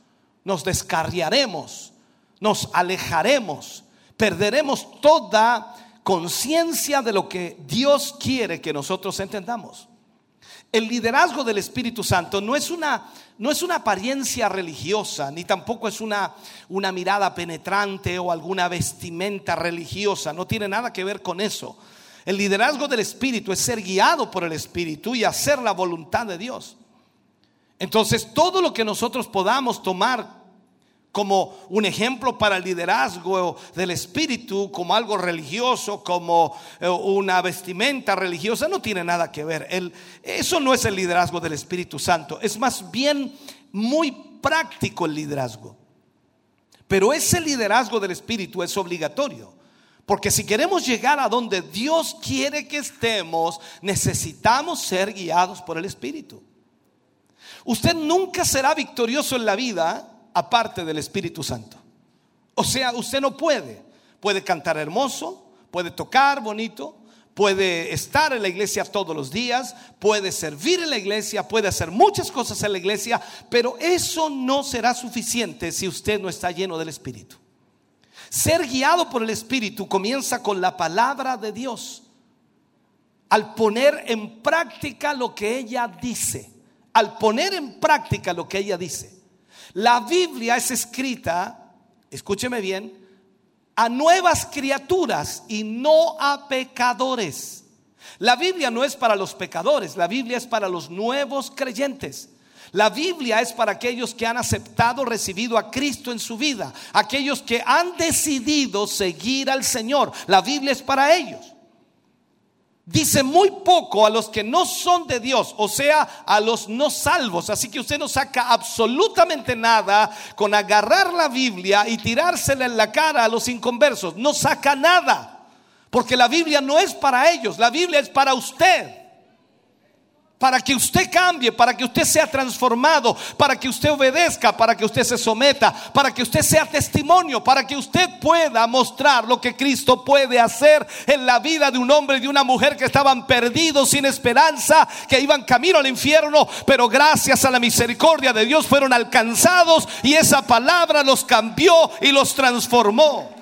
nos descarriaremos, nos alejaremos, perderemos toda conciencia de lo que Dios quiere que nosotros entendamos. El liderazgo del Espíritu Santo no es una, no es una apariencia religiosa, ni tampoco es una, una mirada penetrante o alguna vestimenta religiosa, no tiene nada que ver con eso. El liderazgo del Espíritu es ser guiado por el Espíritu y hacer la voluntad de Dios. Entonces, todo lo que nosotros podamos tomar como un ejemplo para el liderazgo del espíritu, como algo religioso, como eh, una vestimenta religiosa, no tiene nada que ver. El, eso no es el liderazgo del Espíritu Santo, es más bien muy práctico el liderazgo. Pero ese liderazgo del Espíritu es obligatorio. Porque si queremos llegar a donde Dios quiere que estemos, necesitamos ser guiados por el Espíritu. Usted nunca será victorioso en la vida aparte del Espíritu Santo. O sea, usted no puede. Puede cantar hermoso, puede tocar bonito, puede estar en la iglesia todos los días, puede servir en la iglesia, puede hacer muchas cosas en la iglesia, pero eso no será suficiente si usted no está lleno del Espíritu. Ser guiado por el Espíritu comienza con la palabra de Dios. Al poner en práctica lo que ella dice. Al poner en práctica lo que ella dice. La Biblia es escrita, escúcheme bien, a nuevas criaturas y no a pecadores. La Biblia no es para los pecadores, la Biblia es para los nuevos creyentes. La Biblia es para aquellos que han aceptado, recibido a Cristo en su vida, aquellos que han decidido seguir al Señor. La Biblia es para ellos dice muy poco a los que no son de Dios, o sea, a los no salvos. Así que usted no saca absolutamente nada con agarrar la Biblia y tirársela en la cara a los inconversos. No saca nada, porque la Biblia no es para ellos, la Biblia es para usted para que usted cambie, para que usted sea transformado, para que usted obedezca, para que usted se someta, para que usted sea testimonio, para que usted pueda mostrar lo que Cristo puede hacer en la vida de un hombre y de una mujer que estaban perdidos, sin esperanza, que iban camino al infierno, pero gracias a la misericordia de Dios fueron alcanzados y esa palabra los cambió y los transformó.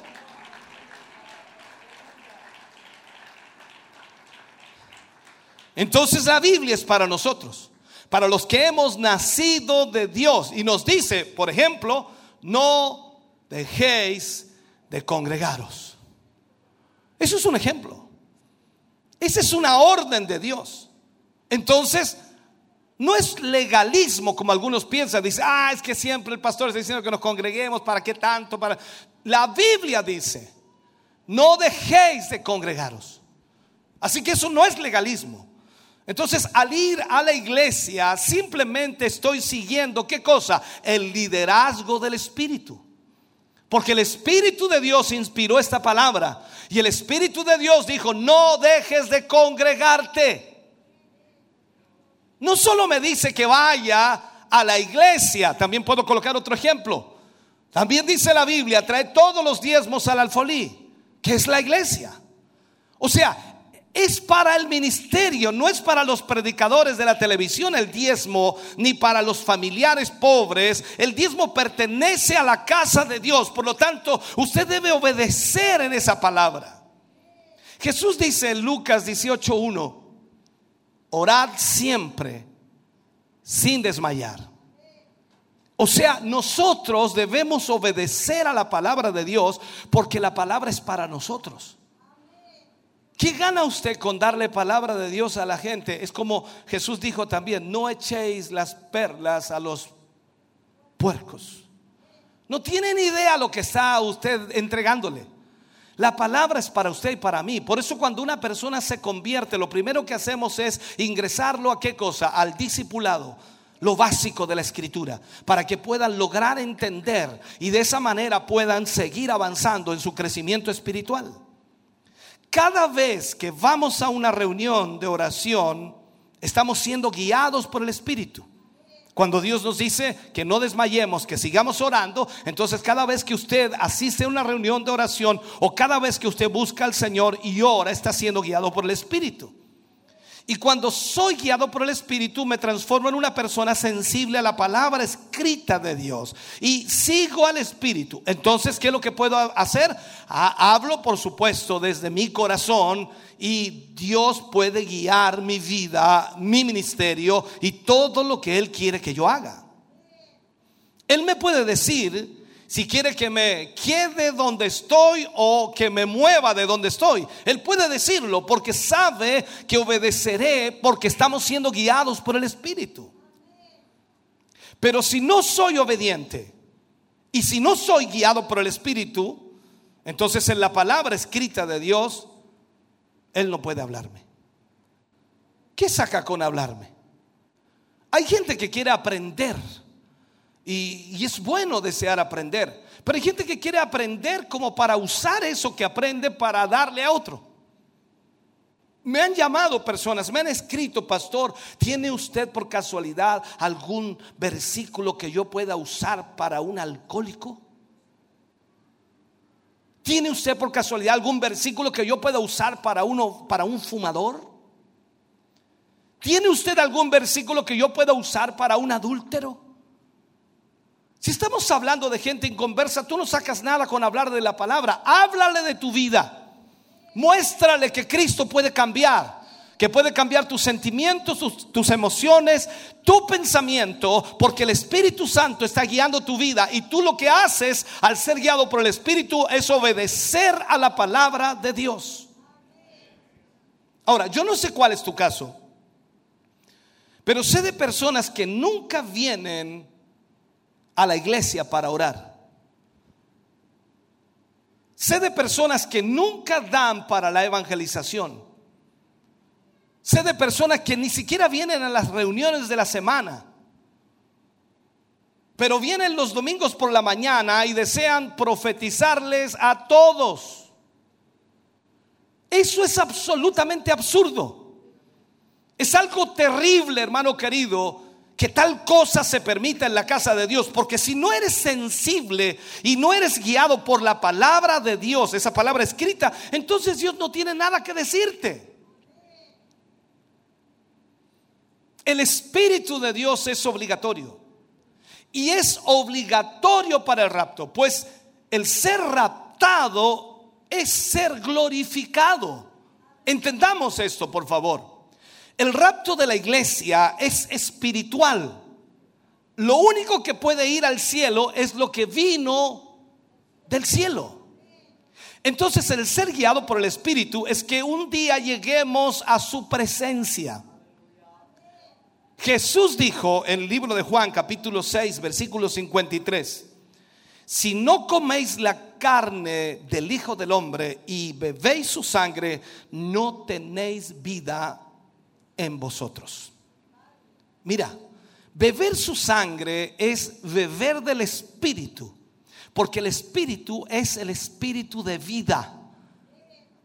Entonces la Biblia es para nosotros, para los que hemos nacido de Dios. Y nos dice, por ejemplo, no dejéis de congregaros. Eso es un ejemplo. Esa es una orden de Dios. Entonces, no es legalismo como algunos piensan. Dice, ah, es que siempre el pastor está diciendo que nos congreguemos. ¿Para qué tanto? Para... La Biblia dice, no dejéis de congregaros. Así que eso no es legalismo. Entonces, al ir a la iglesia, simplemente estoy siguiendo, ¿qué cosa? El liderazgo del Espíritu. Porque el Espíritu de Dios inspiró esta palabra. Y el Espíritu de Dios dijo, no dejes de congregarte. No solo me dice que vaya a la iglesia, también puedo colocar otro ejemplo. También dice la Biblia, trae todos los diezmos al alfolí, que es la iglesia. O sea, es para el ministerio, no es para los predicadores de la televisión el diezmo, ni para los familiares pobres. El diezmo pertenece a la casa de Dios, por lo tanto, usted debe obedecer en esa palabra. Jesús dice en Lucas 18:1, orad siempre sin desmayar. O sea, nosotros debemos obedecer a la palabra de Dios porque la palabra es para nosotros. ¿Qué gana usted con darle palabra de Dios a la gente? Es como Jesús dijo también, no echéis las perlas a los puercos. No tienen idea lo que está usted entregándole. La palabra es para usted y para mí. Por eso cuando una persona se convierte, lo primero que hacemos es ingresarlo a qué cosa? Al discipulado lo básico de la escritura, para que puedan lograr entender y de esa manera puedan seguir avanzando en su crecimiento espiritual. Cada vez que vamos a una reunión de oración, estamos siendo guiados por el Espíritu. Cuando Dios nos dice que no desmayemos, que sigamos orando, entonces cada vez que usted asiste a una reunión de oración o cada vez que usted busca al Señor y ora, está siendo guiado por el Espíritu. Y cuando soy guiado por el Espíritu, me transformo en una persona sensible a la palabra escrita de Dios. Y sigo al Espíritu. Entonces, ¿qué es lo que puedo hacer? Hablo, por supuesto, desde mi corazón. Y Dios puede guiar mi vida, mi ministerio y todo lo que Él quiere que yo haga. Él me puede decir si quiere que me quede donde estoy o que me mueva de donde estoy. Él puede decirlo porque sabe que obedeceré porque estamos siendo guiados por el Espíritu. Pero si no soy obediente y si no soy guiado por el Espíritu, entonces en la palabra escrita de Dios, Él no puede hablarme. ¿Qué saca con hablarme? Hay gente que quiere aprender y, es bueno desear aprender. Pero hay gente que quiere aprender como para usar eso que aprende para darle a otro. Me han llamado personas, me han escrito, pastor, ¿tiene usted por casualidad algún versículo que yo pueda usar para un alcohólico? ¿Tiene usted por casualidad algún versículo que yo pueda usar para uno para un fumador? ¿Tiene usted algún versículo que yo pueda usar para un adúltero? Si estamos hablando de gente inconversa, tú no sacas nada con hablar de la palabra. Háblale de tu vida. Muéstrale que Cristo puede cambiar, que puede cambiar tus sentimientos, tus, tus, emociones, tu pensamiento, porque el Espíritu Santo está guiando tu vida y tú lo que haces al ser guiado por el Espíritu es obedecer a la palabra de Dios. Ahora, yo no sé cuál es tu caso, pero sé de personas que nunca vienen a la iglesia para orar. Sé de personas que nunca dan para la evangelización. Sé de personas que ni siquiera vienen a las reuniones de la semana. Pero vienen los domingos por la mañana y desean profetizarles a todos. Eso es absolutamente absurdo. Es algo terrible, hermano querido, que tal cosa se permita en la casa de Dios, porque si no eres sensible y no eres guiado por la palabra de Dios, esa palabra escrita, entonces Dios no tiene nada que decirte. El Espíritu de Dios es obligatorio. Y es obligatorio para el rapto, pues el ser raptado es ser glorificado. Entendamos esto, por favor. El rapto de la iglesia es espiritual. Lo único que puede ir al cielo es lo que vino del cielo. Entonces el ser guiado por el Espíritu es que un día lleguemos a su presencia. Jesús dijo en el libro de Juan capítulo 6 versículo 53, si no coméis la carne del Hijo del Hombre y bebéis su sangre, no tenéis vida en vosotros. Mira, beber su sangre es beber del Espíritu, porque el Espíritu es el Espíritu de vida.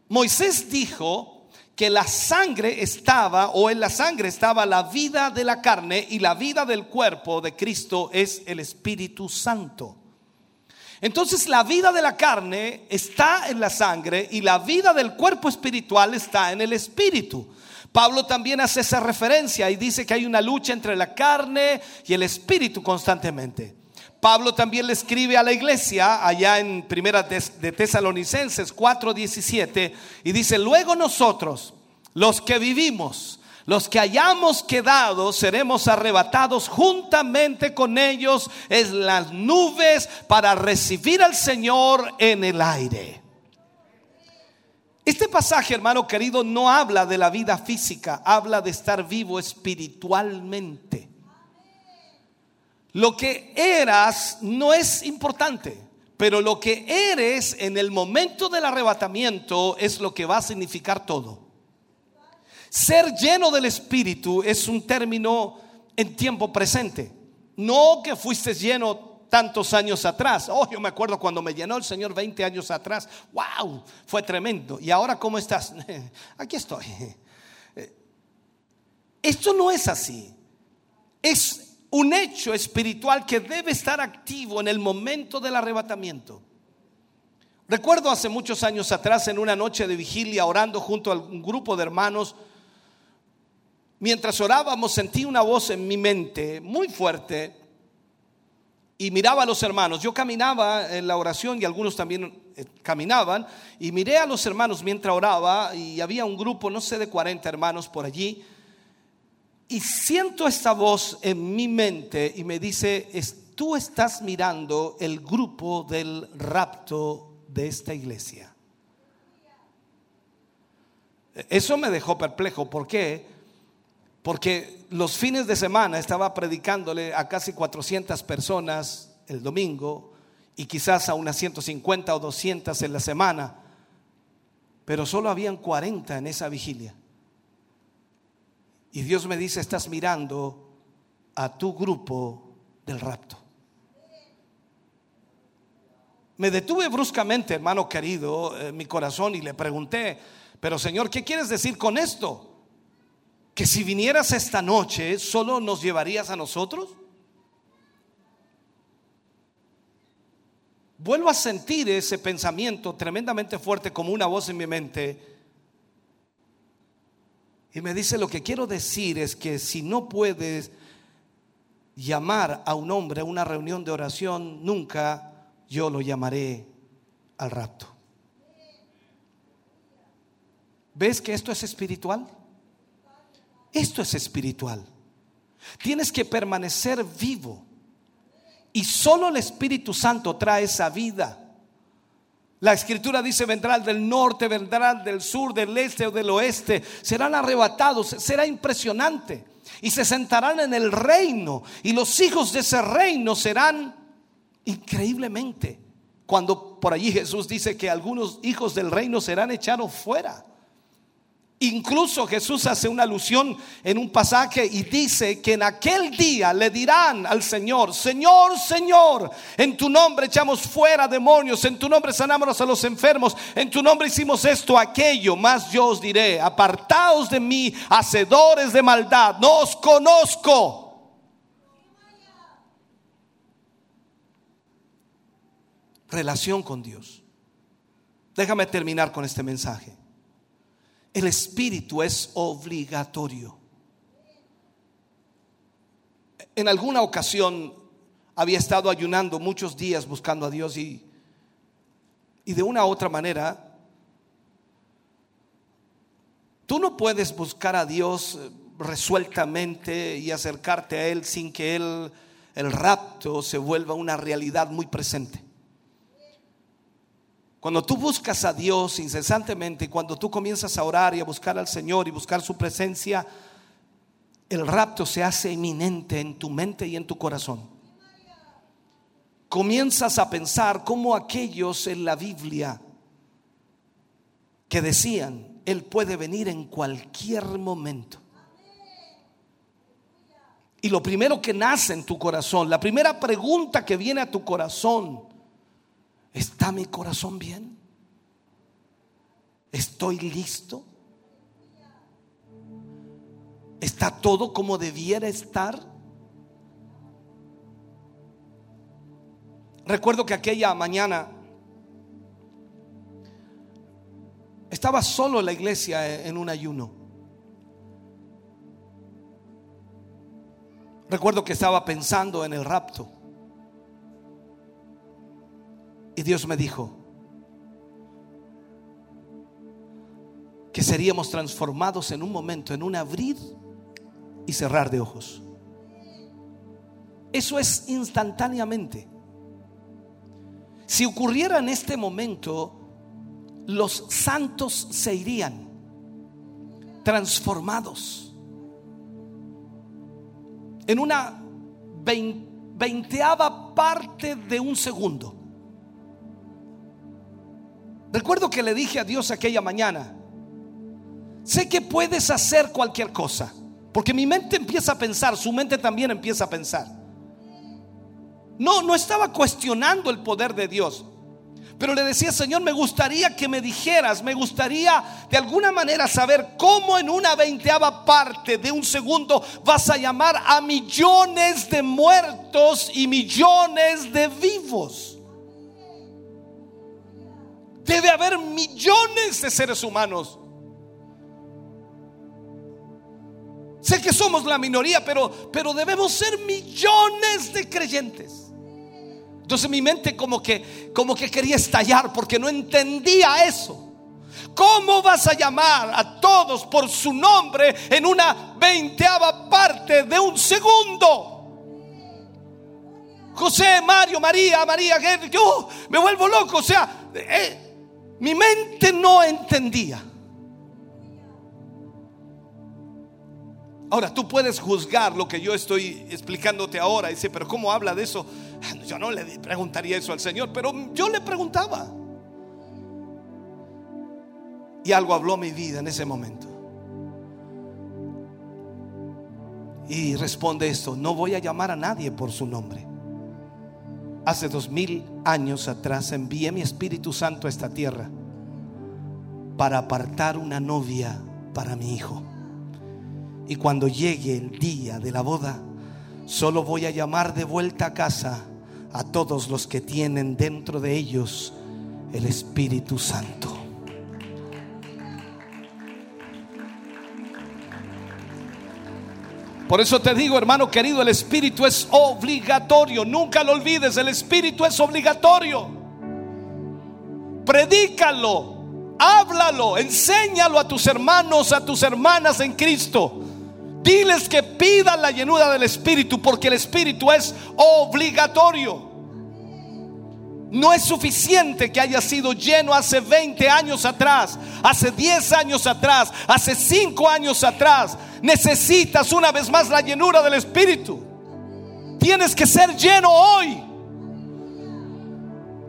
Moisés dijo que la sangre estaba, o en la sangre estaba la vida de la carne y la vida del cuerpo de Cristo es el Espíritu Santo. Entonces la vida de la carne está en la sangre y la vida del cuerpo espiritual está en el Espíritu. Pablo también hace esa referencia y dice que hay una lucha entre la carne y el Espíritu constantemente. Pablo también le escribe a la iglesia allá en Primera de Tesalonicenses 4:17 y dice, luego nosotros, los que vivimos, los que hayamos quedado, seremos arrebatados juntamente con ellos en las nubes para recibir al Señor en el aire. Este pasaje, hermano querido, no habla de la vida física, habla de estar vivo espiritualmente. Lo que eras no es importante, pero lo que eres en el momento del arrebatamiento es lo que va a significar todo. Ser lleno del Espíritu es un término en tiempo presente, no que fuiste lleno tantos años atrás. Oh, yo me acuerdo cuando me llenó el Señor 20 años atrás. ¡Wow! Fue tremendo. ¿Y ahora cómo estás? <laughs> Aquí estoy. Esto no es así. Es un hecho espiritual que debe estar activo en el momento del arrebatamiento. Recuerdo hace muchos años atrás en una noche de vigilia orando junto a un grupo de hermanos, mientras orábamos sentí una voz en mi mente muy fuerte y miraba a los hermanos. Yo caminaba en la oración y algunos también eh, caminaban y miré a los hermanos mientras oraba y había un grupo, no sé, de 40 hermanos por allí y siento esta voz en mi mente y me dice, tú estás mirando el grupo del rapto de esta iglesia. Eso me dejó perplejo. ¿Por qué? Porque los fines de semana estaba predicándole a casi 400 personas el domingo y quizás a unas 150 o 200 en la semana, pero solo habían 40 en esa vigilia. Y Dios me dice, estás mirando a tu grupo del rapto. Me detuve bruscamente, hermano querido, en mi corazón y le pregunté, pero Señor, ¿qué quieres decir con esto? ¿Que si vinieras esta noche solo nos llevarías a nosotros? Vuelvo a sentir ese pensamiento tremendamente fuerte como una voz en mi mente y me dice, lo que quiero decir es que si no puedes llamar a un hombre a una reunión de oración, nunca yo lo llamaré al rapto. ¿Ves que esto es espiritual? Esto es espiritual. Tienes que permanecer vivo. Y solo el Espíritu Santo trae esa vida. La escritura dice, vendrán del norte, vendrán del sur, del este o del oeste. Serán arrebatados, será impresionante. Y se sentarán en el reino. Y los hijos de ese reino serán increíblemente. Cuando por allí Jesús dice que algunos hijos del reino serán echados fuera. Incluso Jesús hace una alusión en un pasaje y dice que en aquel día le dirán al Señor, Señor, Señor, en tu nombre echamos fuera demonios, en tu nombre sanamos a los enfermos, en tu nombre hicimos esto, aquello, más yo os diré, apartaos de mí, hacedores de maldad, no os conozco. Relación con Dios. Déjame terminar con este mensaje. El espíritu es obligatorio. En alguna ocasión había estado ayunando muchos días buscando a Dios y, y de una u otra manera, tú no puedes buscar a Dios resueltamente y acercarte a Él sin que Él, el rapto, se vuelva una realidad muy presente. Cuando tú buscas a Dios incesantemente, cuando tú comienzas a orar y a buscar al Señor y buscar su presencia, el rapto se hace inminente en tu mente y en tu corazón. Comienzas a pensar como aquellos en la Biblia que decían, Él puede venir en cualquier momento. Y lo primero que nace en tu corazón, la primera pregunta que viene a tu corazón, ¿está mi corazón bien? ¿Estoy listo? ¿Está todo como debiera estar? Recuerdo que aquella mañana estaba solo en la iglesia en un ayuno. Recuerdo que estaba pensando en el rapto. Y Dios me dijo que seríamos transformados en un momento, en un abrir y cerrar de ojos. Eso es instantáneamente. Si ocurriera en este momento, los santos se irían transformados en una vein- veinteava parte de un segundo. Recuerdo que le dije a Dios aquella mañana, sé que puedes hacer cualquier cosa, porque mi mente empieza a pensar, su mente también empieza a pensar. No, no estaba cuestionando el poder de Dios. Pero le decía, Señor, me gustaría que me dijeras, me gustaría de alguna manera saber cómo en una veinteava parte de un segundo vas a llamar a millones de muertos y millones de vivos. Debe haber millones de seres humanos. Sé que somos la minoría, pero, pero debemos ser millones de creyentes. Entonces mi mente como que, como que quería estallar porque no entendía eso. ¿Cómo vas a llamar a todos por su nombre en una veinteava parte de un segundo? José, Mario, María, María, yo me vuelvo loco. O sea, eh, mi mente no entendía. Ahora, tú puedes juzgar lo que yo estoy explicándote ahora. Dice, pero ¿cómo habla de eso? <laughs> Yo no le preguntaría eso al Señor, pero yo le preguntaba. Y algo habló mi vida en ese momento. Y responde esto, no voy a llamar a nadie por su nombre. Hace dos mil años atrás envié mi Espíritu Santo a esta tierra para apartar una novia para mi hijo. Y cuando llegue el día de la boda, solo voy a llamar de vuelta a casa a todos los que tienen dentro de ellos el Espíritu Santo. Por eso te digo, hermano querido, el Espíritu es obligatorio. Nunca lo olvides, el Espíritu es obligatorio. Predícalo, háblalo, enséñalo a tus hermanos, a tus hermanas en Cristo. Diles que pidan la llenura del Espíritu porque el Espíritu es obligatorio. No es suficiente que haya sido lleno hace 20 años atrás, hace 10 años atrás, hace 5 años atrás. Necesitas una vez más la llenura del Espíritu. Tienes que ser lleno hoy.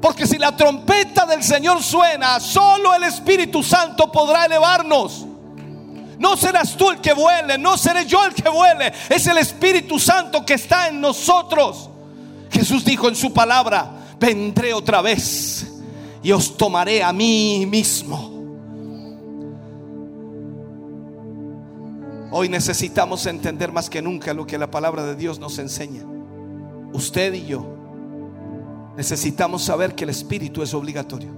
Porque si la trompeta del Señor suena, solo el Espíritu Santo podrá elevarnos. No serás tú el que vuele, no seré yo el que vuele. Es el Espíritu Santo que está en nosotros. Jesús dijo en su palabra, vendré otra vez y os tomaré a mí mismo. Hoy necesitamos entender más que nunca lo que la palabra de Dios nos enseña. Usted y yo necesitamos saber que el Espíritu es obligatorio.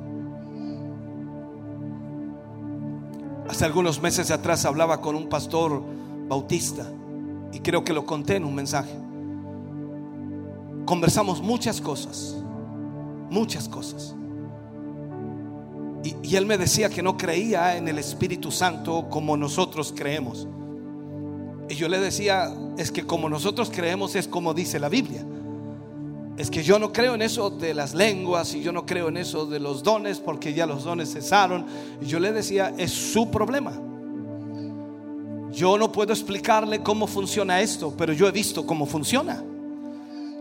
Hace algunos meses atrás hablaba con un pastor bautista y creo que lo conté en un mensaje. Conversamos muchas cosas, muchas cosas. Y, él me decía que no creía en el Espíritu Santo como nosotros creemos. Y yo le decía, es que como nosotros creemos es como dice la Biblia. es que yo no creo en eso de las lenguas y yo no creo en eso de los dones porque ya los dones cesaron. Y yo le decía, es su problema. Yo no puedo explicarle cómo funciona esto, pero yo he visto cómo funciona.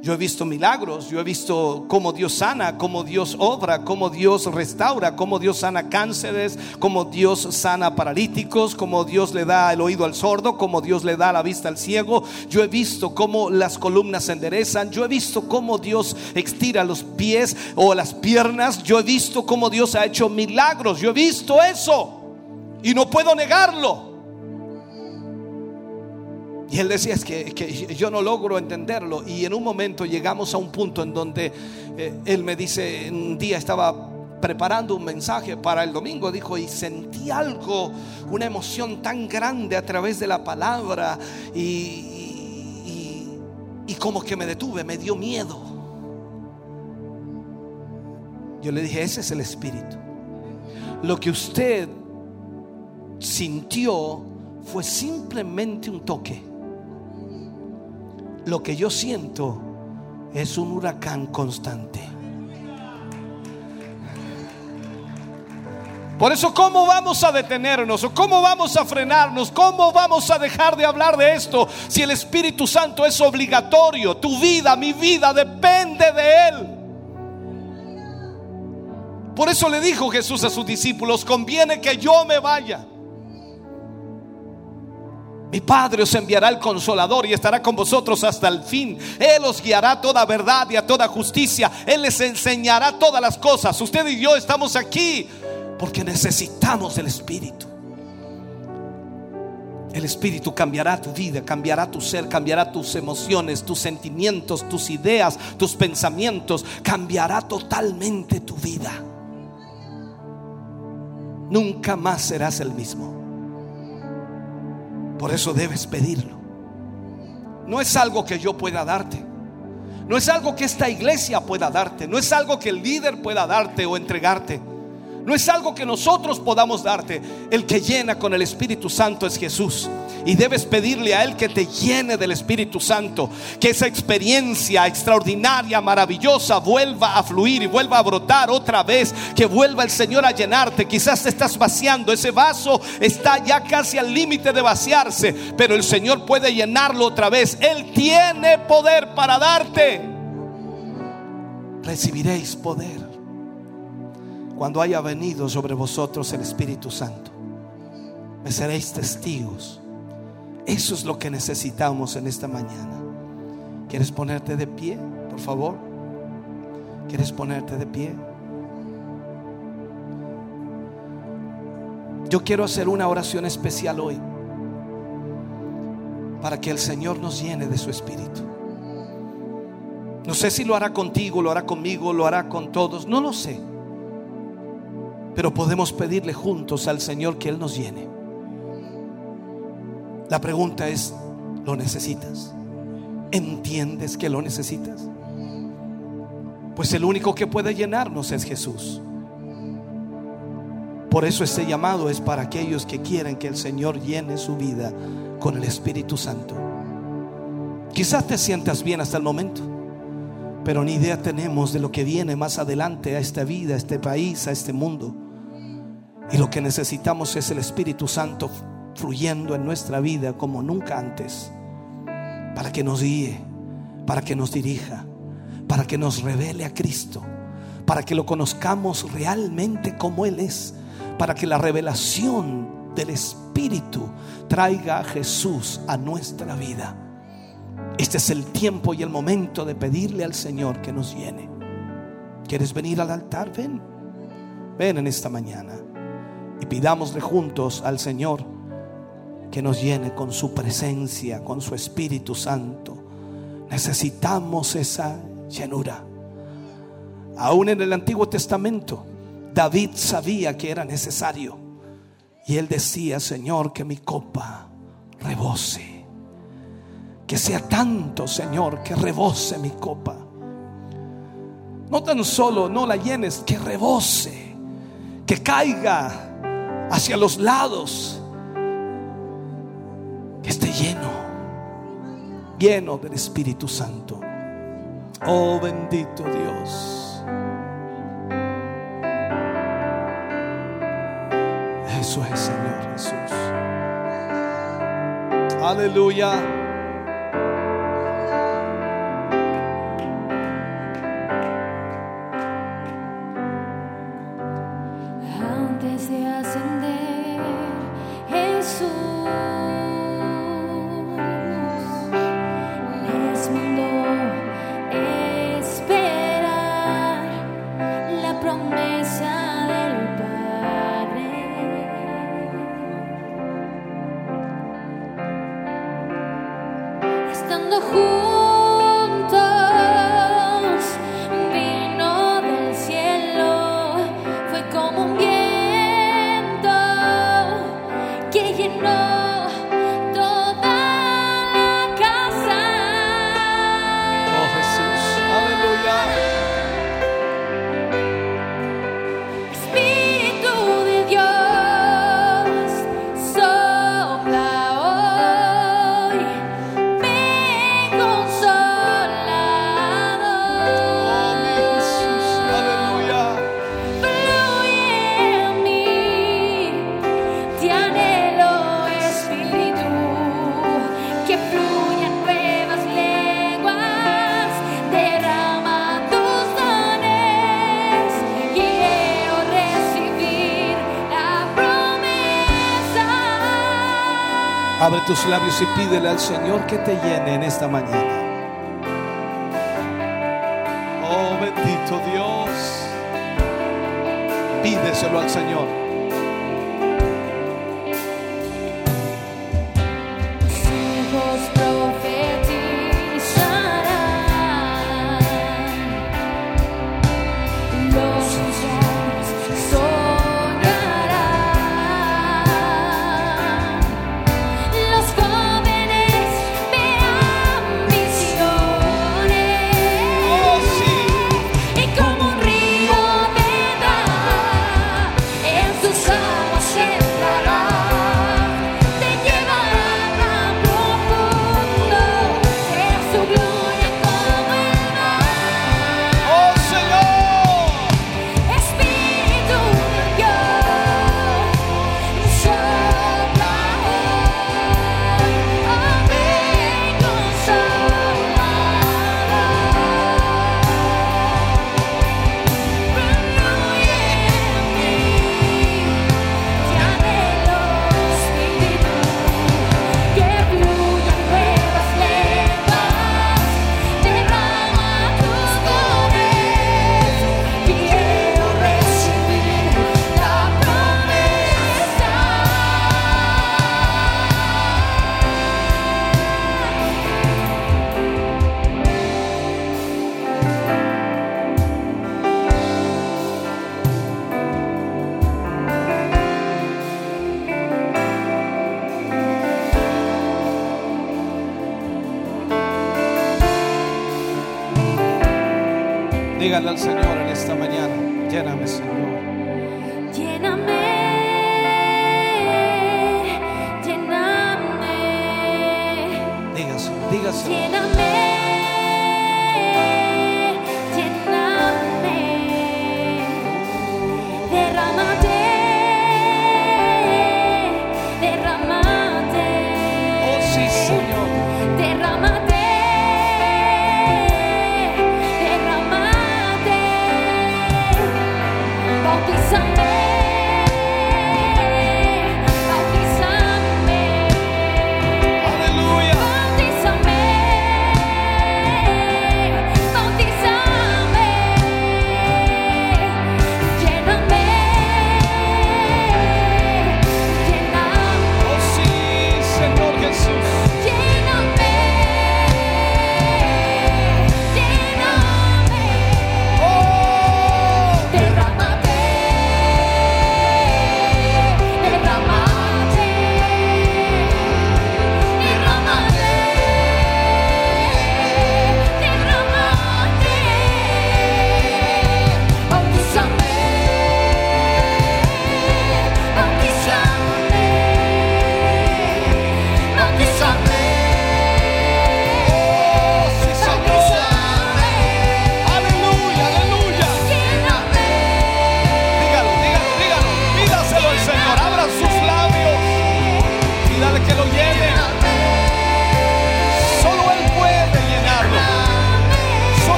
Yo he visto milagros, yo he visto cómo Dios sana, cómo Dios obra, cómo Dios restaura, cómo Dios sana cánceres, cómo Dios sana paralíticos, cómo Dios le da el oído al sordo, cómo Dios le da la vista al ciego. Yo he visto cómo las columnas se enderezan, yo he visto cómo Dios estira los pies o las piernas, yo he visto cómo Dios ha hecho milagros, yo he visto eso y no puedo negarlo. Y él decía, es que, que yo no logro entenderlo. Y en un momento llegamos a un punto en donde eh, él me dice, un día estaba preparando un mensaje para el domingo, dijo, y sentí algo, una emoción tan grande a través de la palabra y, y, y como que me detuve, me dio miedo. Yo le dije, ese es el espíritu. Lo que usted sintió fue simplemente un toque. Lo que yo siento es un huracán constante. Por eso, ¿cómo vamos a detenernos? ¿O cómo vamos a frenarnos? ¿Cómo vamos a dejar de hablar de esto si el Espíritu Santo es obligatorio? Tu vida, mi vida, depende de Él. Por eso le dijo Jesús a sus discípulos, conviene que yo me vaya. Mi Padre os enviará el consolador y estará con vosotros hasta el fin. Él os guiará a toda verdad y a toda justicia. Él les enseñará todas las cosas. Usted y yo estamos aquí porque necesitamos del Espíritu. El Espíritu cambiará tu vida, cambiará tu ser, cambiará tus emociones, tus sentimientos, tus ideas, tus pensamientos. Cambiará totalmente tu vida. Nunca más serás el mismo. Por eso debes pedirlo. No es algo que yo pueda darte. No es algo que esta iglesia pueda darte. No es algo que el líder pueda darte o entregarte. No es algo que nosotros podamos darte. El que llena con el Espíritu Santo es Jesús. Y debes pedirle a Él que te llene del Espíritu Santo. Que esa experiencia extraordinaria, maravillosa, vuelva a fluir y vuelva a brotar otra vez. Que vuelva el Señor a llenarte. Quizás te estás vaciando. Ese vaso está ya casi al límite de vaciarse. Pero el Señor puede llenarlo otra vez. Él tiene poder para darte. Recibiréis poder cuando haya venido sobre vosotros el Espíritu Santo. Me seréis testigos. Eso es lo que necesitamos en esta mañana. ¿Quieres ponerte de pie, por favor? ¿Quieres ponerte de pie? Yo quiero hacer una oración especial hoy para que el Señor nos llene de su Espíritu. No sé si lo hará contigo, lo hará conmigo, lo hará con todos, no lo sé. Pero podemos pedirle juntos al Señor que Él nos llene. La pregunta es, ¿lo necesitas? ¿Entiendes que lo necesitas? Pues el único que puede llenarnos es Jesús. Por eso este llamado es para aquellos que quieren que el Señor llene su vida con el Espíritu Santo. Quizás te sientas bien hasta el momento, pero ni idea tenemos de lo que viene más adelante a esta vida, a este país, a este mundo. Y lo que necesitamos es el Espíritu Santo fluyendo en nuestra vida como nunca antes, para que nos guíe, para que nos dirija, para que nos revele a Cristo, para que lo conozcamos realmente como Él es, para que la revelación del Espíritu traiga a Jesús a nuestra vida. Este es el tiempo y el momento de pedirle al Señor que nos llene. ¿Quieres venir al altar? Ven, ven en esta mañana y pidámosle juntos al Señor que nos llene con su presencia, con su Espíritu Santo. Necesitamos esa llenura. Aún en el Antiguo Testamento, David sabía que era necesario. Y él decía, Señor, que mi copa rebose. Que sea tanto, Señor, que rebose mi copa. No tan solo no la llenes, que rebose. Que caiga hacia los lados. Que esté lleno, lleno del Espíritu Santo. Oh bendito Dios. Eso es, Señor Jesús. Aleluya. Abre tus labios y pídele al Señor que te llene en esta mañana. Oh bendito Dios. Pídeselo al Señor.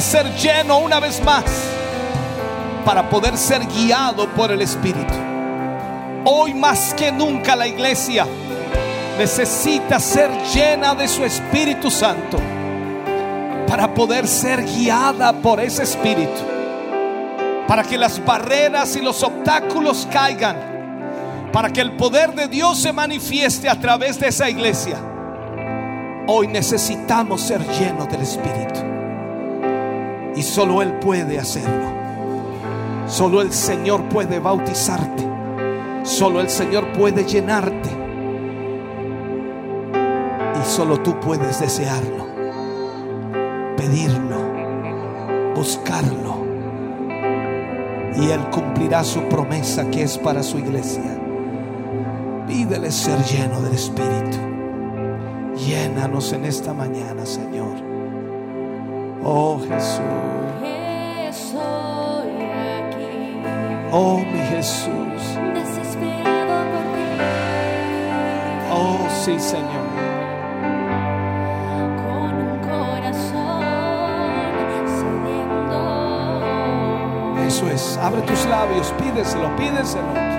Ser lleno una vez más para poder ser guiado por el Espíritu. Hoy más que nunca la iglesia necesita ser llena de su Espíritu Santo para poder ser guiada por ese Espíritu. Para que las barreras y los obstáculos caigan. Para que el poder de Dios se manifieste a través de esa iglesia. Hoy necesitamos ser llenos del Espíritu. Y solo Él puede hacerlo. Solo el Señor puede bautizarte. Solo el Señor puede llenarte. Y solo tú puedes desearlo, pedirlo, buscarlo. Y Él cumplirá su promesa que es para su iglesia. Pídele ser lleno del Espíritu. Llénanos en esta mañana, Señor. Oh Jesús. Estoy aquí, Oh mi Jesús. desesperado por ti, Oh sí, Señor. con un corazón sediento. Eso es. Abre tus labios. Pídeselo, pídeselo.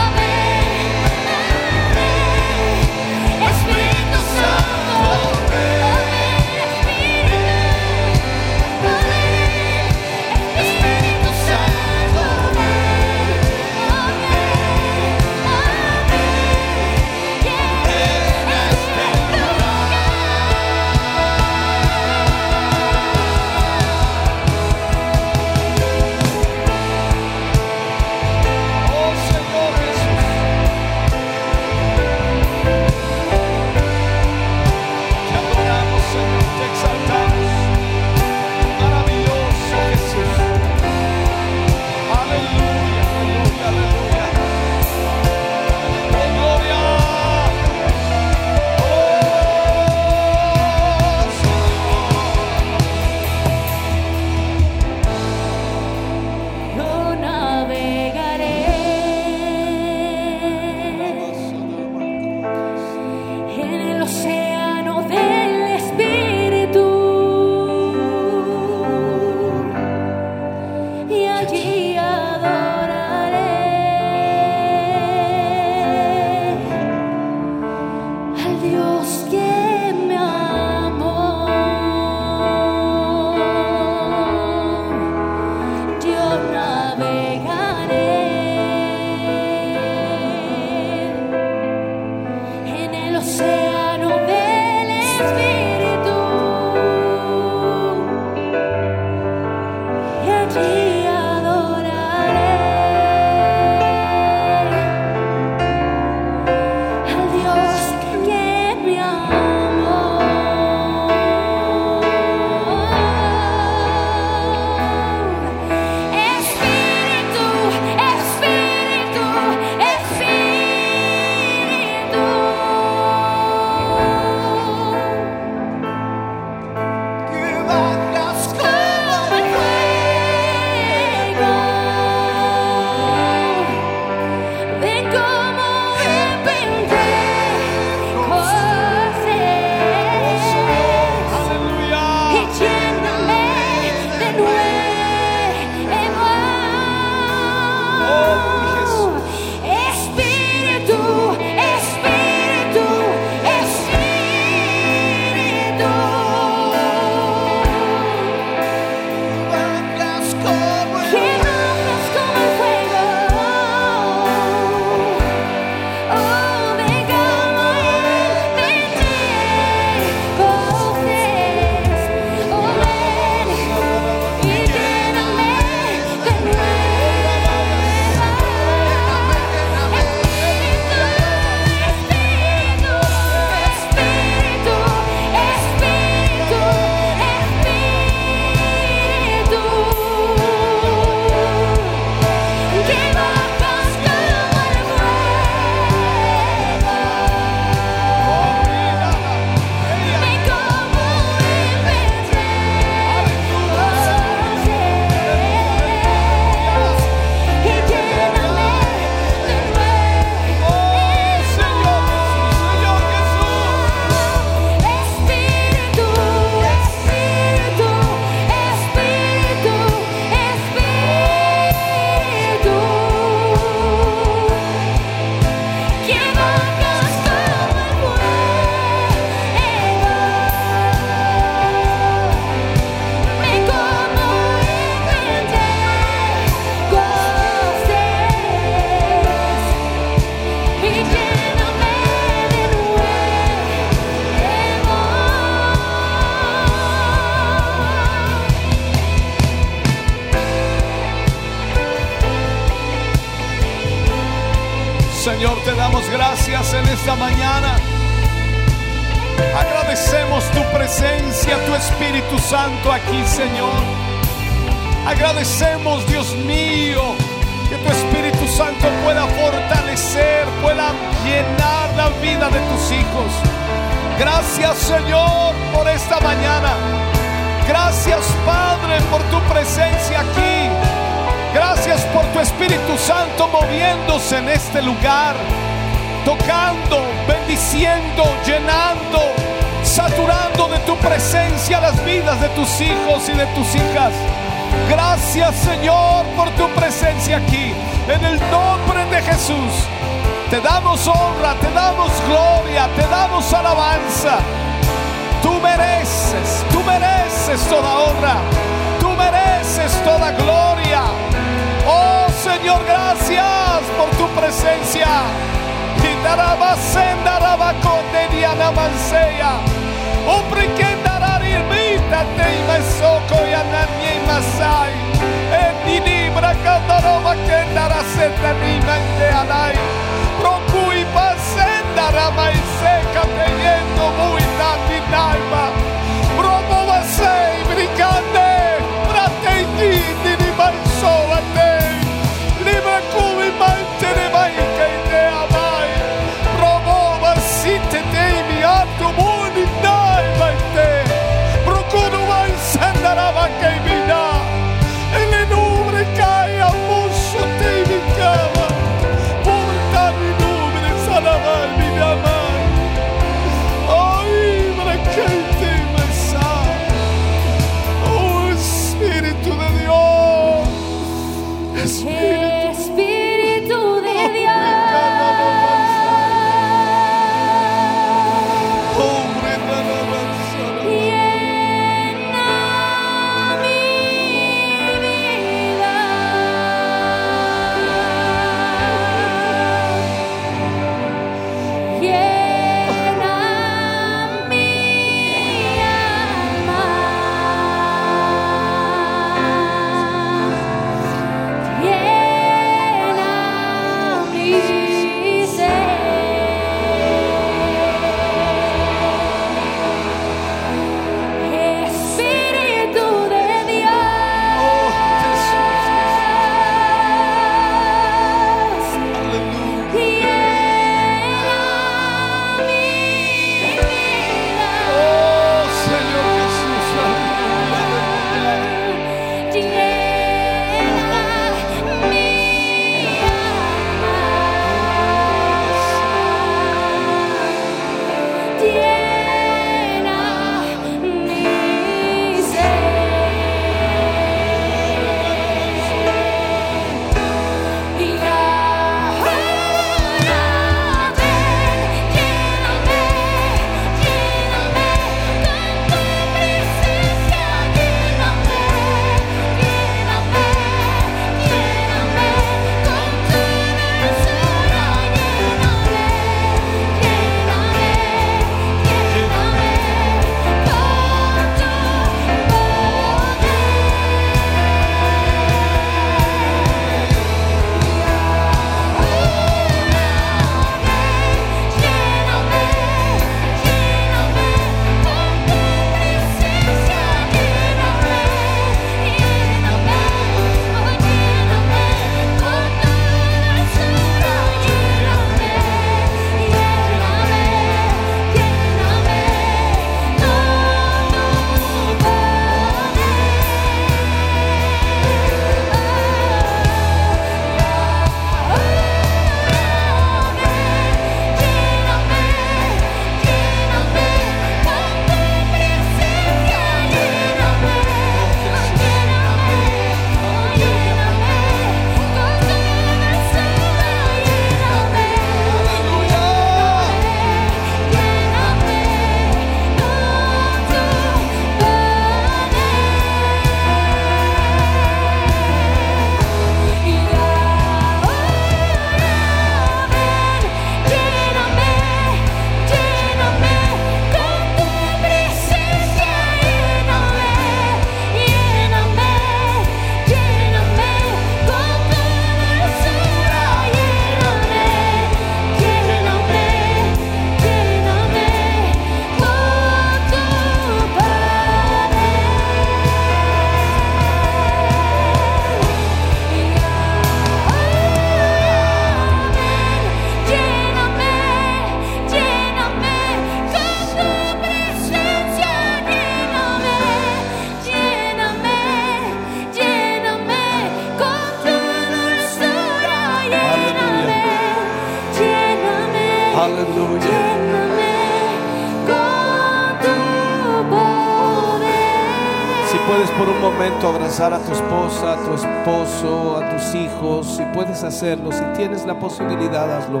A tu esposa, a tu esposo, a tus hijos, si puedes hacerlo, si tienes la posibilidad, hazlo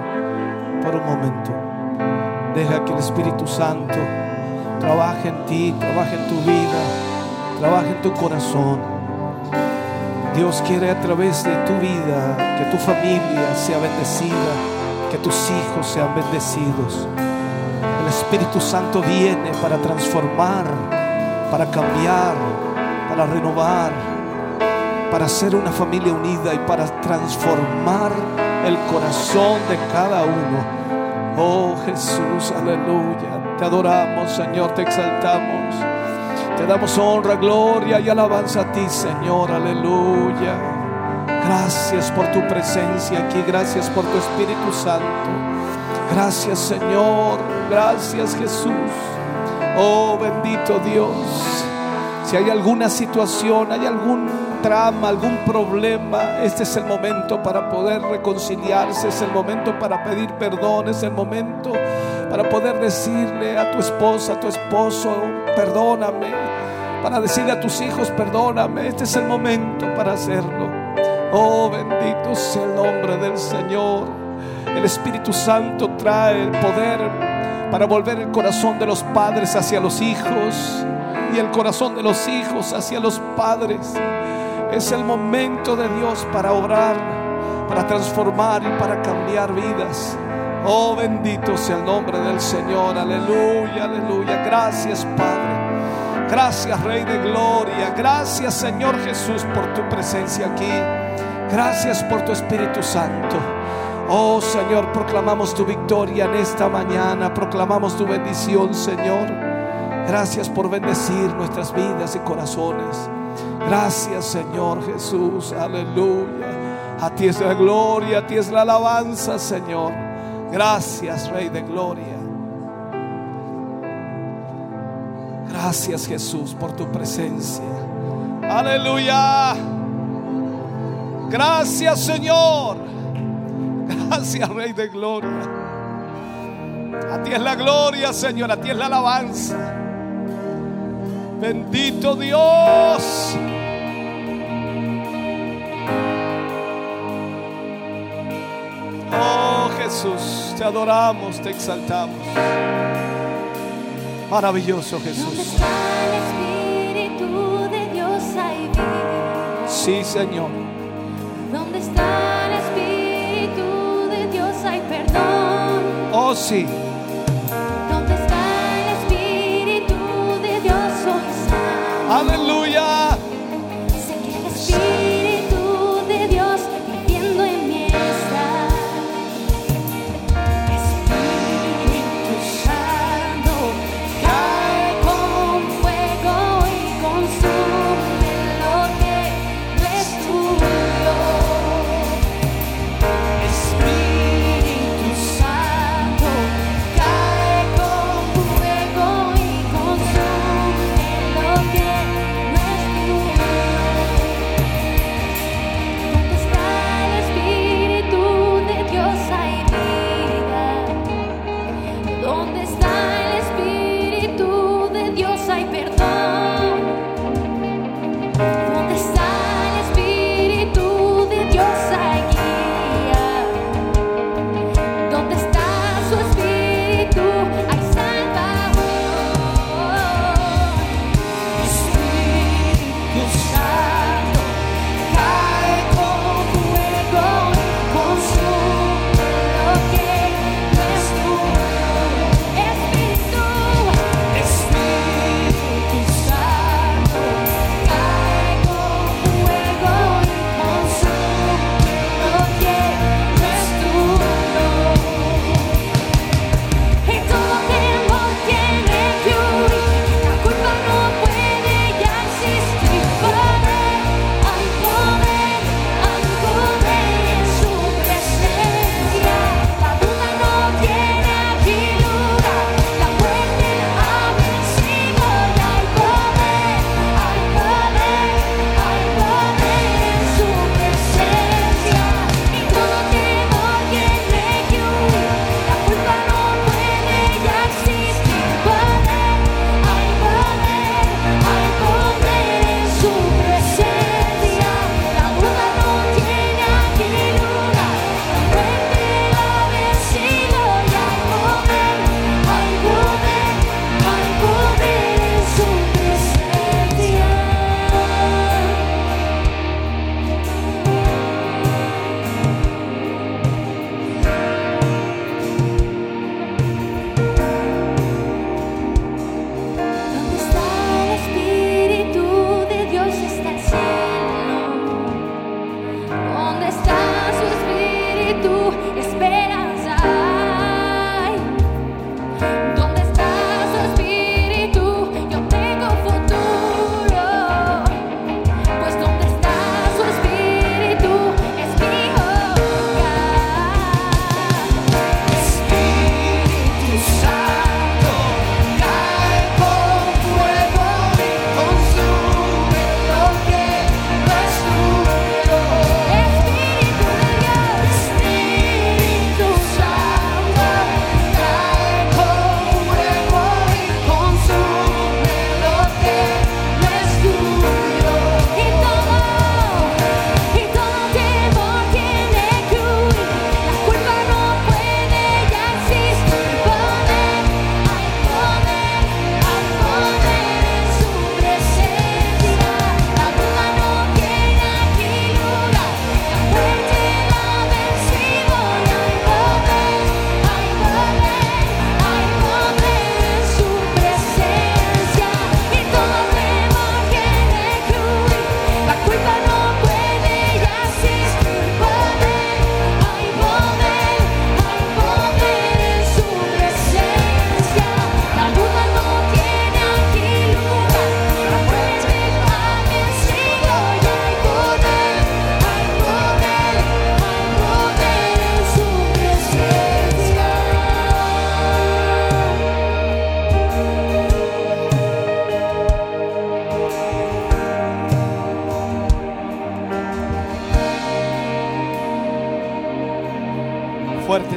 por un momento. Deja que el Espíritu Santo trabaje en ti, trabaje en tu vida, trabaje en tu corazón. Dios quiere a través de tu vida que tu familia sea bendecida, que tus hijos sean bendecidos. El Espíritu Santo viene para transformar, para cambiar, para renovar, para ser una familia unida y para transformar el corazón de cada uno. Oh Jesús, aleluya. Te adoramos, Señor, te exaltamos. Te damos honra, gloria y alabanza a ti, Señor, aleluya. Gracias por tu presencia aquí, gracias por tu Espíritu Santo. Gracias, Señor, gracias, Jesús. Oh, bendito Dios. Si hay alguna situación, hay algún trama, algún problema, este es el momento para poder reconciliarse, es el momento para pedir perdón, es el momento para poder decirle a tu esposa, a tu esposo, perdóname, para decirle a tus hijos, perdóname, este es el momento para hacerlo. Oh, bendito sea el nombre del Señor. El Espíritu Santo trae el poder para volver el corazón de los padres hacia los hijos y el corazón de los hijos hacia los padres. Es el momento de Dios para obrar, para transformar y para cambiar vidas. Oh, bendito sea el nombre del Señor. Aleluya, aleluya. Gracias, Padre. Gracias, Rey de Gloria. Gracias, Señor Jesús, por tu presencia aquí. Gracias por tu Espíritu Santo. Oh Señor, proclamamos tu victoria en esta mañana. Proclamamos tu bendición, Señor. Gracias por bendecir nuestras vidas y corazones. Gracias, Señor Jesús. Aleluya. A ti es la gloria, a ti es la alabanza, Señor. Gracias, Rey de Gloria. Gracias, Jesús, por tu presencia. Aleluya. Gracias, Señor. Gracias, Rey de Gloria. A ti es la gloria, Señor. A ti es la alabanza. Bendito Dios. Oh Jesús, te adoramos, te exaltamos. Maravilloso Jesús. Sí, Señor. Donde está el Espíritu de Dios hay perdón. Oh, sí. Hallelujah.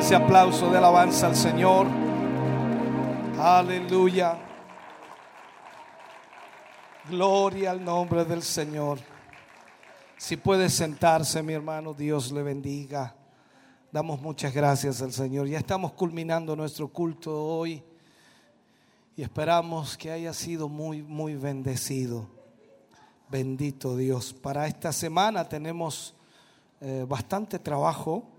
Ese aplauso de alabanza al Señor. Aleluya. Gloria al nombre del Señor. Si puede sentarse, mi hermano, Dios le bendiga. Damos muchas gracias al Señor. Ya estamos culminando nuestro culto hoy y esperamos que haya sido muy, muy bendecido. Bendito Dios. Para esta semana tenemos eh, bastante trabajo.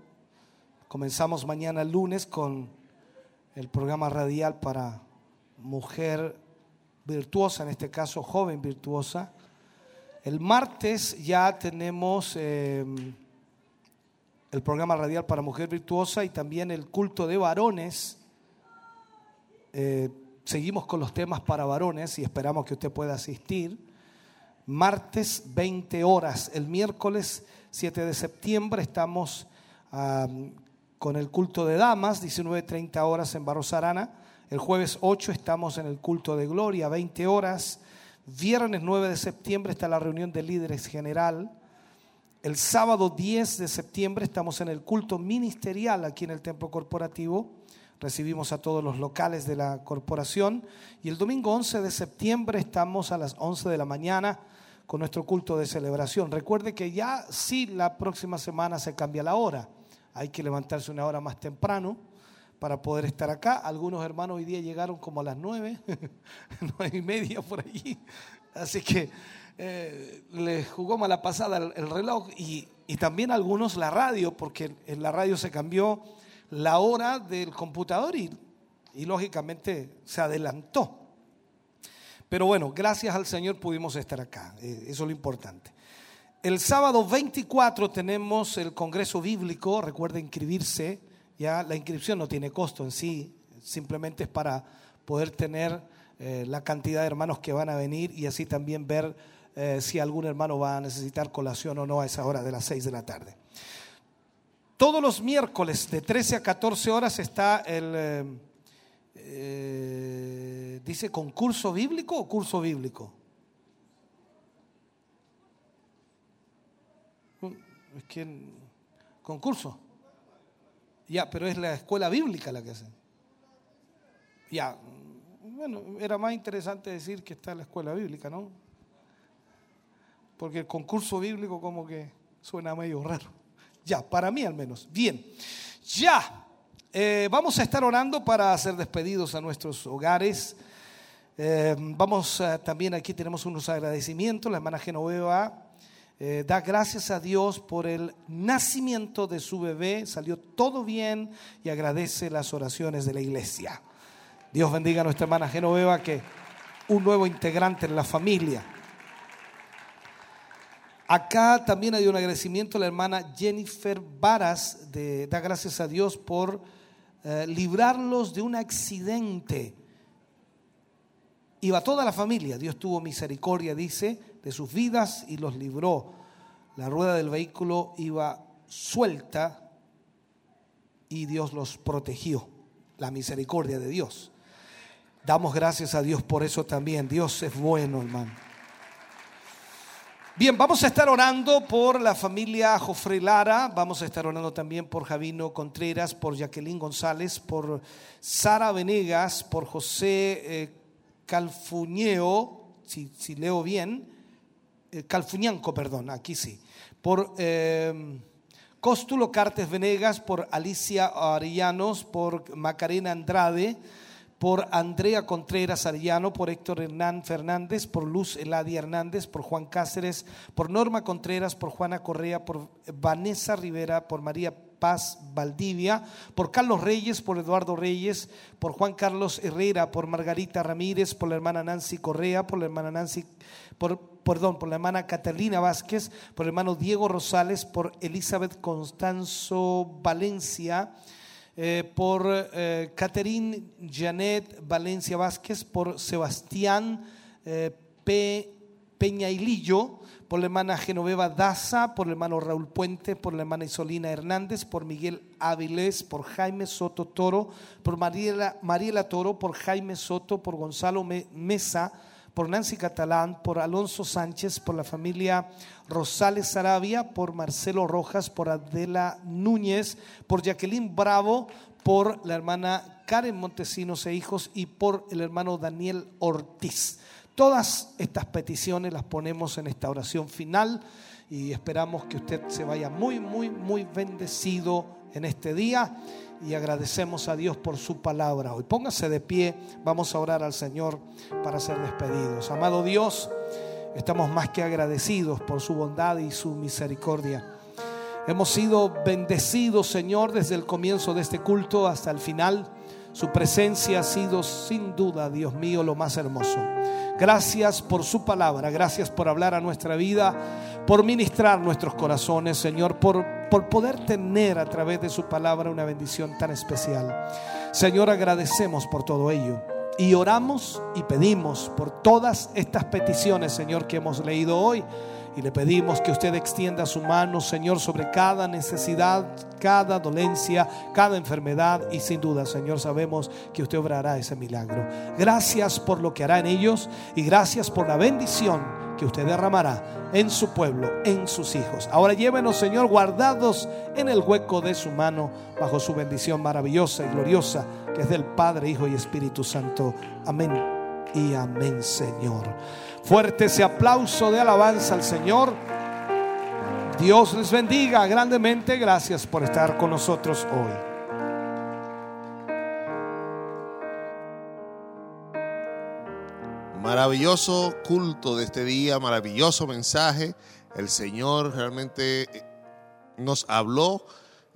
Comenzamos mañana lunes con el programa radial para mujer virtuosa, en este caso joven virtuosa. El martes ya tenemos eh, el programa radial para mujer virtuosa y también el culto de varones. Eh, seguimos con los temas para varones y esperamos que usted pueda asistir. Martes 20 horas, el miércoles 7 de septiembre estamos con el culto de damas, 19.30 horas en Barros Arana. El jueves 8 estamos en el culto de gloria, 20 horas. Viernes 9 de septiembre está la reunión de líderes general. El sábado 10 de septiembre estamos en el culto ministerial aquí en el templo corporativo. Recibimos a todos los locales de la corporación. Y el domingo 11 de septiembre estamos a las 11 de la mañana con nuestro culto de celebración. Recuerde que ya sí la próxima semana se cambia la hora. Hay que levantarse una hora más temprano para poder estar acá. Algunos hermanos hoy día llegaron como a las nueve, <laughs> nueve y media por allí. Así que eh, les jugó mala pasada el, el reloj y, y también algunos la radio, porque en la radio se cambió la hora del computador y, y lógicamente se adelantó. Pero bueno, gracias al Señor pudimos estar acá. Eh, Eso es lo importante. El sábado 24 tenemos el Congreso Bíblico. Recuerda inscribirse. Ya la inscripción no tiene costo en sí. Simplemente es para poder tener eh, la cantidad de hermanos que van a venir y así también ver eh, si algún hermano va a necesitar colación o no a esa hora de las 6 de la tarde. Todos los miércoles de 13 a 14 horas está el, eh, dice concurso bíblico o curso bíblico. Es que concurso. Ya, pero es la escuela bíblica la que hace. Ya, bueno, era más interesante decir que está la escuela bíblica, ¿no? Porque el concurso bíblico como que suena medio raro. Ya, para mí al menos. Bien, ya. Eh, vamos a estar orando para hacer despedidos a nuestros hogares. Eh, vamos también aquí tenemos unos agradecimientos. La hermana Genoveva eh, da gracias a Dios por el nacimiento de su bebé. Salió todo bien y agradece las oraciones de la iglesia. Dios bendiga a nuestra hermana Genoveva, que un nuevo integrante en la familia. Acá también hay un agradecimiento a la hermana Jennifer Varas, de, da gracias a Dios por eh, librarlos de un accidente. Iba toda la familia, Dios tuvo misericordia, dice, de sus vidas y los libró. La rueda del vehículo iba suelta y Dios los protegió. La misericordia de Dios. Damos gracias a Dios por eso también. Dios es bueno, hermano. Bien, vamos a estar orando por la familia Jofre Lara, vamos a estar orando también por Javino Contreras, por Jacqueline González, por Sara Venegas, por José eh, Calfuñeo, si, si leo bien, Calfuñanco, perdón, aquí sí, por eh, Cartes Venegas, por Alicia Arellanos, por Macarena Andrade, por Andrea Contreras Arellano, por Héctor Hernán Fernández, por Luz Eladia Hernández, por Juan Cáceres, por Norma Contreras, por Juana Correa, por Vanessa Rivera, por María Paz Valdivia, por Carlos Reyes, por Eduardo Reyes, por Juan Carlos Herrera, por Margarita Ramírez, por la hermana Nancy Correa, por la hermana Nancy, por, perdón, por la hermana Catalina Vázquez, por el hermano Diego Rosales, por Elizabeth Constanzo Valencia, eh, por eh, Catherine Janet Valencia Vázquez, por Sebastián eh, P. Peñailillo, por la hermana Genoveva Daza, por el hermano Raúl Puente, por la hermana Isolina Hernández, por Miguel Áviles, por Jaime Soto Toro, por Mariela, Mariela Toro, por Jaime Soto, por Gonzalo Me- Mesa, por Nancy Catalán, por Alonso Sánchez, por la familia Rosales Sarabia, por Marcelo Rojas, por Adela Núñez, por Jacqueline Bravo, por la hermana Karen Montesinos e hijos y por el hermano Daniel Ortiz. Todas estas peticiones las ponemos en esta oración final y esperamos que usted se vaya muy, muy, muy bendecido en este día y agradecemos a Dios por su palabra hoy. Póngase de pie, vamos a orar al Señor para ser despedidos. Amado Dios, estamos más que agradecidos por su bondad y su misericordia. Hemos sido bendecidos, Señor, desde el comienzo de este culto hasta el final. Su presencia ha sido sin duda, Dios mío, lo más hermoso. Gracias por su palabra, gracias por hablar a nuestra vida, por ministrar nuestros corazones, Señor, por, por poder tener a través de su palabra una bendición tan especial. Señor, agradecemos por todo ello. Y oramos y pedimos por todas estas peticiones, Señor, que hemos leído hoy. Y le pedimos que usted extienda su mano, Señor, sobre cada necesidad, cada dolencia, cada enfermedad. Y sin duda, Señor, sabemos que usted obrará ese milagro. Gracias por lo que hará en ellos y gracias por la bendición que usted derramará en su pueblo, en sus hijos. Ahora llévenos, Señor, guardados en el hueco de su mano, bajo su bendición maravillosa y gloriosa, que es del Padre, Hijo y Espíritu Santo. Amén y amén, Señor. Fuerte ese aplauso de alabanza al Señor. Dios les bendiga grandemente. Gracias por estar con nosotros hoy. Maravilloso culto de este día, maravilloso mensaje. El Señor realmente eh, nos habló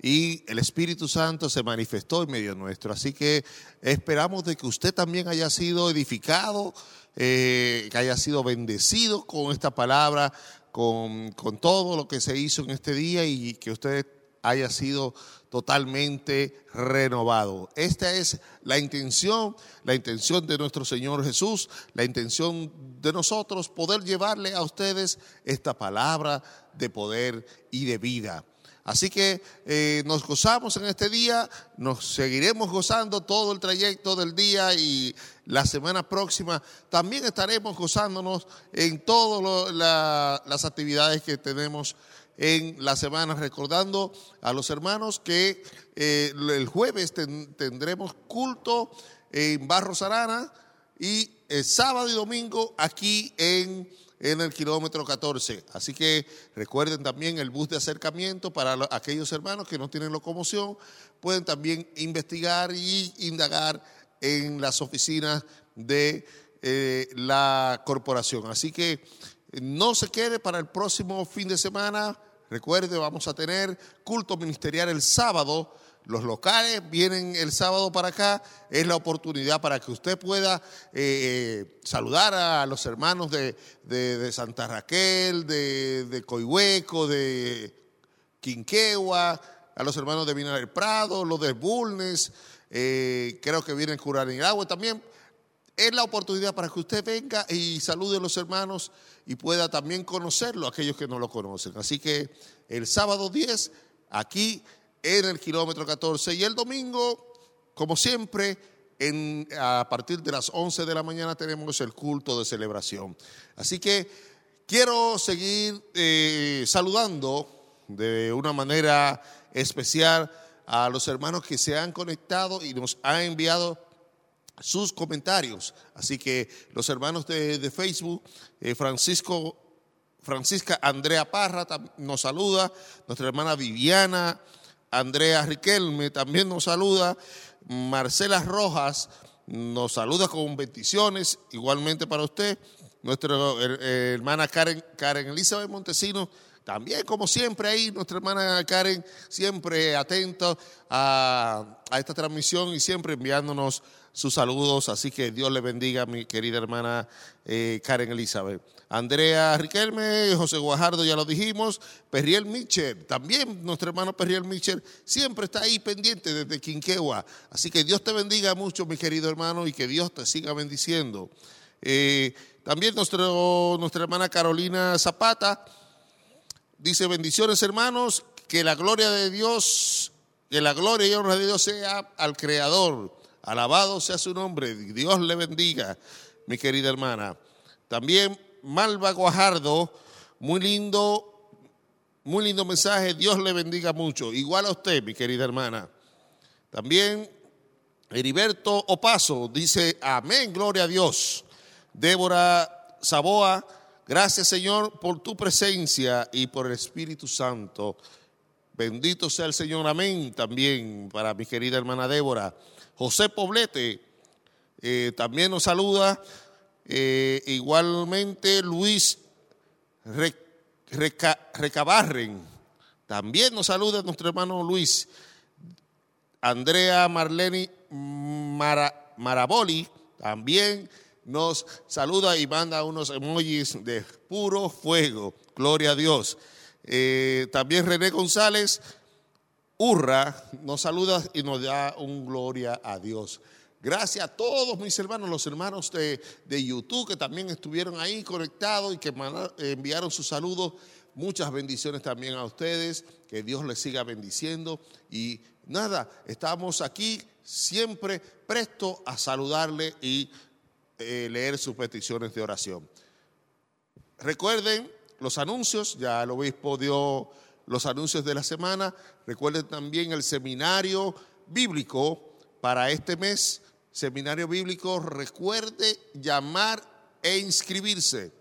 y el Espíritu Santo se manifestó en medio nuestro. Así que esperamos de que usted también haya sido edificado, eh, que haya sido bendecido con esta palabra, con, con todo lo que se hizo en este día y que usted haya sido totalmente renovado. Esta es la intención, la intención de nuestro Señor Jesús, la intención de nosotros poder llevarle a ustedes esta palabra de poder y de vida. Así que eh, nos gozamos en este día, nos seguiremos gozando todo el trayecto del día y la semana próxima también estaremos gozándonos en todas la, las actividades que tenemos en la semana, recordando a los hermanos que eh, el jueves ten- tendremos culto en Barros Arana y el sábado y domingo aquí en, en el kilómetro 14. Así que recuerden también el bus de acercamiento para lo- aquellos hermanos que no tienen locomoción, pueden también investigar y indagar en las oficinas de eh, la corporación. Así que no se quede para el próximo fin de semana. Recuerde, vamos a tener culto ministerial el sábado. Los locales vienen el sábado para acá. Es la oportunidad para que usted pueda eh, eh, saludar a los hermanos de, de- Santa Raquel, de, de Coihueco, de Quinquegua, a los hermanos de Vina del Prado, los de Bulnes, eh, creo que vienen Curanilagüe también. Es la oportunidad para que usted venga y salude a los hermanos y pueda también conocerlo, aquellos que no lo conocen. Así que el sábado 10, aquí en el kilómetro 14 y el domingo, como siempre, a partir de las 11 de la mañana tenemos el culto de celebración. Así que quiero seguir eh, saludando de una manera especial a los hermanos que se han conectado y nos han enviado sus comentarios. Así que los hermanos de, de Facebook, eh, Francisco, Francisca Andrea Parra nos saluda, nuestra hermana Viviana Andrea Riquelme también nos saluda, Marcela Rojas nos saluda con bendiciones, igualmente para usted, nuestra her- hermana Karen, Karen Elizabeth Montesino también, como siempre, ahí nuestra hermana Karen, siempre atenta a, esta transmisión y siempre enviándonos sus saludos. Así que Dios le bendiga, mi querida hermana eh, Karen Elizabeth. Andrea Riquelme, José Guajardo, ya lo dijimos. Perriel Mitchell, también nuestro hermano Perriel Mitchell, siempre está ahí pendiente desde Quinquegua. Así que Dios te bendiga mucho, mi querido hermano, y que Dios te siga bendiciendo. Eh, también nuestro, nuestra hermana Carolina Zapata. Dice, bendiciones hermanos, que la gloria de Dios, que la gloria y honra de Dios sea al Creador. Alabado sea su nombre. Dios le bendiga, mi querida hermana. También Malva Guajardo, muy lindo, muy lindo mensaje. Dios le bendiga mucho. Igual a usted, mi querida hermana. También Heriberto Opaso dice, amén, gloria a Dios. Débora Saboa, gracias Señor por tu presencia y por el Espíritu Santo. Bendito sea el Señor, amén, también para mi querida hermana Débora. José Poblete eh, también nos saluda. Eh, igualmente Luis Re- Reca- Recabarren, también nos saluda nuestro hermano Luis. Andrea Marleni Mara- Maraboli también nos saluda y manda unos emojis de puro fuego. Gloria a Dios. Eh, también René González Urra nos saluda y nos da un gloria a Dios. Gracias a todos mis hermanos, los hermanos de, de YouTube que también estuvieron ahí conectados y que enviaron sus saludos. Muchas bendiciones también a ustedes. Que Dios les siga bendiciendo. Y nada, estamos aquí siempre prestos a saludarle y eh, leer sus peticiones de oración. Recuerden los anuncios, ya el obispo dio los anuncios de la semana. Recuerden también el seminario bíblico para este mes. Seminario bíblico, recuerde llamar e inscribirse.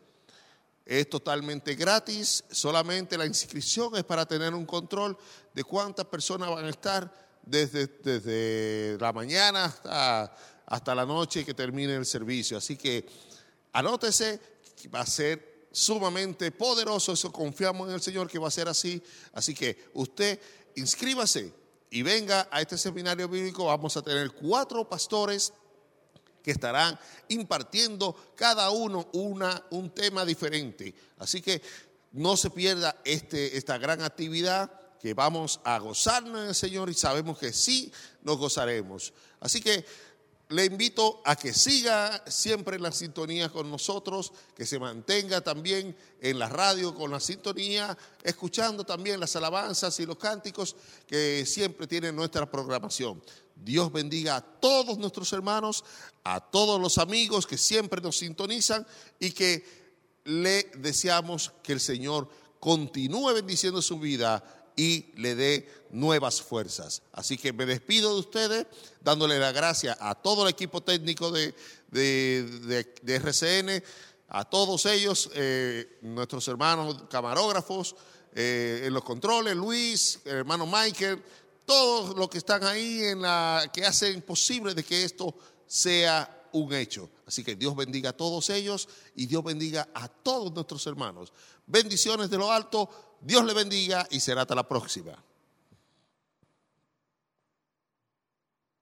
Es totalmente gratis, solamente la inscripción es para tener un control de cuántas personas van a estar desde, desde la mañana hasta, hasta la noche que termine el servicio. Así que anótese, va a ser sumamente poderoso, eso confiamos en el Señor que va a ser así. Así que usted inscríbase y venga a este seminario bíblico. Vamos a tener cuatro pastores que estarán impartiendo cada uno una, un tema diferente. Así que no se pierda este, esta gran actividad que vamos a gozarnos en el Señor y sabemos que sí nos gozaremos. Así que le invito a que siga siempre en la sintonía con nosotros, que se mantenga también en la radio con la sintonía, escuchando también las alabanzas y los cánticos que siempre tiene nuestra programación. Dios bendiga a todos nuestros hermanos, a todos los amigos que siempre nos sintonizan y que le deseamos que el Señor continúe bendiciendo su vida y le dé nuevas fuerzas. Así que me despido de ustedes dándole la gracia a todo el equipo técnico de, de- de- RCN, a todos ellos, eh, nuestros hermanos camarógrafos, eh, en los controles, Luis, hermano Michael, todos los que están ahí en la que hacen posible de que esto sea un hecho. Así que Dios bendiga a todos ellos y Dios bendiga a todos nuestros hermanos. Bendiciones de lo alto, Dios le bendiga y será hasta la próxima.